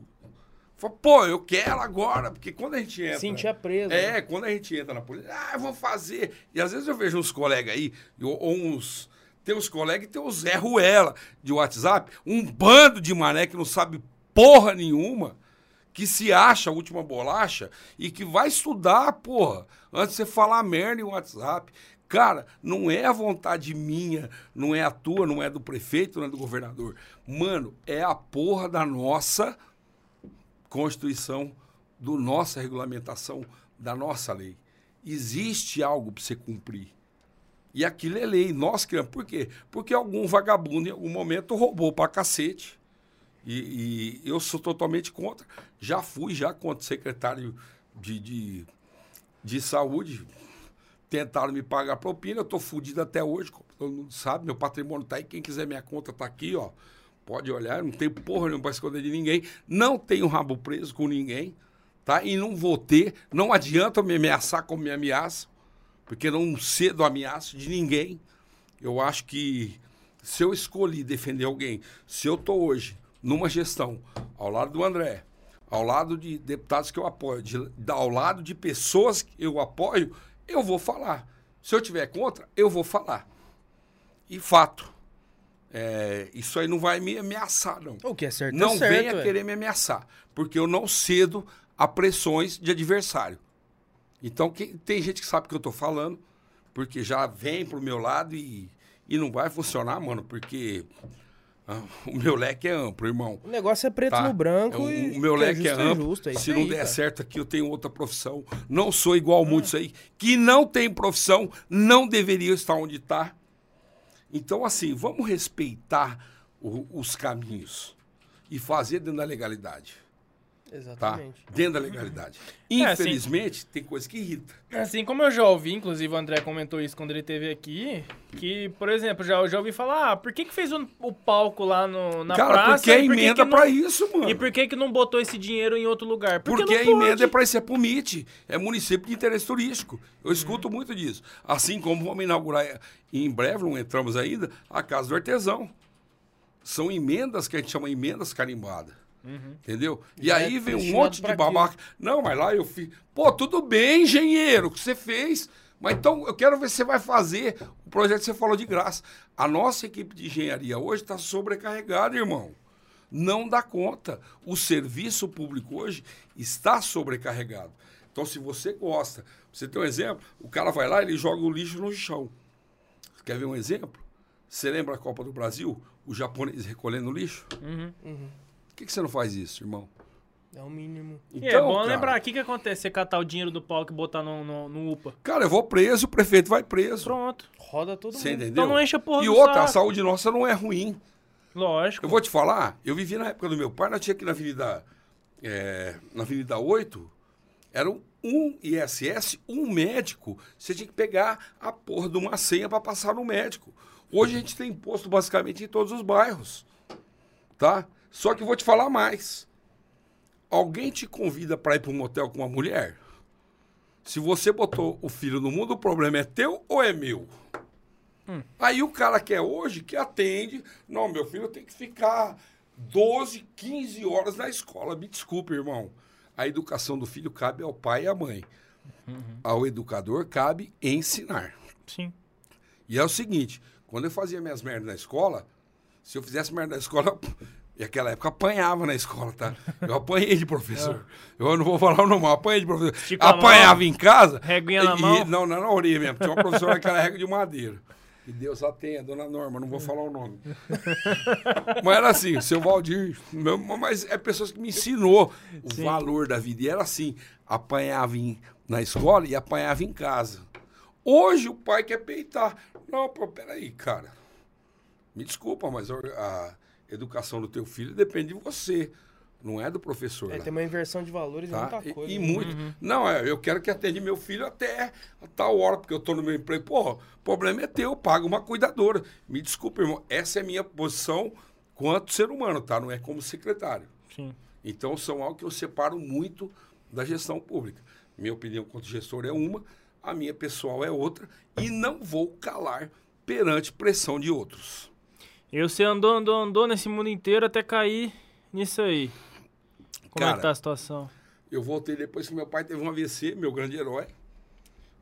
Falei, Pô, eu quero agora, porque quando a gente entra... Sentia preso. né? É, quando a gente entra na polícia, ah, eu vou fazer. E às vezes eu vejo uns colegas aí, ou, uns. Tem uns colegas e tem os Zé Ruela de WhatsApp, um bando de mané que não sabe porra nenhuma, que se acha a última bolacha e que vai estudar, porra, antes você falar merda em WhatsApp. Cara, não é a vontade minha, não é a tua, não é do prefeito, não é do governador. Mano, é a porra da nossa Constituição, do nossa regulamentação, da nossa lei. Existe algo para você cumprir. E aquilo é lei. Nós criamos. Por quê? Porque algum vagabundo em algum momento roubou pra cacete. E, e eu sou totalmente contra. Já fui já contra secretário de, de, de saúde. Tentaram me pagar propina. Eu tô fudido até hoje. Todo mundo sabe. Meu patrimônio tá aí. Quem quiser minha conta tá aqui, ó. Pode olhar. Não tem porra nenhuma pra esconder de ninguém. Não tenho rabo preso com ninguém. Tá? E não vou ter. Não adianta me ameaçar como me ameaçam porque não cedo ameaço de ninguém. Eu acho que se eu escolhi defender alguém, se eu estou hoje numa gestão ao lado do André, ao lado de deputados que eu apoio, de- ao lado de pessoas que eu apoio, eu vou falar. Se eu tiver contra, eu vou falar. E fato. é, isso aí não vai me ameaçar, não. O que é certo Não é certo. venha ué. querer me ameaçar, porque eu não cedo a pressões de adversário. Então, tem gente que sabe o que eu tô falando, porque já vem pro meu lado e, e não vai funcionar, mano, porque o meu leque é amplo, irmão. O negócio é preto Tá? no branco É, o, e o meu que leque é justo amplo. justo, é Se não aí, der cara. certo aqui, eu tenho outra profissão. Não sou igual a muitos aí que não tem profissão, não deveriam estar onde está. Então, assim, vamos respeitar o- os caminhos e fazer dentro da legalidade. Tá? Exatamente. Dentro da legalidade. É, assim- Infelizmente, tem coisa que irrita. Assim como eu já ouvi, inclusive o André comentou isso quando ele esteve aqui, que, por exemplo, já, eu já ouvi falar, ah, por que que fez o, o palco lá no, na Cara, praça? porque é e por que emenda que não- pra isso, mano. E por que que não botou esse dinheiro em outro lugar? Porque, não a emenda é para isso, é pro MIT, é município de interesse turístico. Eu escuto muito disso. Assim como vamos inaugurar eh, em breve, não entramos ainda, a Casa do Artesão. São emendas que a gente chama emendas carimbadas. Entendeu? E Já aí é vem um monte de babaca. Não, mas lá eu fiz. Pô, tudo bem, engenheiro, o que você fez? Mas então, eu quero ver se você vai fazer o projeto que você falou de graça. A nossa equipe de engenharia hoje está sobrecarregada, irmão. Não dá conta. O serviço público hoje está sobrecarregado. Então, se você gosta, você ter um exemplo, o cara vai lá, ele joga o lixo no chão. Quer ver um exemplo? Você lembra a Copa do Brasil? O japonês recolhendo lixo? Uhum. Por que, que você não faz isso, irmão? É o mínimo. e é bom Então, cara, lembrar, o que, que acontece? Você catar o dinheiro do palco e botar no, no, no UPA. Cara, eu vou preso, o prefeito vai preso. Pronto. Roda todo Você mundo. entendeu? Então não enche a porra E do outra, a saco. saúde nossa não é ruim. Lógico. Eu vou te falar, eu vivi na época do meu pai, nós tinha aqui na Avenida, é, na Avenida 8, era um ISS, um médico. Você tinha que pegar a porra de uma senha para passar no médico. Hoje a gente tem posto basicamente em todos os bairros. Tá? Só que vou te falar mais. Alguém te convida para ir para um motel com uma mulher? Se você botou o filho no mundo, o problema é teu ou é meu? Aí o cara quer hoje, que atende, não, meu filho tem que ficar 12, 15 horas na escola. Me desculpe, irmão. A educação do filho cabe ao pai e à mãe. Ao educador cabe ensinar. Sim. E é o seguinte, quando eu fazia minhas merdas na escola, se eu fizesse merda na escola, e naquela época apanhava na escola, tá? Eu apanhei de professor. Eu não vou falar o nome, apanhei de professor. Estica Apanhava em casa. reguinha na e- mão. Não, não, na orelha mesmo. Tinha uma professora que era régua de madeira. E Deus a tenha, dona Norma, não vou falar o nome. mas era assim, seu Valdir, meu- mas é pessoas que me ensinou o Sim. valor da vida. E era assim, apanhava em- na escola e apanhava em casa. Hoje o pai quer peitar. Não, pô, peraí, cara. Me desculpa, mas a educação do teu filho depende de você, não é do professor. É, lá. tem uma inversão de valores e Tá? muita E- coisa. E, né? muito. Não, é, eu quero que atende meu filho até a tal hora, porque eu estou no meu emprego. Pô, o problema é teu, paga uma cuidadora. Me desculpa, irmão, essa é a minha posição quanto ser humano, tá? Não é como secretário. Sim. Então, são algo que eu separo muito da gestão pública. Minha opinião quanto gestor é uma, a minha pessoal é outra, e não vou calar perante pressão de outros. E você andou, andou, andou nesse mundo inteiro até cair nisso aí. Como é Cara, que tá a situação? Eu voltei depois que meu pai teve um AVC, meu grande herói.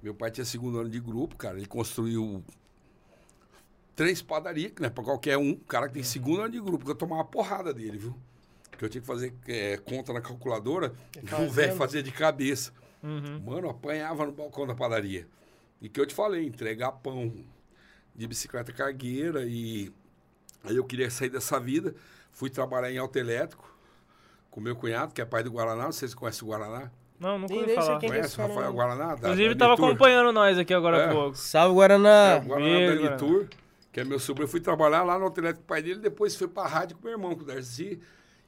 Meu pai tinha segundo ano de grupo, cara. Ele construiu três padarias, né? Pra qualquer um. Cara que tem segundo ano de grupo, que eu tomava porrada dele, viu? Que eu tinha que fazer é, conta na calculadora, É e o velho fazia de cabeça. Uhum. Mano, eu apanhava no balcão da padaria. E que eu te falei, entregar pão de bicicleta cargueira e aí eu queria sair dessa vida. Fui trabalhar em autoelétrico com meu cunhado, que é pai do Guaraná. Não sei se você conhece o Guaraná. Não, nunca ouvi falar. quem que é Conhece o Rafael não. Guaraná? Da, Inclusive, da tava Nitur? acompanhando nós aqui agora É. há pouco. Salve, É, Guaraná! o Guaraná da que é meu sobrinho. Eu fui trabalhar lá no autoelétrico com o pai dele, depois foi pra rádio com meu irmão, com o Darcy.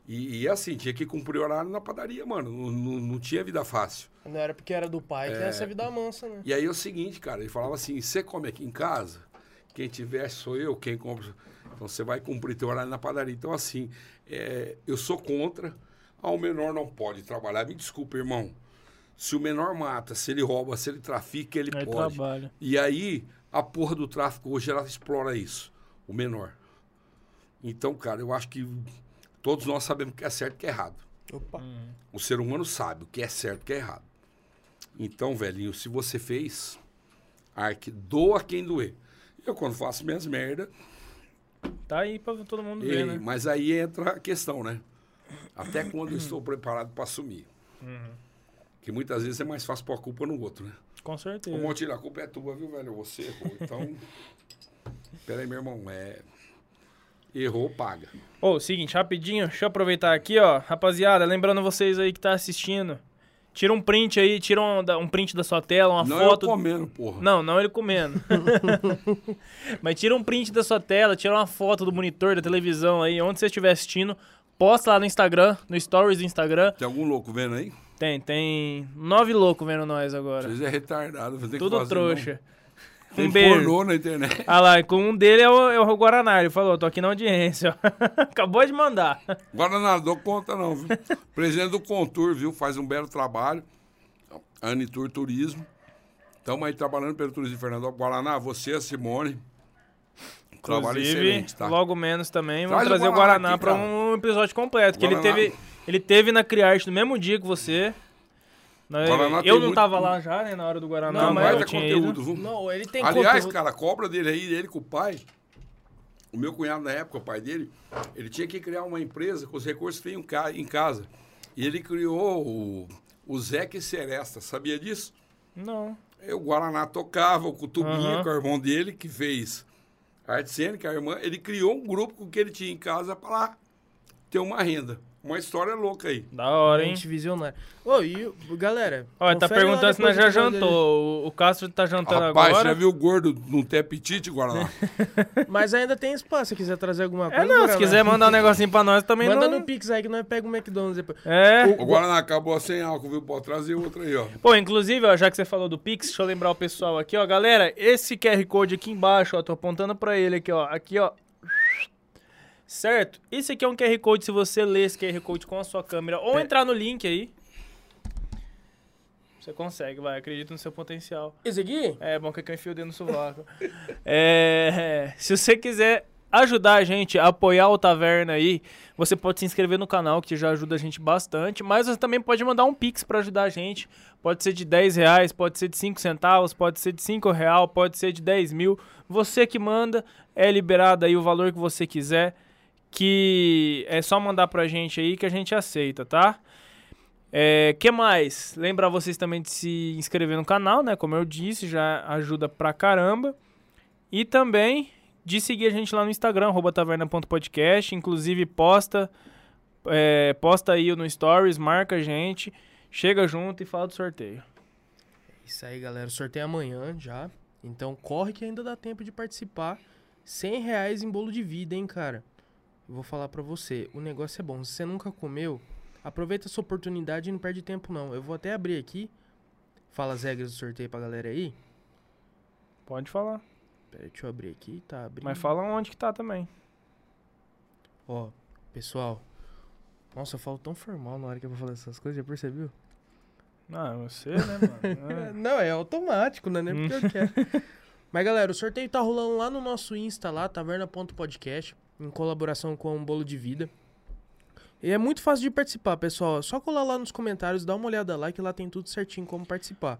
E, e assim, tinha que cumprir horário na padaria, mano. Não, não, não tinha vida fácil. Não era porque era do pai que essa é vida mansa, né? E aí é o seguinte, cara, ele falava assim, você come aqui em casa, quem tiver sou eu, quem compra. Então você vai cumprir teu horário na padaria. Então, assim, é, eu sou contra. Ah, o menor não pode trabalhar. Me desculpa, irmão. Se o menor mata, se ele rouba, se ele trafica, ele Aí pode. trabalha. E aí, a porra do tráfico hoje, ela explora isso. O menor. Então, cara, eu acho que todos nós sabemos o que é certo e o que é errado. Opa. O ser humano sabe o que é certo e o que é errado. Então, velhinho, se você fez, arque, doa quem doer. Eu, quando faço minhas merda, Tá aí pra todo mundo e- ver, né? mas aí entra a questão, né? Até quando eu estou preparado para assumir. Uhum. Que muitas vezes é mais fácil pôr a culpa no outro, né? Com certeza. Ô, Montilho, a culpa é tua, viu, velho? Você errou. Então, peraí, meu irmão, é... Errou, paga. Ô, seguinte, rapidinho, deixa eu aproveitar aqui, ó. Rapaziada, lembrando vocês aí que tá assistindo. Tira um print aí, tira um, um print da sua tela, uma Não foto. eu comendo, porra. Não, não ele comendo. Mas tira um print da sua tela, tira uma foto do monitor da televisão aí, onde você estiver assistindo. Posta lá no Instagram, no Stories do Instagram. Tem algum louco vendo aí? Tem, tem nove loucos vendo nós agora. Vocês é retardado. Tem que Tudo fazer, trouxa. não. Um beijo. pornô na internet. Ah lá, com um dele é o, é o Guaraná. Ele falou, tô aqui na audiência. Acabou de mandar. Guaraná, dou conta não, viu? Presidente do Contur, viu? Faz um belo trabalho. Anitur Turismo. Estamos aí trabalhando pelo Turismo de Fernando. Guaraná, você, a Simone. Trabalho Inclusive, excelente, tá? logo menos também. Vamos trazer o Guaraná cara. um episódio completo. Que ele teve, ele teve na Criarte no mesmo dia que você. Guaraná eu tem não muito- tava lá já, né, na hora do Guaraná, Não, mas eu é tinha ido. conteúdo, viu? Não, ele tem Aliás, conteúdo. cara, a cobra dele aí, ele com o pai, o meu cunhado na época, o pai dele, ele tinha que criar uma empresa com os recursos que tem em ca- em casa. E ele criou o, o Zeca e Seresta, sabia disso? Não. Aí o Guaraná tocava, o Cutubinha, com o irmão dele, que fez arte cênica, a irmã, ele criou um grupo com o que ele tinha em casa para lá ter uma renda. Uma história louca aí. Da hora, hein? Gente visionária. Ô, e galera. Olha, tá perguntando se nós já jantou. O, o Castro tá jantando Rapaz, agora. já viu o gordo não ter apetite, Guaraná? dele. Mas ainda tem espaço se quiser trazer alguma coisa. É, não, se quiser mandar um negocinho pra nós também Manda não... no Pix aí que nós pegamos o McDonald's depois. É. o Guaraná acabou sem álcool, viu? Pode trazer outro aí, ó. Pô, inclusive, ó, já que você falou do Pix, deixa eu lembrar o pessoal aqui, ó. Galera, esse QR Code aqui embaixo, ó, tô apontando pra ele aqui, ó. Aqui, ó. Certo? Esse aqui é um QR Code, se você ler esse QR Code com a sua câmera ou entrar no link aí. Você consegue, vai, acredita no seu potencial. Esse aqui? É bom que eu enfio o dedo no sovaco. é, se você quiser ajudar a gente a apoiar o Taverna aí, você pode se inscrever no canal, que já ajuda a gente bastante. Mas você também pode mandar um Pix pra ajudar a gente. Pode ser de 10 reais, pode ser de 5 centavos, pode ser de 5 real, pode ser de 10 mil. Você que manda, é liberado aí o valor que você quiser. Que é só mandar pra gente aí que a gente aceita, tá? É, que mais? Lembrar vocês também de se inscrever no canal, né? Como eu disse, já ajuda pra caramba. E também de seguir a gente lá no Instagram, taverna.podcast. Inclusive, posta, é, posta aí no Stories, marca a gente, chega junto e fala do sorteio. Isso aí, galera. O sorteio é amanhã já. Então corre que ainda dá tempo de participar. 100 reais em bolo de vida, hein, cara. Vou falar pra você. O negócio é bom. Se você nunca comeu, aproveita essa oportunidade e não perde tempo, não. Eu vou até abrir aqui. Fala as regras do sorteio pra galera aí. Pode falar. Pera, deixa eu abrir aqui. Tá abrindo. Mas fala onde que tá também. Ó, pessoal. Nossa, eu falo tão formal na hora que eu vou falar essas coisas, já percebeu? Ah, você, né, mano? Não, é automático, né? Nem porque eu quero. Mas, galera, o sorteio tá rolando lá no nosso Insta, lá, taverna.podcast, em colaboração com o Bolo de Vida. E é muito fácil de participar, pessoal. É só colar lá nos comentários, dá uma olhada lá, que lá tem tudo certinho como participar.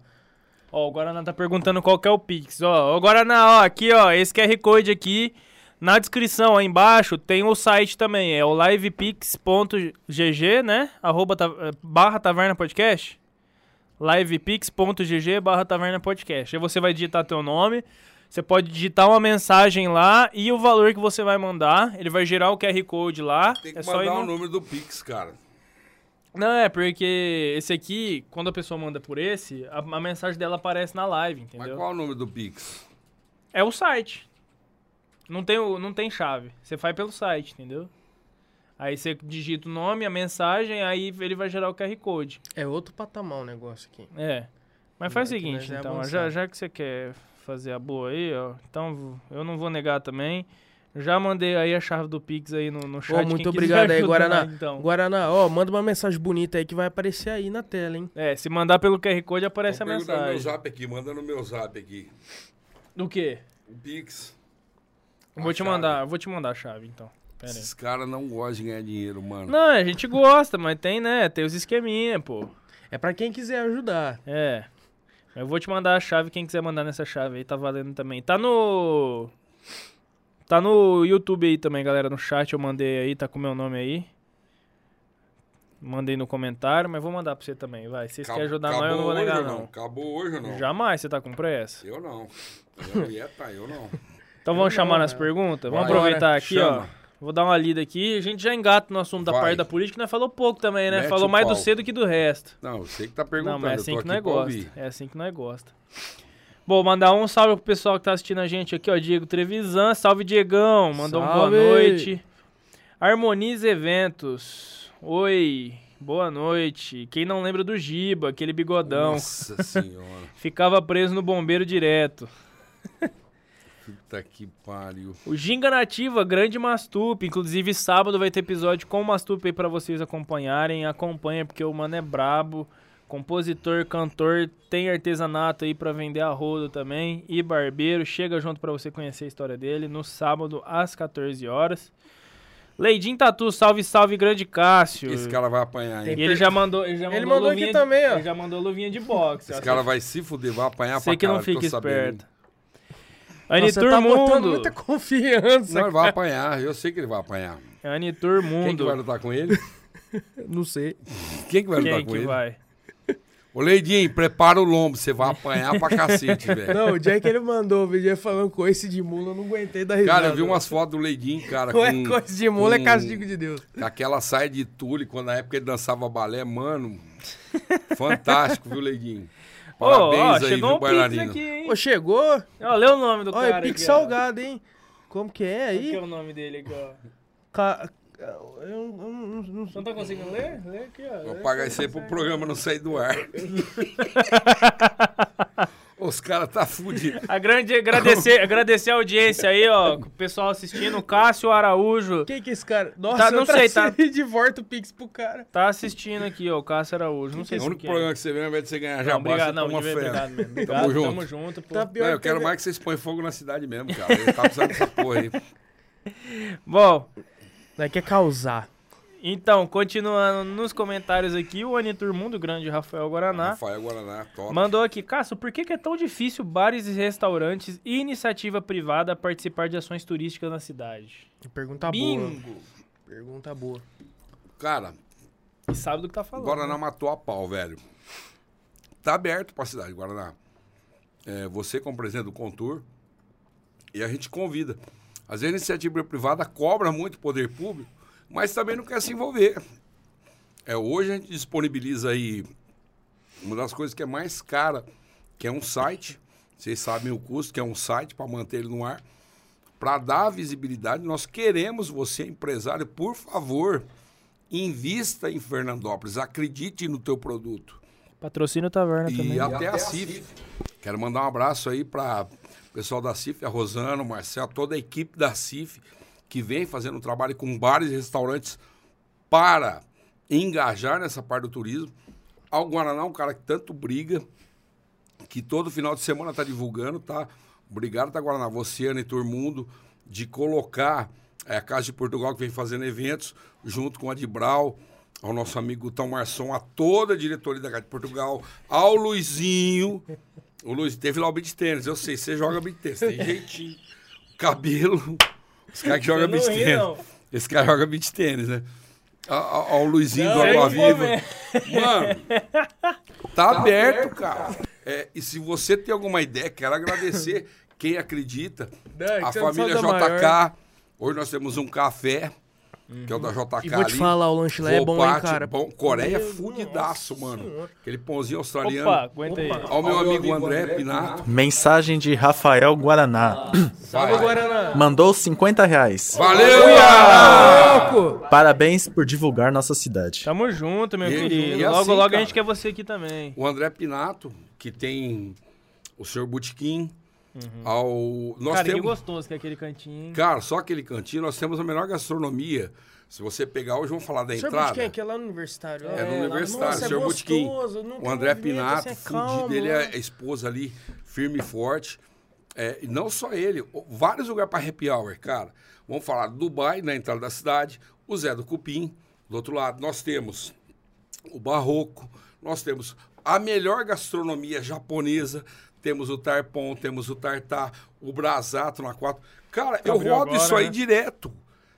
Ó, o Guaraná tá perguntando qual que é o Pix. Ó, o Guaraná, ó, aqui, ó, esse QR Code aqui. Na descrição, aí embaixo, tem o site também. É o livepix.gg, né? Arroba ta- eh, barra taverna podcast. livepix.gg barra taverna podcast. Aí você vai digitar teu nome. Você pode digitar uma mensagem lá e o valor que você vai mandar. Ele vai gerar o QR Code lá. Tem que é mandar no... o número do Pix, cara. Não, é porque esse aqui, quando a pessoa manda por esse, a, a mensagem dela aparece na live, Mas entendeu? qual é o número do Pix? É o site. Não tem, não tem chave. Você faz pelo site, entendeu? Aí você digita o nome, a mensagem, aí ele vai gerar o QR Code. É outro patamar o negócio aqui. É. Mas faz o É seguinte, é então, já, já que você quer fazer a boa aí, ó, então eu não vou negar também. Já mandei aí a chave do Pix aí no, no chat. Ô, quem muito obrigado aí, Guaraná. Então. Guaraná, ó, manda uma mensagem bonita aí que vai aparecer aí na tela, hein? É, se mandar pelo QR Code aparece Tô a perguntando no meu mensagem. zap aqui, manda no meu zap aqui. Do quê? O Pix. Vou te chave. mandar, vou te mandar a chave, então. Pera aí. Esses caras não gostam de ganhar dinheiro, mano. Não, a gente gosta, mas tem, né? Tem os esqueminha, pô. É pra quem quiser ajudar. É. Eu vou te mandar a chave, quem quiser mandar nessa chave aí, tá valendo também. Tá no. Tá no YouTube aí também, galera. No chat eu mandei aí, tá com o meu nome aí. Mandei no comentário, mas vou mandar pra você também, vai. Se vocês querem ajudar nós, eu não vou negar, ou não. Acabou hoje ou não? Jamais você tá com pressa. Eu não. Mulher tá, eu não. Então vamos não, chamar nas né? perguntas? Vamos aproveitar aqui, ó. Vou dar uma lida aqui. A gente já engata no assunto da Vai. parte da política, nós falou pouco também, né? Mete falou mais do pau. C do que do resto. Não, eu sei que tá Não, perguntando. mas é assim que nós gosta. É assim que nós gosta. Bom, mandar um salve pro pessoal que tá assistindo a gente aqui, ó. Diego Trevisan. Salve, Diegão. Mandou um boa Salve! noite. Harmoniza Eventos. Oi, boa noite. Quem não lembra do Giba, aquele bigodão. Nossa senhora. Ficava preso no bombeiro direto. Puta que pariu. O Ginga Nativa, grande Mastup. Inclusive, sábado vai ter episódio com o Mastup aí pra vocês acompanharem. Acompanha, porque o mano é brabo. Compositor, cantor, tem artesanato aí pra vender a rodo também. E barbeiro. Chega junto pra você conhecer a história dele no sábado às 14 horas. Leidim Tatu, salve, salve, grande Cássio. Esse cara vai apanhar, hein? E ele já mandou, ele já Ele mandou, mandou aqui luvinha de- também, ó. Ele já mandou luvinha de boxe. Esse ó. cara vai se fuder, vai apanhar Sei pra que não fica sabendo. Nossa, Anitur você tá botando Mundo. muita confiança. Não, ele vai apanhar, eu sei que ele vai apanhar. Anitur Quem que Mundo. vai lutar com ele? Não sei. Quem que vai lutar Quem com que ele? vai? Ô, Leidinho, prepara o lombo, você vai apanhar pra cacete, velho. Não, o dia que ele mandou o vídeo falando coice de mula, eu não aguentei dar risada. Cara, eu vi umas fotos do Leidinho, cara, Não é com, coice de mula, é com- castigo de Deus. com aquela saia de tule, quando na época ele dançava balé, mano. Fantástico, viu, Leidinho? Ô, ó, Parabéns aí, chegou viu, um pix bailarino? aqui, hein? Ô, chegou? Ó, lê o nome do Olha, cara pique aqui, ó. salgado, hein? Como que é Qual que é aí? o nome dele aqui, ó? Ca- Eu não, não- não- não- Não tá conseguindo ler? Lê aqui, ó. Vou pagar isso aí pro programa não sair do ar. Os caras tá fudidos. A grande, agradecer, agradecer a audiência aí, ó. O pessoal assistindo. Cássio Araújo Quem que é esse cara? Nossa, Tá, eu não sei, tá- de volta o Pix pro cara. tá assistindo aqui, ó. O Cássio Araújo. Não sei É o se único que é. programa que você vê, invés de você ganhar Não, jabá, obrigado, não, ver- fé. obrigado mesmo. Obrigado, Tamo junto. tamo junto. pô. Tá pior Não, eu que quero mais que vocês põem fogo na cidade mesmo, cara. Ele tá precisando dessa porra aí. Bom, Não, quer causar. Então, continuando nos comentários aqui, o Anitur Mundo, grande Rafael Guaraná, Rafael Guaraná, top. mandou aqui. Cássio, por que, que é tão difícil bares e restaurantes e iniciativa privada participar de ações turísticas na cidade? Pergunta boa. Bingo! Pergunta boa. Cara, E sabe do que tá falando. Guaraná né? matou a pau, velho. Tá aberto pra cidade, Guaraná. É, você como presidente do Contour, e a gente convida. Às vezes a iniciativa privada cobra muito poder público, mas também não quer se envolver. É, hoje a gente disponibiliza aí uma das coisas que é mais cara, que é um site. Vocês sabem o custo, que é um site para manter ele no ar. Para dar visibilidade, nós queremos você, empresário, por favor, invista em Fernandópolis, acredite no teu produto. Patrocínio Taverna E também. até a CIF. Quero mandar um abraço aí para o pessoal da CIF, a Rosana, o Marcelo, toda a equipe da CIF, que vem fazendo um trabalho com bares e restaurantes para engajar nessa parte do turismo. Ao Guaraná, é um cara que tanto briga, que todo final de semana está divulgando, tá? Obrigado, tá, Guaraná, você, Ana e Turmundo, de colocar eh, a Casa de Portugal, que vem fazendo eventos, junto com a Dibral, ao nosso amigo Tão Marçom, a toda a diretoria da Casa de Portugal, ao Luizinho. O Luiz teve lá o beat tênis, eu sei, você joga beat tênis, tem jeitinho, cabelo. Os caras que jogam não beat ri, tênis. não. Esse cara joga beat tênis, né? Ao, ao- ao Luizinho Não, do Água Viva. Mano, tá, aberto, cara. É, e se você tem alguma ideia, quero agradecer quem acredita. Não, é a família JK. maior. Hoje nós temos um café, que é o da JK E vou te ali. falar, o lanche lá é bom, hein, cara? bom. Coreia Meu, fudidaço, mano. senhora. Aquele pãozinho australiano. Opa, aguenta aí. Ao meu amigo André Pinato. Mensagem de Rafael Guaraná. Salve, Guaraná. Mandou 50 reais. Valeu! Louco! Parabéns por divulgar nossa cidade. Tamo junto, meu E- querido. e logo, assim, logo a cara. gente quer você aqui também. O André Pinato, que tem o senhor Butiquim. Ao... Nós Cara, que temos... gostoso que é aquele cantinho. hein? Cara, só aquele cantinho, nós temos a melhor gastronomia. Se você pegar hoje, vamos falar da Senhor entrada. Botiquim, que é lá no universitário. É, no lá- universitário, Nossa, senhor é não O André Pinato, é fudido, ele né? é a esposa ali, firme e forte. É, e não só ele, vários lugares para happy hour, cara. Vamos falar do Dubai, na entrada da cidade, o Zé do Cupim, do outro lado nós temos o Barroco, nós temos a melhor gastronomia japonesa, temos o Tarpon, temos o Tartar, o Brasato na 4. Cara, eu Abriu rodo agora, isso aí né? direto.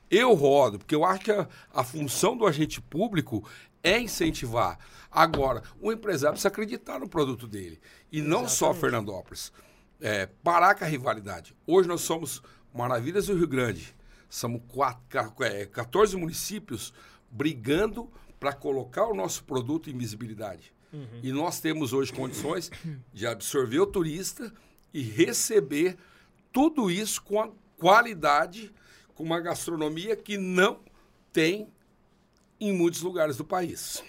Eu rodo, porque eu acho que a, a função do agente público é incentivar. Agora, o empresário precisa acreditar no produto dele. E não só Fernandópolis. É, parar com a rivalidade. Hoje nós somos Maravilhas do Rio Grande. Somos quatro, ca- é, 14 municípios brigando para colocar o nosso produto em visibilidade. E nós temos hoje condições de absorver o turista e receber tudo isso com a qualidade, com uma gastronomia que não tem em muitos lugares do país.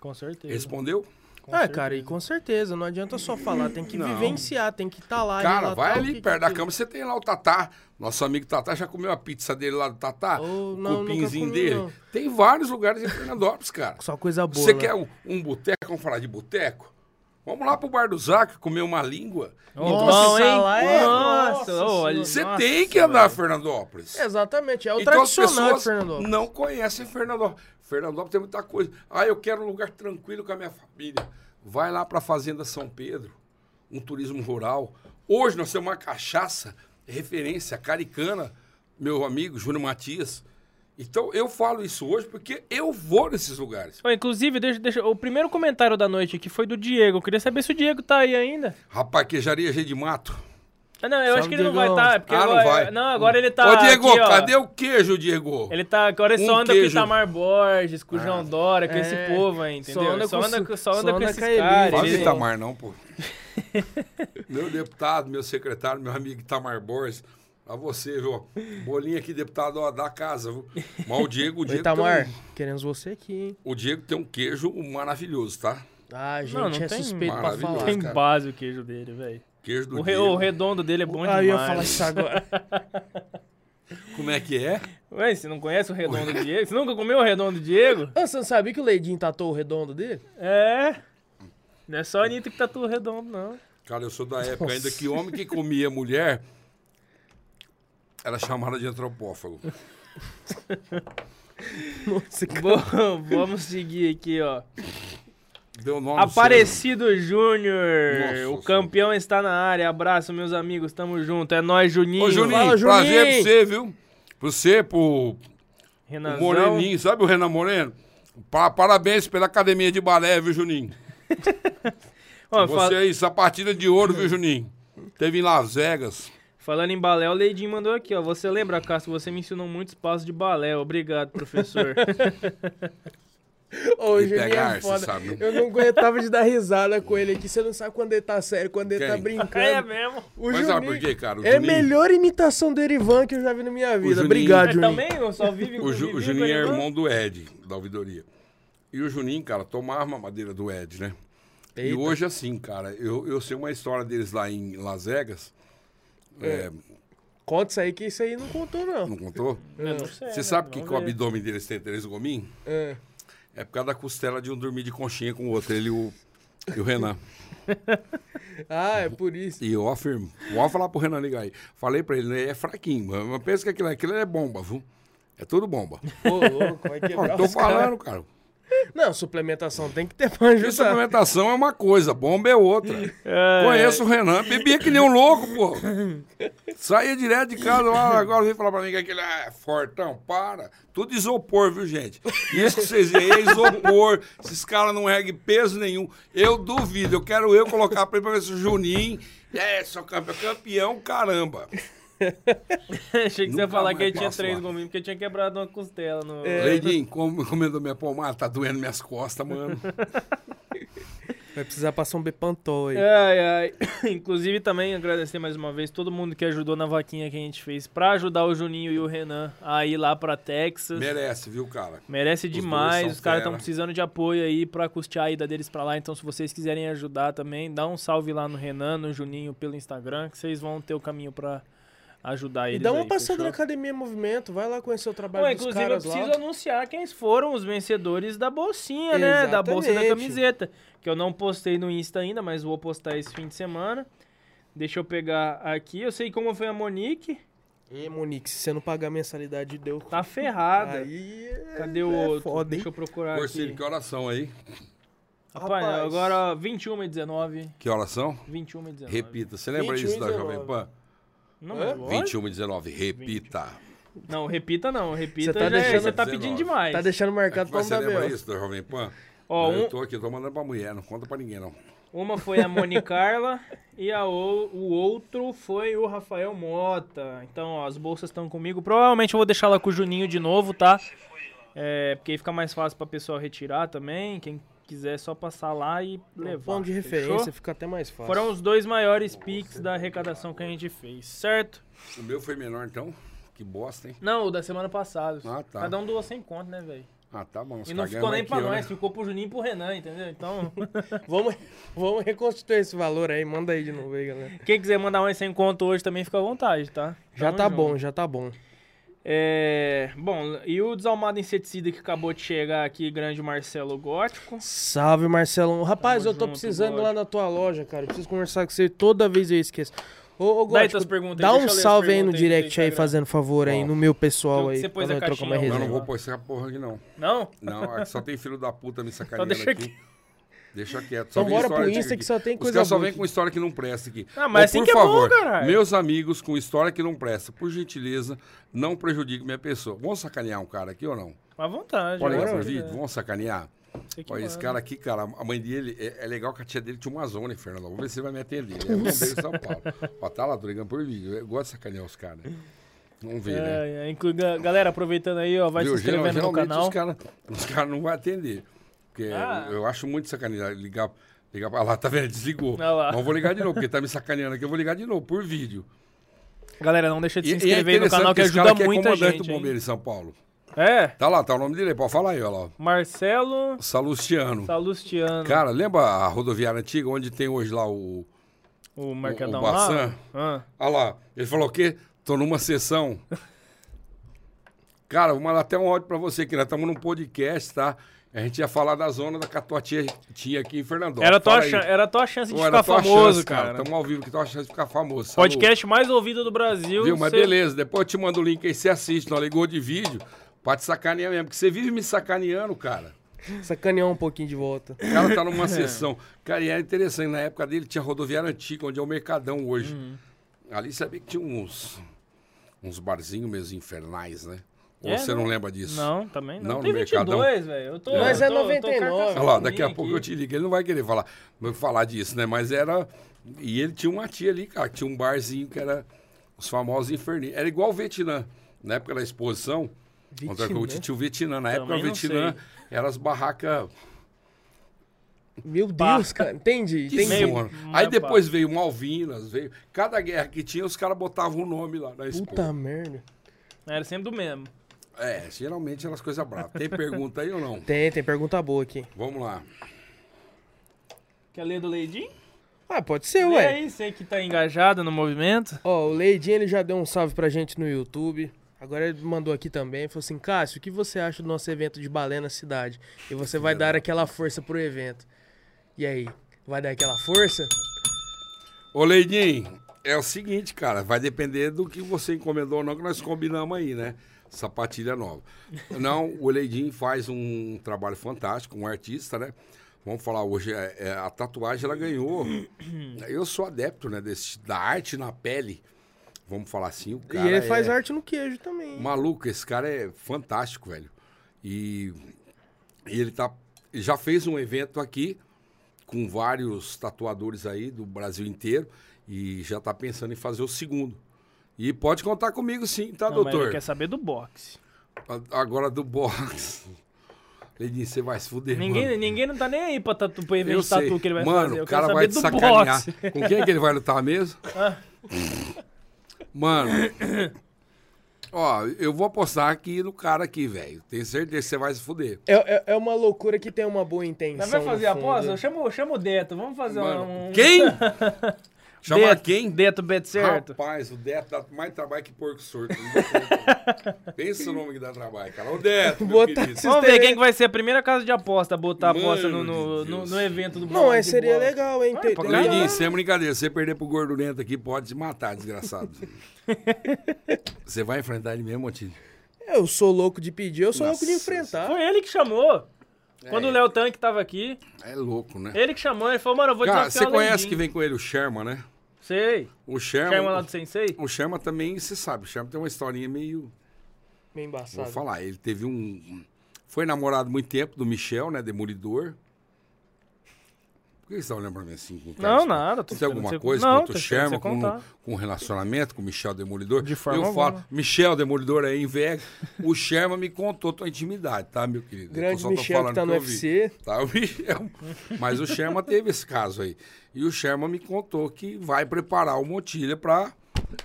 Com certeza. Respondeu? Com É, certeza. cara, e com certeza, não adianta só falar, tem que Não. vivenciar, tem que estar lá. Cara, vai o ali que- perto da que- cama, você tem lá o Tatá. Nosso amigo Tatá já comeu a pizza dele lá do Tatá? Oh, o não, cupinzinho comi, dele. não. Tem vários lugares em Fernandópolis, cara. Só coisa boa. Você né? quer um, um boteco? Vamos falar de boteco? Vamos lá pro bar do Zac comer uma língua. Bom, hein? lá é- Nossa, Nossa olha- Você nossa, tem que andar a velho. Fernandópolis. Exatamente, é o Então as tradicional de pessoas Fernandópolis. não conhecem Fernandópolis. Fernandópolis tem muita coisa. Ah, eu quero um lugar tranquilo com a minha família. Vai lá para a Fazenda São Pedro, um turismo rural. Hoje nós temos uma cachaça, referência, caricana, meu amigo Júnior Matias. Então eu falo isso hoje porque eu vou nesses lugares. Ó, inclusive, deixa, deixa- o primeiro comentário da noite aqui foi do Diego. Eu queria saber se o Diego tá aí ainda. Rapaz, queijaria cheia de mato. Ah, não, eu Salve, acho que ele não vai estar. porque Ah, não agora- vai. Não, agora ele tá. Ô, Diego, aqui, ó. cadê o queijo, Diego? Ele tá. Agora ele só Um anda queijo. com o Itamar Borges, com o João Dora, com esse É, povo aí, entendeu? só anda só com anda, com- só só anda com esses caras. Fala ele- Itamar, não, pô. meu deputado, meu secretário, meu amigo Itamar Borges. A você, viu? Bolinha aqui, deputado ó, da casa, viu? Mas o Diego, o Oi, Diego, Itamar, um, queremos você aqui, hein? o Diego tem um queijo maravilhoso, tá? Ah, gente, Não, não é tem suspeito pra falar. Tem cara. base o queijo dele, velho. Queijo do O, re- o redondo dele é bom Ah, eu ia demais. falar isso agora. Como é que é? Ué, você não conhece o redondo do Diego? Você nunca comeu o redondo do Diego? Ah, Você não sabia que o Leidinho tatuou o redondo dele? É. Não é só a Anitta que tatua o redondo, não. Cara, eu sou da época ainda que homem que comia mulher era chamada de antropófago. Nossa, Bom, vamos seguir aqui, ó. Deu nome no Aparecido Júnior, Nossa o campeão está na área. Abraço, meus amigos, tamo junto. É nóis. Juninho. Ô, Juninho, Fala, prazer pra Juninho. você, viu? Pra você, pro Renanzão. Moreninho, sabe o Renan Moreno? Pa- parabéns pela academia de balé, viu, Juninho? Ó, Você fal- aí, sapatilha de ouro, viu, Juninho? Teve em Las Vegas. Falando em balé, o Leidinho mandou aqui, ó. Você lembra, Cássio, você me ensinou muitos passos de balé. Obrigado, professor. Ô, o E Juninho pegar, é foda. sabe. Eu não aguentava de dar risada com ele aqui. Você não sabe quando ele tá sério, quando ele Quem? tá brincando. é mesmo. O Mas sabe por quê, cara? O é a Juninho- melhor imitação do Erivan que eu já vi na minha vida. Juninho- Obrigado, Mas Juninho. também eu só vive O, Ju- o Juninho com é irmão do Ed, da ouvidoria. E o Juninho, cara, tomava a madeira do Ed, né? E Eita. hoje, assim, cara, eu, eu sei uma história deles lá em Las Vegas. É, Conta isso aí que isso aí não contou, não. não contou? Eu não sei, Você né? sabe que, Vamos que o ver. abdômen deles tem três gominhos? É. É por causa da costela de um dormir de conchinha com o outro, ele e o, e o Renan. Ah, é por isso. E eu afirmo. Vou falar pro Renan ligar aí. Falei pra ele, né? É fraquinho, mas pensa que aquilo, aquilo é bomba, viu? É tudo bomba. Ô, louco, vai Ó, quebrar tô os caras. falando, cara. Não, suplementação tem que ter pra ajudar. suplementação é uma coisa, bomba é outra. É, Conheço o Renan, bebia que nem um louco, pô. Saía direto de casa, lá, agora vem falar pra mim que aquele é fortão, para. Tudo isopor, viu, gente? Isso que vocês veem é isopor. Esses caras não erguem peso nenhum. Eu duvido, eu quero eu colocar pra ele pra ver se o Juninho. É, campeão, campeão, caramba. Achei que você ia Nunca falar que ele tinha três lá. gominhos, porque tinha quebrado uma costela no... Leidinho, como comendo minha pomada, tá doendo minhas costas, mano. Vai precisar passar um Bepantol aí. Ai, ai. Inclusive também agradecer mais uma vez todo mundo que ajudou na vaquinha que a gente fez pra ajudar o Juninho e o Renan a ir lá pra Texas. Merece, viu, cara? Merece dois demais, os caras estão precisando de apoio aí pra custear a ida deles pra lá. Então, se vocês quiserem ajudar também, dá um salve lá no Renan, no Juninho pelo Instagram, que vocês vão ter o caminho pra ajudar E eles. dá uma aí, passada fechou? na Academia Movimento, vai lá conhecer o trabalho Bom, dos inclusive, eu caras preciso lá. anunciar quem foram os vencedores da bolsinha, né? Da bolsa da Exatamente. camiseta. Que eu não postei no Insta ainda, mas vou postar esse fim de semana. Deixa eu pegar aqui. Eu sei como foi a Monique. E Monique, se você não pagar a mensalidade, deu. Tá ferrada. Aí. é- Cadê o é outro? Foda, hein? Deixa eu procurar Corcílio, aqui. que oração aí? Rapaz, Rapaz. agora 21 e 19. Que oração? 21 e 19. Repita. Você lembra 21 isso e da 19. Jovem Pan? Não, mas lógico. 21 e 19, repita. Não, repita não. Repita Você tá já é- deixando você tá 19. pedindo demais. Tá deixando marcado pra Mas não você lembra isso da Jovem Pan? Ó, eu um- tô aqui, eu tô mandando pra mulher, não conta pra ninguém, não. Uma foi a Moni Carla e a o, o outro foi o Rafael Mota. Então, ó, as bolsas estão comigo. Provavelmente eu vou deixar lá com o Juninho de novo, tá? É, porque aí fica mais fácil pra pessoal retirar também. Quem quiser é só passar lá e levar. Ponto de fechou? referência fica até mais fácil. Foram os dois maiores pics da arrecadação que a gente fez, certo? O meu foi menor, então? Que bosta, hein? Não, o da semana passada. Ah, tá. Cada um doou 100 conto, né, velho? Ah, tá bom. E não ficou nem pra eu, nós, né? ficou pro Juninho e pro Renan, entendeu? Então, Vamos, vamos reconstituir esse valor aí. Manda aí de novo aí, galera. quem quiser mandar mais 100 conto hoje também fica à vontade, tá? Já Tamo tá junto. bom, já tá bom. É, bom, e o desalmado inseticida que acabou de chegar aqui, grande Marcelo Gótico. Salve, Marcelão. Rapaz, Tamo eu tô junto, precisando God. lá na tua loja, cara. Eu preciso conversar com você. Toda vez eu esqueço. Ô, ô Gótico, dá um salve aí no aí direct aí, fazendo favor aí, Ó. no meu pessoal Que aí. você pôs a caixinha, Eu ó. não resenha. vou pôr essa porra aqui, não. Não? Não, aqui só tem filho da puta me sacaneando deixa aqui. Deixa quieto. Então vem bora pro Insta que só tem Os coisa caras só vêm com história que não presta aqui. Ah, mas Ô, assim por que é bom, favor, caralho. meus amigos com história que não presta, por gentileza, não prejudique minha pessoa. Vamos sacanear um cara aqui ou não? À vontade. Ligar agora, pro vídeo? é. Vamos sacanear? Olha, esse cara aqui, cara, a mãe dele, é, é legal que a tia dele tinha uma zona, Fernando? Vamos ver se ele vai me atender. É dele em São Paulo. Ó, tá lá, tô ligando por vídeo. Eu gosto de sacanear os caras. Vamos ver, né? É, é, ga- galera, aproveitando aí, ó, vai Viu? se inscrevendo no canal. Os caras os cara não vão atender. Porque Ah. eu, eu acho muito sacanear. Ligar, ligar lá, tá vendo? Desligou. Ah lá. Eu vou ligar de novo, porque tá me sacaneando aqui. Eu vou ligar de novo, por vídeo. Galera, não deixa de se E, e é inscrever aí no canal que ajuda aqui é muita comandante gente. do bombeiro em São Paulo. É, Tá lá, tá o nome dele. Pode falar aí, ó lá. Marcelo Salustiano. Salustiano. Cara, lembra a rodoviária antiga, onde tem hoje lá o... o Mercadão o lá. Bassan? Ah, Olha lá, ele falou o quê? Tô numa sessão. Cara, vou mandar até um áudio pra você, que nós estamos num podcast, tá? A gente ia falar da zona da que a tua tia tinha aqui em Fernandópolis. era, tua chan- era tua chance de Pô, ficar tua famoso, chance, cara. Estamos ao vivo, que tua chance de ficar famoso. Podcast mais ouvido do Brasil. Viu? Mas cê- beleza, depois eu te mando o link aí, você assiste, não ligou de vídeo, pra te sacanear mesmo, porque você vive me sacaneando, cara. Sacanear um pouquinho de volta. O cara tá numa sessão. Cara, e era interessante, na época dele tinha rodoviária antiga, onde é o Mercadão hoje. Uhum. Ali sabia que tinha uns, uns barzinhos meus infernais, né? Ou É, você não. não lembra disso? Não, também não. Não, Tem no Mercadão. 22, velho. Eu tô. Mas é eu tô 99. carcaçando Olha lá, daqui a aqui. pouco eu te ligo. Ele não vai querer falar, vai falar disso, né? Mas era. E ele tinha uma tia ali, cara, que tinha um barzinho que era os famosos inferninhos. Era igual o Vietnã. Na época da exposição, contra o Vietnã. Na época o Vietnã sei. era as barracas Meu Pá. Deus, cara. Entendi, entendi. Meio- Aí é depois veio Malvinas, veio. Cada guerra que tinha, os caras botavam um nome lá na expo. Puta merda. Era sempre do mesmo. É, geralmente eram as coisas bravas. Tem pergunta aí ou não? Tem, tem pergunta boa aqui. Vamos lá. Quer ler do Leidinho? Ah, pode ser, Lê ué. aí, você que tá engajado no movimento. Ó, o Leidinho ele já deu um salve pra gente no YouTube. Agora ele mandou aqui também, falou assim, Cássio, o que você acha do nosso evento de balé na cidade? E você vai dar aquela força pro evento. E aí, vai dar aquela força? Ô, Leidinho, é o seguinte, cara, vai depender do que você encomendou ou não, que nós combinamos aí, né? Sapatilha nova. Não, o Leidinho faz um trabalho fantástico, um artista, né? Vamos falar hoje, é, é, a tatuagem ela ganhou. Eu sou adepto, né, desse, da arte na pele. Vamos falar assim, o cara e ele faz é- arte no queijo também. Maluco, esse cara é fantástico, velho. E, e ele tá. ele já fez um evento aqui com vários tatuadores aí do Brasil inteiro e já tá pensando em fazer o segundo. E pode contar comigo sim, tá, Não, mas ele doutor? quer saber do boxe. Agora do box. Leidinho, você vai se fuder, Ninguém, mano. ninguém não tá nem aí pra, tatu, pra evento de tatu que ele vai Mano, fazer. Eu o cara vai te sacanear. boxe. Com quem é que ele vai lutar mesmo? Mano, ó, eu vou apostar aqui no cara aqui, velho. Tenho certeza que você vai se fuder. É, é, é uma loucura que tem uma boa intenção. Mas vai fazer a aposta? Chama, chama o Deto, vamos fazer Mano, um... quem? Chama Deto, quem? Deto Bet certo. Rapaz, o Deto dá mais trabalho que porco sorto. Conta. Pensa o nome que dá trabalho, cara. O Deto, meu Botar querido. esses Vamos ver quem que vai ser a primeira casa de aposta a botar a aposta no, Mano no, de no, no evento do Não, mas seria bola. legal, hein? Pra tem- Leidinho, sem brincadeira, se você perder pro gordurento aqui, pode se matar, desgraçado. Você vai enfrentar ele mesmo, Otílio? Eu sou louco de pedir, eu sou louco de Nossa, enfrentar. Foi ele que chamou. Quando o Léo Tanque tava aqui, É louco, né? ele que chamou, ele falou, mano, eu vou Cara, você conhece que vem com ele o Sherman, né? Sei. O Sherman. Chama lá do Sensei? O Sherman também, você sabe, o Sherman tem uma historinha meio. Bem Vou embaçado. falar, ele teve um. Foi namorado muito tempo do Michel, né? Demolidor. Por que você tá olhando pra mim assim? Com cara Não, de- nada. tô Você tem alguma você- coisa não, contra o Sherman com, com relacionamento com o Michel Demolidor? De forma Eu falo, alguma. Michel Demolidor aí em Vegas. o Sherman me contou tua intimidade, tá, meu querido? Grande só tô Michel que tá no vi. UFC. Tá, o Michel. Mas o Sherman teve esse caso aí. E o Sherman me contou que vai preparar o Montilha pra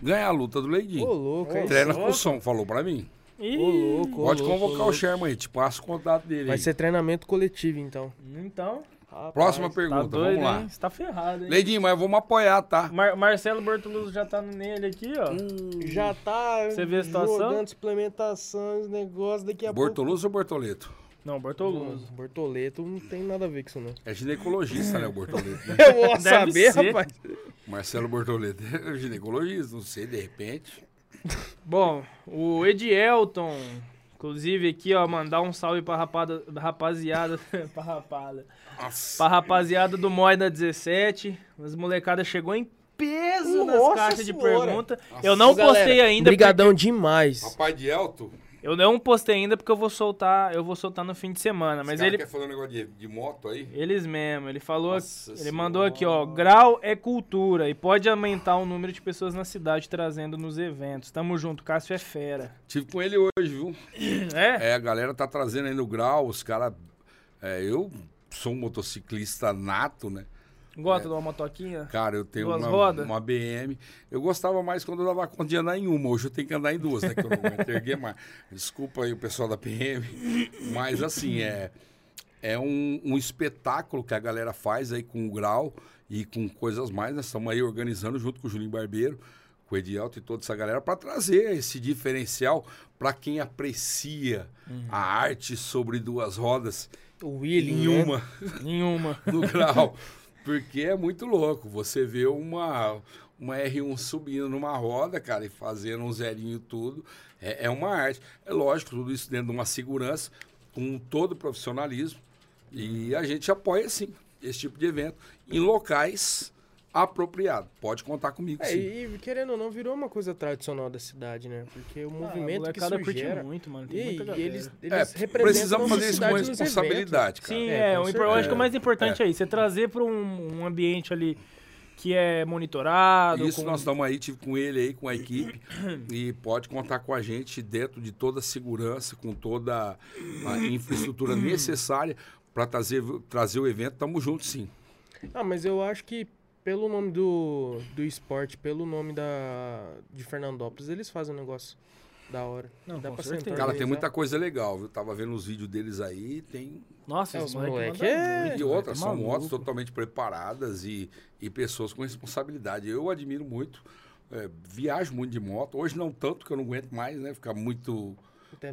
ganhar a luta do Leidinho. Ô, louco, é Treina com o som, falou pra mim. Ih, Ô, louco, Pode louco, convocar ô, o. Sherman aí, te passa o contato dele Vai aí. ser treinamento coletivo, então. Então, Rapaz, Próxima Tá pergunta, doido, vamos lá. hein? Você tá ferrado, hein? Leidinho, mas vamos apoiar, tá? Mar- Marcelo Bortoluso já tá nele aqui, ó. Já tá Você vê a situação? jogando suplementações, negócio daqui a pouco. Bortoluso ou Bortoleto? Não, Bortoluso. Bortoleto não tem nada a ver com isso, não. É ginecologista, né, o Bortoleto? né? Eu vou Deve saber, ser. rapaz. Marcelo Bortoleto é ginecologista, não sei, de repente. Bom, o Edielton, inclusive aqui, ó, mandar um salve pra rapada, rapaziada. pra rapada. Nossa. Pra rapaziada do Moida 17. As molecadas chegou em peso nas Nossa caixas de senhora. pergunta. Eu não galera, postei ainda. Brigadão demais. Rapaz de Elto, Eu não postei ainda porque eu vou soltar, eu vou soltar no fim de semana, mas ele ele quer fazer um negócio de, de moto aí? eles mesmo, ele falou, Nossa ele Senhora. mandou aqui, ó, grau é cultura e pode aumentar o número de pessoas na cidade trazendo nos eventos. Tamo junto, Cássio é fera. Tive com ele hoje, viu? É? É, a galera tá trazendo aí no grau, os caras. É, eu sou um motociclista nato, né? Gosta de uma motoquinha? Cara, eu tenho uma, rodas? uma BM. Eu gostava mais quando eu dava conta de andar em uma. Hoje eu tenho que andar em duas, né? Que eu não aguento erguer mais. Desculpa aí o pessoal da PM. Mas assim, é, é um, um espetáculo que a galera faz aí com o grau e com coisas mais. Nós estamos aí organizando junto com o Julinho Barbeiro, com o Edielto e toda essa galera para trazer esse diferencial para quem aprecia a arte sobre duas rodas O William, em né? uma Nenhuma. no grau. Porque é muito louco. Você vê uma, uma R1 subindo numa roda, cara, e fazendo um zerinho tudo. É, é uma arte. É lógico, tudo isso dentro de uma segurança, com todo o profissionalismo. E a gente apoia, sim, esse tipo de evento em locais apropriados. Pode contar comigo, É, sim. e querendo ou não, virou uma coisa tradicional da cidade, né? Porque o movimento Ah, a que molecada isso curte gera... muito, mano. E, Tem muita e galera. eles, eles É, representam precisamos a fazer isso com responsabilidade, cara. Sim, É, é, eu acho que o mais importante é, isso, é trazer para um, um ambiente ali que é monitorado. Isso com- nós estamos aí, tive com ele aí, com a equipe, e pode contar com a gente dentro de toda a segurança, com toda a infraestrutura necessária para trazer, trazer o evento. Tamo juntos, sim. Ah, mas eu acho que pelo nome do, do esporte, pelo nome da, de Fernandópolis, eles fazem um negócio da hora. Não, Dá com pra certeza. sentar Cara, tem muita coisa legal, viu? Tava vendo os vídeos deles aí, tem. Nossa, É, os moleque é- muito, E outras, tá são motos totalmente preparadas e, e pessoas com responsabilidade. Eu admiro muito. é, viajo muito de moto. Hoje não tanto, que eu não aguento mais, né? Ficar muito.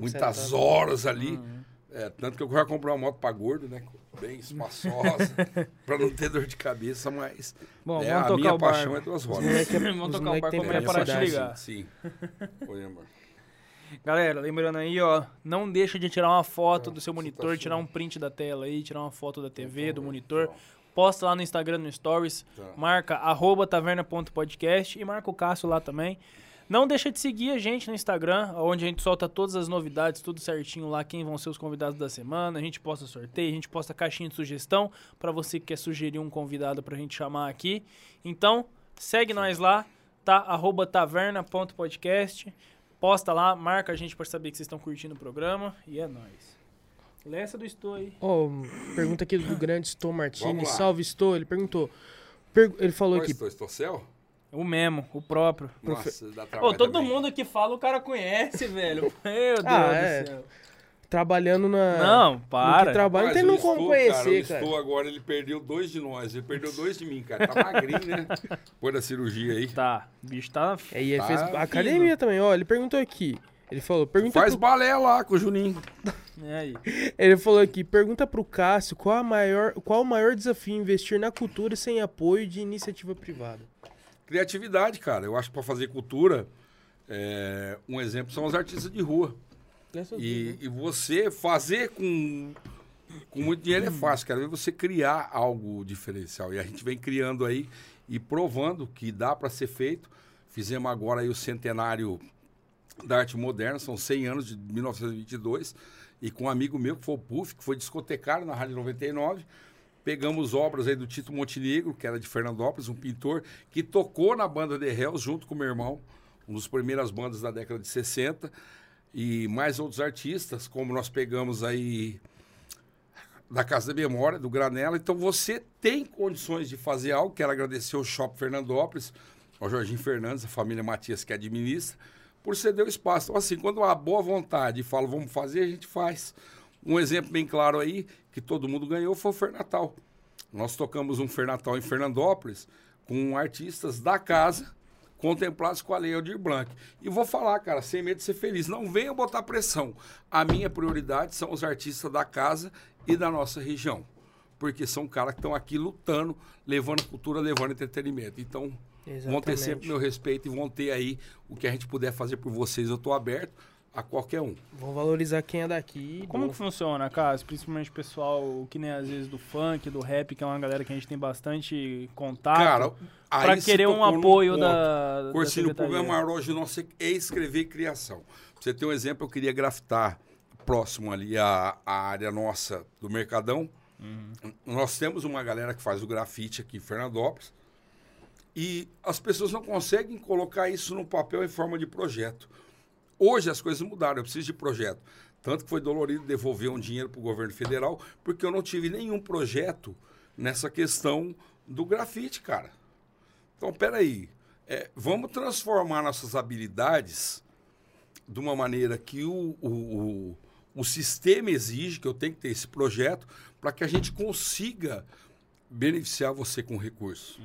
Muitas sentado. horas ali. Uhum. É, tanto que eu quero comprar uma moto para gordo, né? Bem espaçosa, para não ter dor de cabeça, mas Bom, é, vamos a tocar minha o paixão barco. é duas rodas. é- Vamos os tocar o barco amanhã parar de capacidade. ligar. Sim. Oi, amor. Galera, lembrando aí, ó, não deixa de tirar uma foto do seu tá monitor, tirar um print da tela aí, tirar uma foto da TV, do monitor. Posta lá no Instagram, no Stories, Tá. marca arroba taverna.podcast e marca o Cássio lá também. Não deixa de seguir a gente no Instagram, onde a gente solta todas as novidades, tudo certinho lá, quem vão ser os convidados da semana. A gente posta sorteio, a gente posta caixinha de sugestão para você que quer sugerir um convidado pra gente chamar aqui. Então, segue nós lá, tá? Arroba taverna.podcast. Posta lá, marca a gente pra saber que vocês estão curtindo o programa. E é nóis. Lê essa do Estou aí. Ó, pergunta aqui do grande Sto Martini. Salve, Sto. Ele perguntou. per- ele falou Oi, aqui. estou, estou céu? O mesmo, o próprio. Nossa, dá Ô, trabalho todo também. mundo que fala, o cara conhece, velho. Meu Deus Ah, do é. céu. Trabalhando na. Não, no para. trabalha, não Mas tem não como conhecer, cara. cara. O Stu agora, ele perdeu dois de nós. Ele perdeu dois de mim, cara. Tá magrinho, né? Depois da cirurgia aí. Tá, o bicho tá... É, e ele Tá fez fino. academia também, ó. Ele perguntou aqui. Ele falou, pergunta Faz pro, balé lá com o Juninho. É aí. ele falou aqui, pergunta pro Cássio qual, a maior, qual o maior desafio investir na cultura sem apoio de iniciativa privada. Criatividade, cara. Eu acho que para fazer cultura, é, um exemplo são os artistas de rua. E, e você fazer com, com muito dinheiro é fácil, cara. Você criar algo diferencial. E a gente vem criando aí e provando que dá para ser feito. Fizemos agora aí o centenário da arte moderna, são 100 anos de 1922. E com um amigo meu, que foi o Puff, que foi discotecário na Rádio 99. Pegamos obras aí do Tito Montenegro, que era de Fernandópolis, um pintor, que tocou na banda The Hells junto com meu irmão, uma das primeiras bandas da década de 60 e mais outros artistas, como nós pegamos aí da Casa da Memória, do Granela. Então você tem condições de fazer algo. Quero agradecer ao Shopping Fernandópolis, ao Jorginho Fernandes, a família Matias que administra, por ceder o espaço. Então, assim, quando há boa vontade e fala vamos fazer, a gente faz. Um exemplo bem claro aí, que todo mundo ganhou, foi o Fernatal. Nós tocamos um Fernatal em Fernandópolis com artistas da casa contemplados com a Lei Aldir Blanc. E vou falar, cara, sem medo de ser feliz. Não venham botar pressão. A minha prioridade são os artistas da casa e da nossa região. Porque são caras que estão aqui lutando, levando cultura, levando entretenimento. Então, vão ter Exatamente. sempre meu respeito e vão ter aí o que a gente puder fazer por vocês. Eu estou aberto a qualquer um. Vamos valorizar quem é daqui. Como Bom, que funciona, Cássio? Principalmente o pessoal que nem às vezes do funk, do rap, que é uma galera que a gente tem bastante contato. Cara, você querer um apoio da, da Corsino, o problema maior hoje nosso é escrever criação. Pra você ter um exemplo, eu queria grafitar próximo ali a, a área nossa do Mercadão. Nós temos uma galera que faz o grafite aqui em Fernandópolis. E as pessoas não conseguem colocar isso no papel em forma de projeto. Hoje as coisas mudaram, eu preciso de projeto. Tanto que foi dolorido devolver um dinheiro para o governo federal, porque eu não tive nenhum projeto nessa questão do grafite, cara. Então, peraí. É, vamos transformar nossas habilidades de uma maneira que o, o, o, o sistema exige, que eu tenho que ter esse projeto, para que a gente consiga beneficiar você com recursos.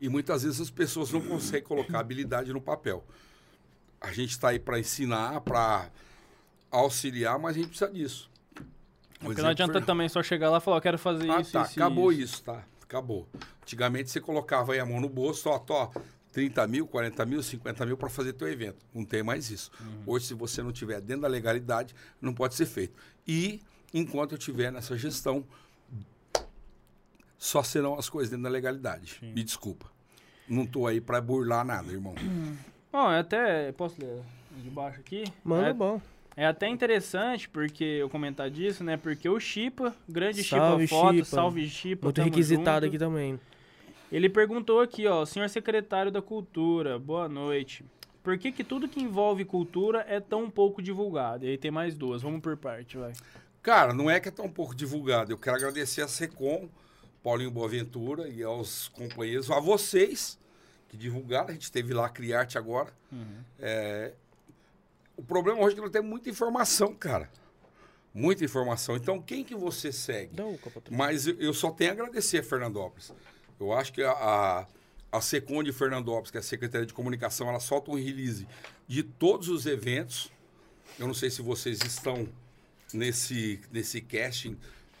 E muitas vezes as pessoas não conseguem colocar habilidade no papel. A gente está aí para ensinar, para auxiliar, mas a gente precisa disso. Um Porque não adianta Fernando. também só chegar lá e falar, eu quero fazer Ah, isso, tá. isso acabou isso. isso. tá? Acabou. Antigamente você colocava aí a mão no bolso, ó, ó 30 mil, 40 mil, 50 mil para fazer teu evento. Não tem mais isso. Uhum. Hoje, se você não tiver dentro da legalidade, não pode ser feito. E enquanto eu estiver nessa gestão, só serão as coisas dentro da legalidade. Me desculpa. Não tô aí para burlar nada, irmão. Bom, é até. Posso ler de baixo aqui? Manda é, bom. é até interessante porque eu comentar disso, né? Porque o Chipa, grande Salve, Chipa Foto, Chipa. salve Chipa. Muito requisitado junto. aqui também. Ele perguntou aqui, ó, senhor secretário da Cultura, boa noite. Por que, que tudo que envolve cultura é tão pouco divulgado? E aí tem mais duas, vamos por parte, vai. Cara, não é que é tão pouco divulgado. Eu quero agradecer a Secom, Paulinho Boaventura e aos companheiros, a vocês que divulgaram. A gente teve lá a Criarte agora. É, o problema hoje é que não tem muita informação, cara. Muita informação. Então, quem que você segue? Dá o copo Mas eu- eu só tenho a agradecer a Fernandópolis. Eu acho que a, a, a Secom de Fernandópolis, que é a Secretaria de Comunicação, ela solta um release de todos os eventos. Eu não sei se vocês estão nesse, nesse casting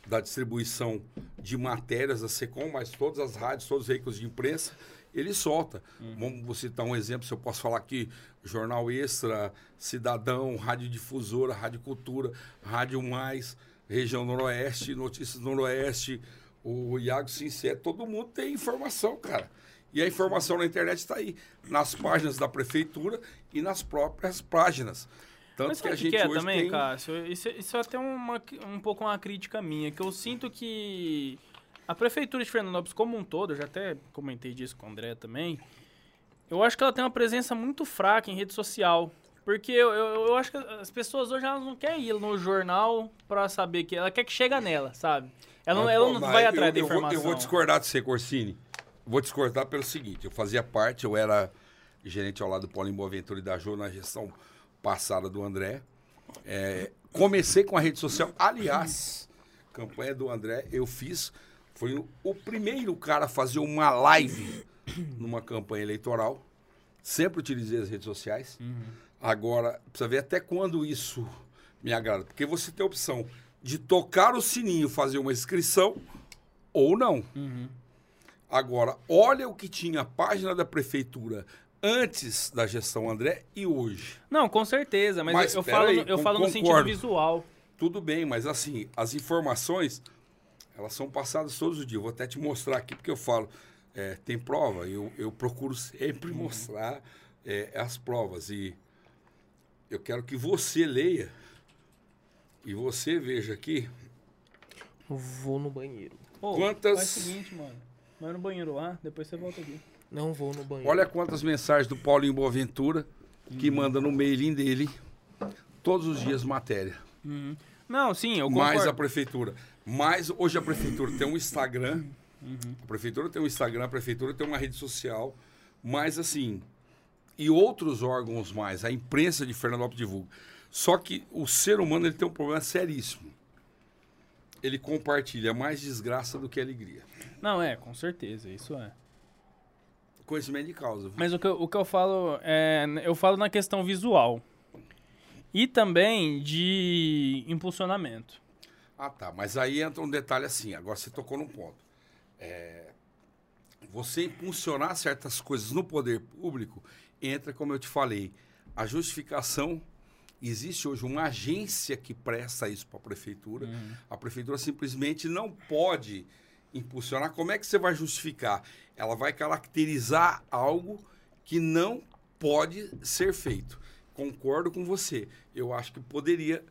da distribuição de matérias da Secom, mas todas as rádios, todos os veículos de imprensa, ele solta. Vamos vou citar um exemplo, se eu posso falar aqui, Jornal Extra, Cidadão, Rádio Difusora, Rádio Cultura, Rádio Mais, Região Noroeste, Notícias Noroeste, o Iago Sincero, todo mundo tem informação, cara. E a informação na internet está aí, nas páginas da prefeitura e nas próprias páginas. Tanto Mas que a gente que é hoje também, tem... Cássio? Isso, isso é até uma, um pouco uma crítica minha, que eu sinto que a prefeitura de Fernandópolis como um todo, eu já até comentei disso com o André também, eu acho que ela tem uma presença muito fraca em rede social. Porque eu, eu, eu acho que as pessoas hoje elas não querem ir no jornal pra saber que ela quer que chega nela, sabe? Ela não, ela não vai eu- atrás da eu vou- informação. eu vou discordar de você, Corsini. Vou discordar pelo seguinte: eu fazia parte, eu era gerente ao lado do Paulinho Boaventura e da Jô na gestão passada do André. É, comecei com a rede social. Aliás, campanha do André, eu fiz. Foi o, primeiro cara a fazer uma live numa campanha eleitoral. Sempre utilizei as redes sociais. Agora, precisa ver até quando isso me agrada. Porque você tem a opção de tocar o sininho, fazer uma inscrição ou não. Agora, olha o que tinha a página da prefeitura antes da gestão André e hoje. Não, com certeza, mas, Mas eu, falo, aí, eu falo no sentido visual. Tudo bem, mas assim, as informações, elas são passadas todos os dias. Vou até te mostrar aqui, porque eu falo, é, tem prova, eu, eu procuro sempre mostrar é, as provas. E eu quero que você leia e você veja aqui Vou no banheiro. Pô, Quantas- Faz o seguinte, mano. Vai no banheiro lá, depois você volta aqui. Não vou no banheiro. Olha quantas mensagens do Paulinho Boaventura que manda no mailing dele todos os dias matéria. Não, sim, eu concordo. mais a prefeitura. Mas hoje a prefeitura tem um Instagram. A prefeitura tem um Instagram, a prefeitura tem uma rede social. Mas assim, e outros órgãos mais, a imprensa de Fernandópolis divulga. Só que o ser humano ele tem um problema seríssimo. ele compartilha mais desgraça do que alegria. Não, é, com certeza, isso é. Conhecimento de causa. Mas o que, eu- o que eu falo é. Eu falo na questão visual. E também de impulsionamento. Ah, tá. Mas aí entra um detalhe assim. Agora você tocou num ponto. É, você impulsionar certas coisas no poder público entra, como eu te falei, a justificação. Existe hoje uma agência que presta isso para a prefeitura. A prefeitura simplesmente não pode impulsionar. Como é que você vai justificar? Ela vai caracterizar algo que não pode ser feito. Concordo com você. Eu acho que poderia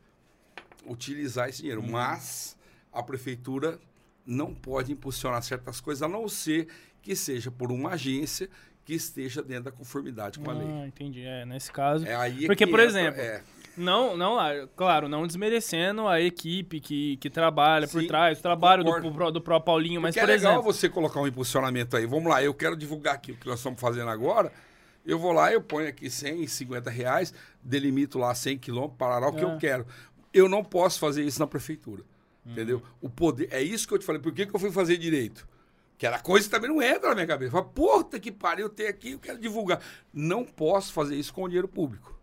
utilizar esse dinheiro. Mas a prefeitura não pode impulsionar certas coisas, a não ser que seja por uma agência que esteja dentro da conformidade com a lei. Ah, entendi. É, nesse caso. É aí Porque, que por exemplo, é, Não, não, ah, claro, não desmerecendo a equipe que, que trabalha por Sim, trás, o trabalho do, concordo. do próprio Paulinho, mas, porque por é legal exemplo. você colocar um impulsionamento aí. Vamos lá, eu quero divulgar aqui o que nós estamos fazendo agora. Eu vou lá, eu ponho aqui 100, 50 reais, delimito lá 100 quilômetros, parará o que É. eu quero. Eu não posso fazer isso na prefeitura. Uhum. Entendeu? O poder. É isso que eu te falei. Por que, que eu fui fazer direito? Que era coisa que também não entra na minha cabeça. Fala, puta que pariu, tem aqui, eu quero divulgar. Não posso fazer isso com o dinheiro público.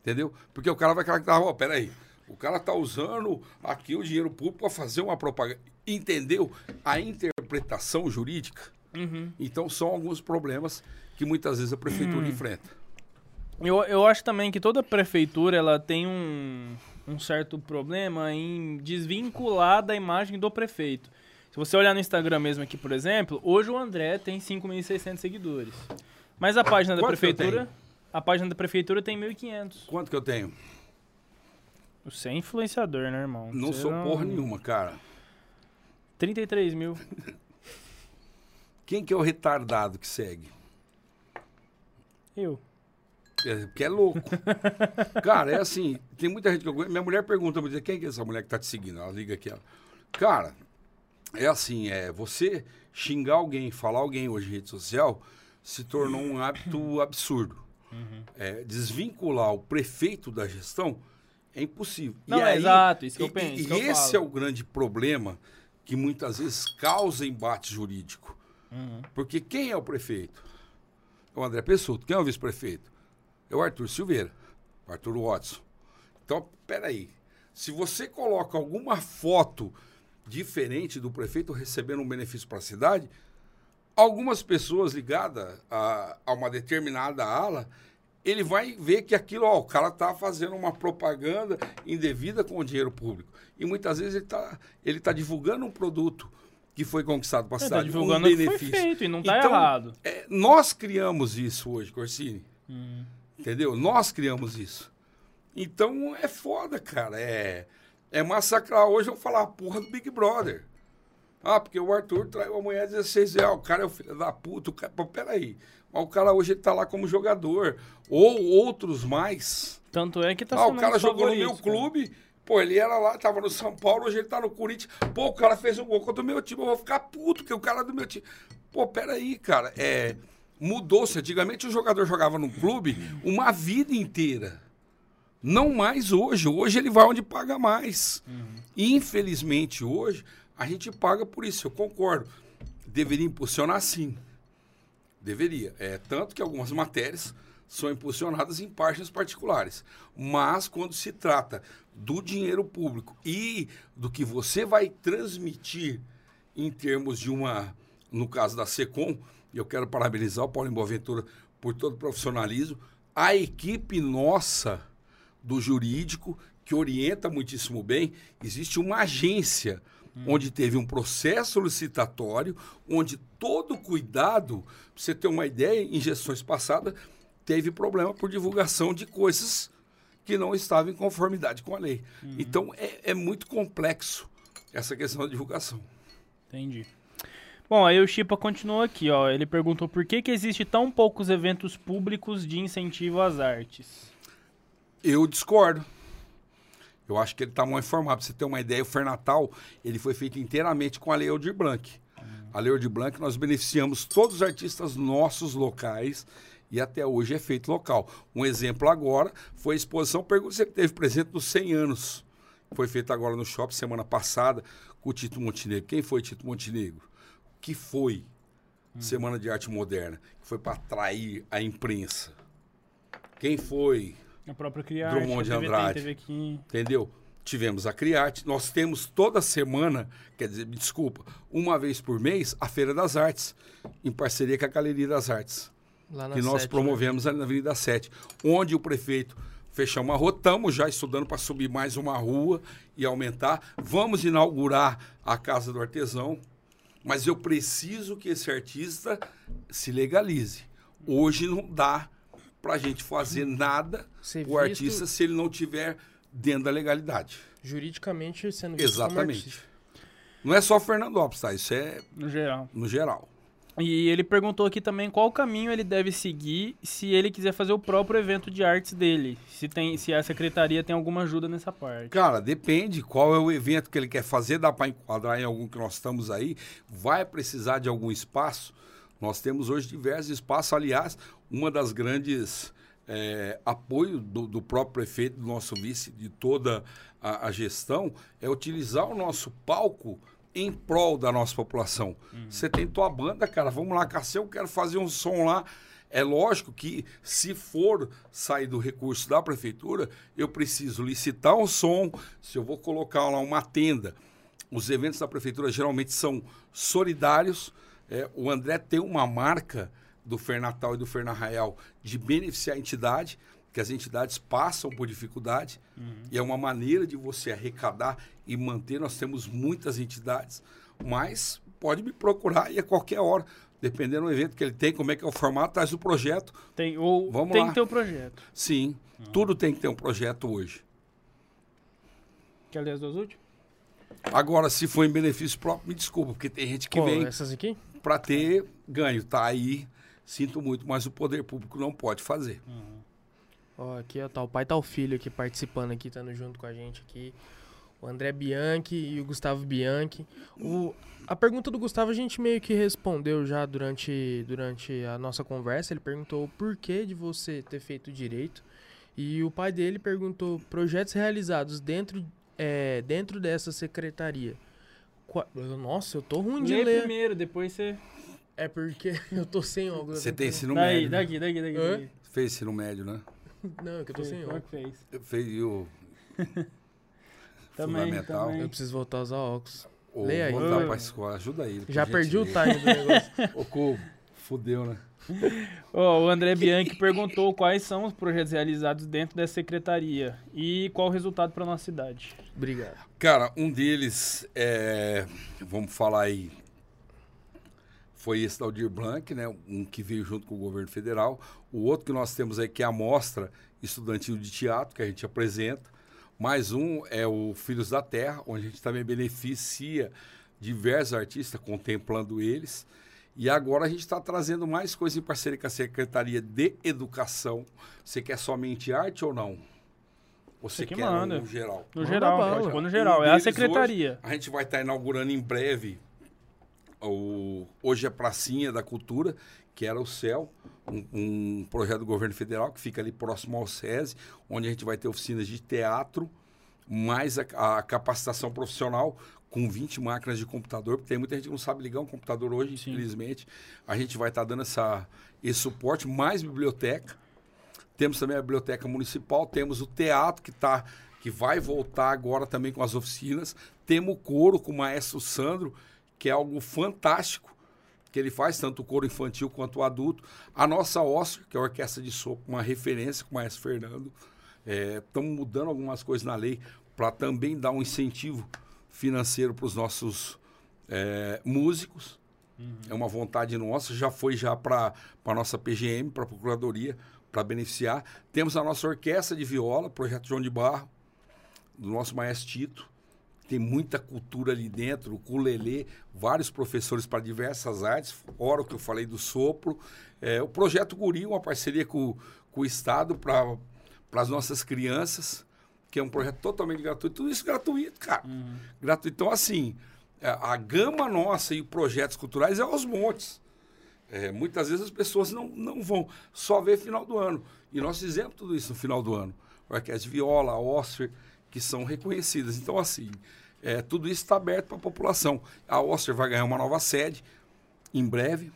Entendeu? Porque o cara vai caracterizar, ó, peraí. O cara tá usando aqui o dinheiro público para fazer uma propaganda. Entendeu? A interpretação jurídica. Uhum. Então são alguns problemas que muitas vezes a prefeitura Hum. enfrenta. Eu, eu acho também que toda prefeitura ela tem um, um certo problema em desvincular da imagem do prefeito. Se você olhar no Instagram mesmo aqui, por exemplo, hoje o André tem 5.600 seguidores. Mas a página da Quanto prefeitura, a página da prefeitura tem 1.500. Quanto que eu tenho? Você é influenciador, né, irmão? Não Você sou porra nenhuma, cara. 33 mil. Quem que é o retardado que segue? Eu. É, porque é louco. Cara, é assim, tem muita gente que eu conheço. Minha mulher pergunta, diz, quem que é essa mulher que tá te seguindo? Ela liga aqui, ela. Cara, é assim, é, você xingar alguém, falar alguém hoje em rede social, se tornou um hábito absurdo. É, desvincular o prefeito da gestão é impossível. Não, é exato, isso que eu e- penso, E, eu esse é o grande problema que muitas vezes causa embate jurídico. Uhum. Porque quem é o prefeito? É o André Pessoto. Quem é o vice-prefeito? É o Arthur Silveira, o Arthur Watson. Então, peraí. Se você coloca alguma foto diferente do prefeito recebendo um benefício para a cidade, algumas pessoas ligadas a, a uma determinada ala, ele vai ver que aquilo, ó, o cara está fazendo uma propaganda indevida com o dinheiro público. E muitas vezes ele está ele tá divulgando um produto que foi conquistado para a tá cidade, divulgando um o que foi benefício. feito e não tá Então, errado. é, nós criamos isso hoje, Corsini. Hum. Entendeu? Nós criamos isso. Então é foda, cara. É, é massacrar. Hoje eu falar a porra do Big Brother. Ah, porque o Arthur traiu a mulher 16 reais. O cara é o filho da puta. O cara... Pô, peraí. Mas o cara hoje ele tá lá como jogador. Ou outros mais. Tanto é que tá ah, sendo o cara jogou no meu cara. clube. Pô, ele era lá, tava no São Paulo, hoje ele tá no Corinthians. Pô, o cara fez um gol contra o meu time. Eu vou ficar puto, que o cara é do meu time. Pô, peraí, cara. É, Mudou-se. Antigamente o jogador jogava no clube uma vida inteira. Não mais hoje. Hoje ele vai onde paga mais. E, infelizmente, hoje, a gente paga por isso. Eu concordo. Deveria impulsionar sim. Deveria. É, tanto que algumas matérias são impulsionadas em páginas particulares. Mas quando se trata do dinheiro público e do que você vai transmitir em termos de uma, no caso da SECOM, eu quero parabenizar o Paulo Boaventura por todo o profissionalismo, a equipe nossa do jurídico, que orienta muitíssimo bem, existe uma agência onde teve um processo licitatório, onde todo cuidado, pra você ter uma ideia, em gestões passadas, teve problema por divulgação de coisas que não estavam em conformidade com a lei. Então, é, é muito complexo essa questão da divulgação. Entendi. Bom, aí o Chipa continuou aqui, ó. Ele perguntou por que, que existe tão poucos eventos públicos de incentivo às artes. Eu discordo. Eu acho que ele está mal informado. Pra você ter uma ideia, o Fernatal ele foi feito inteiramente com a Lei Aldir Blanc. A Lei Aldir Blanc, nós beneficiamos todos os artistas nossos locais e até hoje é feito local. Um exemplo agora foi a exposição, pergunta se ele teve presente nos 100 anos Foi feito agora no shopping semana passada com o Tito Montenegro. Quem foi Tito Montenegro? Que foi Semana de Arte Moderna? Foi para atrair a imprensa. Quem foi? A própria Criarte, Drummond de Andrade. aqui. Entendeu? Tivemos a Criarte. Nós temos toda semana, quer dizer, me desculpa, uma vez por mês, a Feira das Artes, em parceria com a Galeria das Artes. Lá na que nós sete, né? promovemos ali na Avenida 7, onde o prefeito fechou uma rua, estamos já estudando para subir mais uma rua e aumentar. Vamos inaugurar a Casa do Artesão, mas eu preciso que esse artista se legalize. Hoje não dá para a gente fazer nada Ser o artista se ele não tiver dentro da legalidade. Juridicamente sendo visto Exatamente. Não é só Fernando Lopes, tá? Isso é No geral. no geral. E ele perguntou aqui também qual caminho ele deve seguir se ele quiser fazer o próprio evento de artes dele. Se, tem, se a secretaria tem alguma ajuda nessa parte. Cara, depende qual é o evento que ele quer fazer, dá para enquadrar em algum que nós estamos aí, vai precisar de algum espaço. Nós temos hoje diversos espaços, aliás, uma das grandes é, apoio do, do próprio prefeito, do nosso vice, de toda a, a gestão, é utilizar o nosso palco em prol da nossa população. Você tem tua banda, cara, vamos lá, Cassio, eu quero fazer um som lá. É lógico que, se for sair do recurso da prefeitura, eu preciso licitar um som, se eu vou colocar lá uma tenda. Os eventos da prefeitura geralmente são solidários. É, o André tem uma marca do Fernatal e do Fernarraial de beneficiar a entidade, que as entidades passam por dificuldade, e é uma maneira de você arrecadar e manter. Nós temos muitas entidades, mas pode me procurar e a qualquer hora, dependendo do evento que ele tem, como é que é o formato, traz o projeto. Tem, ou Vamos tem lá. que ter o projeto. Sim, tudo tem que ter um projeto hoje. Quer ler as duas últimas? Agora, se for em benefício próprio, me desculpa, porque tem gente que Qual, vem para ter ganho. Tá aí, sinto muito, mas o poder público não pode fazer. Ó, aqui, ó, tá o pai tá o filho aqui participando aqui, estando junto com a gente aqui. O André Bianchi e o Gustavo Bianchi. O, a pergunta do Gustavo a gente meio que respondeu já durante, durante a nossa conversa. Ele perguntou o porquê de você ter feito direito. E o pai dele perguntou projetos realizados dentro, é, dentro dessa secretaria. Qua- Nossa, eu tô ruim de Lê ler. primeiro, depois você... É porque eu tô sem óculos. Você tem ensino Daí, médio. daqui, daqui, daqui. Daqui. Fez ensino médio, né? Não, é que eu tô sem óculos. que fez? Fez o Também, fundamental. também. Eu preciso voltar a usar óculos. Ou Lê aí. voltar Ô. pra escola. Ajuda ele. por Já perdi o time do negócio. Ô, Cubo, fudeu, né? Ó, o André Bianchi perguntou quais são os projetos realizados dentro dessa secretaria e qual o resultado para nossa cidade. Obrigado. Cara, um deles é. Vamos falar aí. Foi esse da Aldir Blanc, né? Um que veio junto com o governo federal. O outro que nós temos aí, que é a Mostra Estudantil de Teatro, que a gente apresenta. Mais um é o Filhos da Terra, onde a gente também beneficia diversos artistas, contemplando eles. E agora a gente está trazendo mais coisas em parceria com a Secretaria de Educação. Você quer somente arte ou não? Ou Você que quer manda. no geral? No Manda geral, no geral. Um É a secretaria. hoje, a gente vai estar inaugurando em breve o hoje é Pracinha da Cultura, que era o CEL, um, um projeto do governo federal que fica ali próximo ao SESI, onde a gente vai ter oficinas de teatro, mais a, a capacitação profissional com 20 máquinas de computador, porque tem muita gente que não sabe ligar um computador hoje, Sim. infelizmente. A gente vai estar dando essa, esse suporte, mais biblioteca. Temos também a biblioteca municipal, temos o teatro que tá, que vai voltar agora também com as oficinas. Temos o coro com o maestro Sandro, que é algo fantástico que ele faz, tanto o coro infantil quanto o adulto. A nossa Oscar, que é a orquestra de sopro, uma referência com o maestro Fernando. Estamos mudando algumas coisas na lei para também dar um incentivo financeiro para os nossos é, músicos. É uma vontade nossa, já foi já para a nossa PGM, para a Procuradoria, para beneficiar. Temos a nossa orquestra de viola, Projeto João de Barro, do nosso maestro Tito. Tem muita cultura ali dentro, o ukulele, vários professores para diversas artes, fora o que eu falei do sopro. É, o Projeto Guri, uma parceria com, com o Estado para as nossas crianças, que é um projeto totalmente gratuito. Tudo isso gratuito, cara. Gratuito. Então, assim, a, a gama nossa e projetos culturais é aos montes. É, muitas vezes as pessoas não, não vão só ver final do ano. E nós fizemos tudo isso no final do ano. Orquestra de viola, Oscar. Que são reconhecidas. Então, assim, é, tudo isso está aberto para a população. A Oster vai ganhar uma nova sede em breve.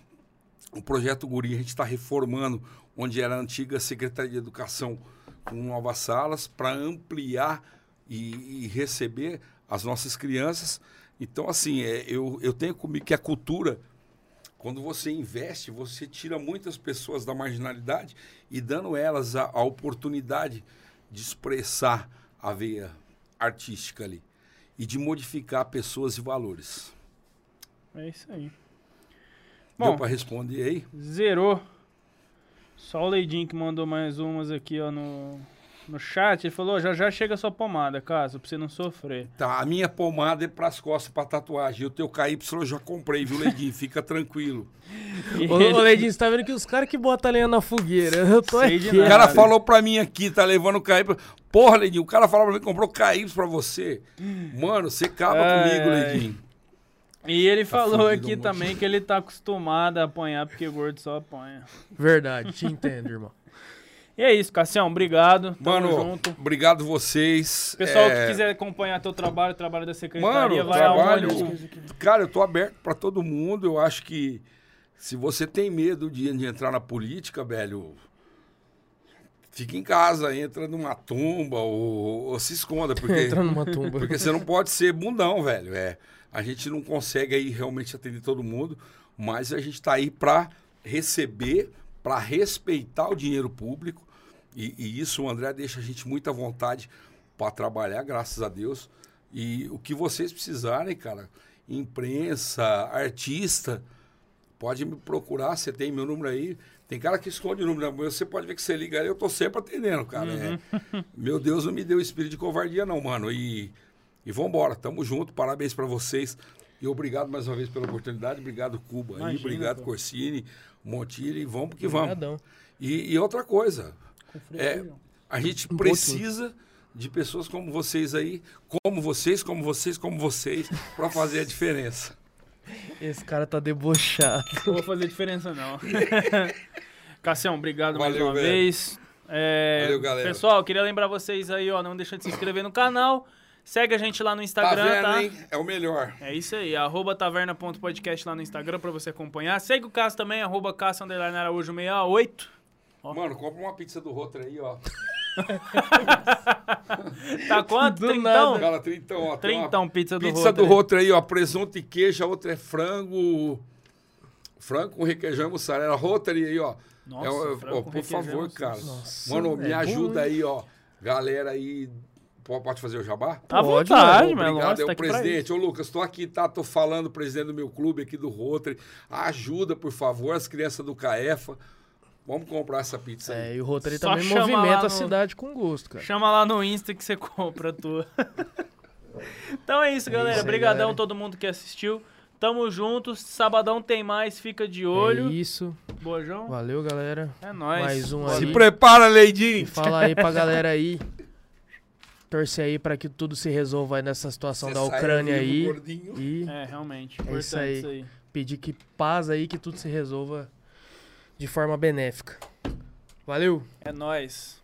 O projeto Guri a gente está reformando onde era a antiga Secretaria de Educação com novas salas para ampliar e, e receber as nossas crianças. Então, assim, é, eu, eu tenho comigo que a cultura, quando você investe, você tira muitas pessoas da marginalidade e dando elas a, a oportunidade de expressar a veia artística ali e de modificar pessoas e valores. É isso aí. Deu Bom, para responder aí? zerou. Só o Leidinho que mandou mais umas aqui, ó, no, no chat. Ele falou, já já chega a sua pomada, caso, pra você não sofrer. Tá, a minha pomada é pras costas para tatuagem. O teu KY eu já comprei, viu, Ledinho? Fica tranquilo. E Ô, ele- ô Ledinho, você tá vendo que os caras que botam a lenha na fogueira. Eu tô Sei aqui. O cara falou pra mim aqui, tá levando o KY. Porra, Ledinho, o cara falou pra mim que comprou KY pra você. Mano, você acaba Ai, comigo, ai. Ledinho. E ele falou fudido, aqui moço. também que ele tá acostumado a apanhar porque gordo só apanha. Verdade, te entendo, irmão. E é isso, Cassião, obrigado. Tamo Mano, junto. obrigado vocês. Pessoal É, que quiser acompanhar teu trabalho, o trabalho da secretaria, Mano, vai trabalho. aonde? Cara, eu tô aberto pra todo mundo. Eu acho que se você tem medo de, de entrar na política, velho, fica em casa, entra numa tumba ou, ou se esconda, porque Entra numa tumba. Porque você não pode ser bundão, velho. É, a gente não consegue aí realmente atender todo mundo, mas a gente está aí para receber, para respeitar o dinheiro público. E, e isso o André deixa a gente muito à vontade para trabalhar, graças a Deus. E o que vocês precisarem, cara, imprensa, artista, pode me procurar, você tem meu número aí. Tem cara que esconde o número, mas você pode ver que você liga aí, eu tô sempre atendendo, cara. É. Meu Deus não me deu espírito de covardia, não, mano. E, e vambora, tamo junto, parabéns pra vocês. E obrigado mais uma vez pela oportunidade. Obrigado, Cuba. aí, Imagina, obrigado, pô. Corsini, Montilho. Vamos que vamos. E, e outra coisa, é, a gente Um precisa de pessoas como vocês aí, como vocês, como vocês, como vocês, para fazer a diferença. Esse cara tá debochado. Não vou fazer diferença, não. Cassião, obrigado mais Valeu, uma velho. vez. É, Valeu, galera. Pessoal, queria lembrar vocês aí, ó, não deixa de se inscrever no canal. Segue a gente lá no Tá Instagram, vendo, tá? hein? É o melhor. É isso aí, arroba taverna.podcast lá no Instagram pra você acompanhar. Segue o Cássio também, arroba Cássio Underline Araújo 68. Ó. Mano, compra uma pizza do Rotra aí, ó. Tá quanto? Do Trintão? nada. Cara, trintão, ó. Trintão, pizza do Pizza do. Rotra aí, ó. Presunto e queijo, a outra é frango. Frango com requeijão e mussarela. Rotary aí, ó. Nossa, É, ó, por favor, cara. Nossa, Mano, me é bom, ajuda hein? aí, ó. Galera aí. Pode fazer o jabá? Tá à Pode, vontade, mano. mas Obrigado, é tá o pra presidente. Ô, Lucas, tô aqui, tá? Tô falando, presidente do meu clube aqui do Rotary. Ajuda, por favor, as crianças do CAEFA. Vamos comprar essa pizza aí. É, e o Rotary Só também movimenta no- a cidade com gosto, cara. Chama lá no Insta que você compra a tua. então é isso, galera. isso aí, Obrigadão galera. a todo mundo que assistiu. Tamo juntos. Sabadão tem mais, fica de olho. É isso. Boa, João. Valeu, galera. É nóis. Mais um Boa aí. Se prepara, E Leidinho! fala aí pra galera aí. Torcer aí pra que tudo se resolva aí nessa situação Você da Ucrânia aí. gordinho. E É, realmente. É Importante isso aí. isso aí. pedir que paz aí, que tudo se resolva de forma benéfica. Valeu! É nóis.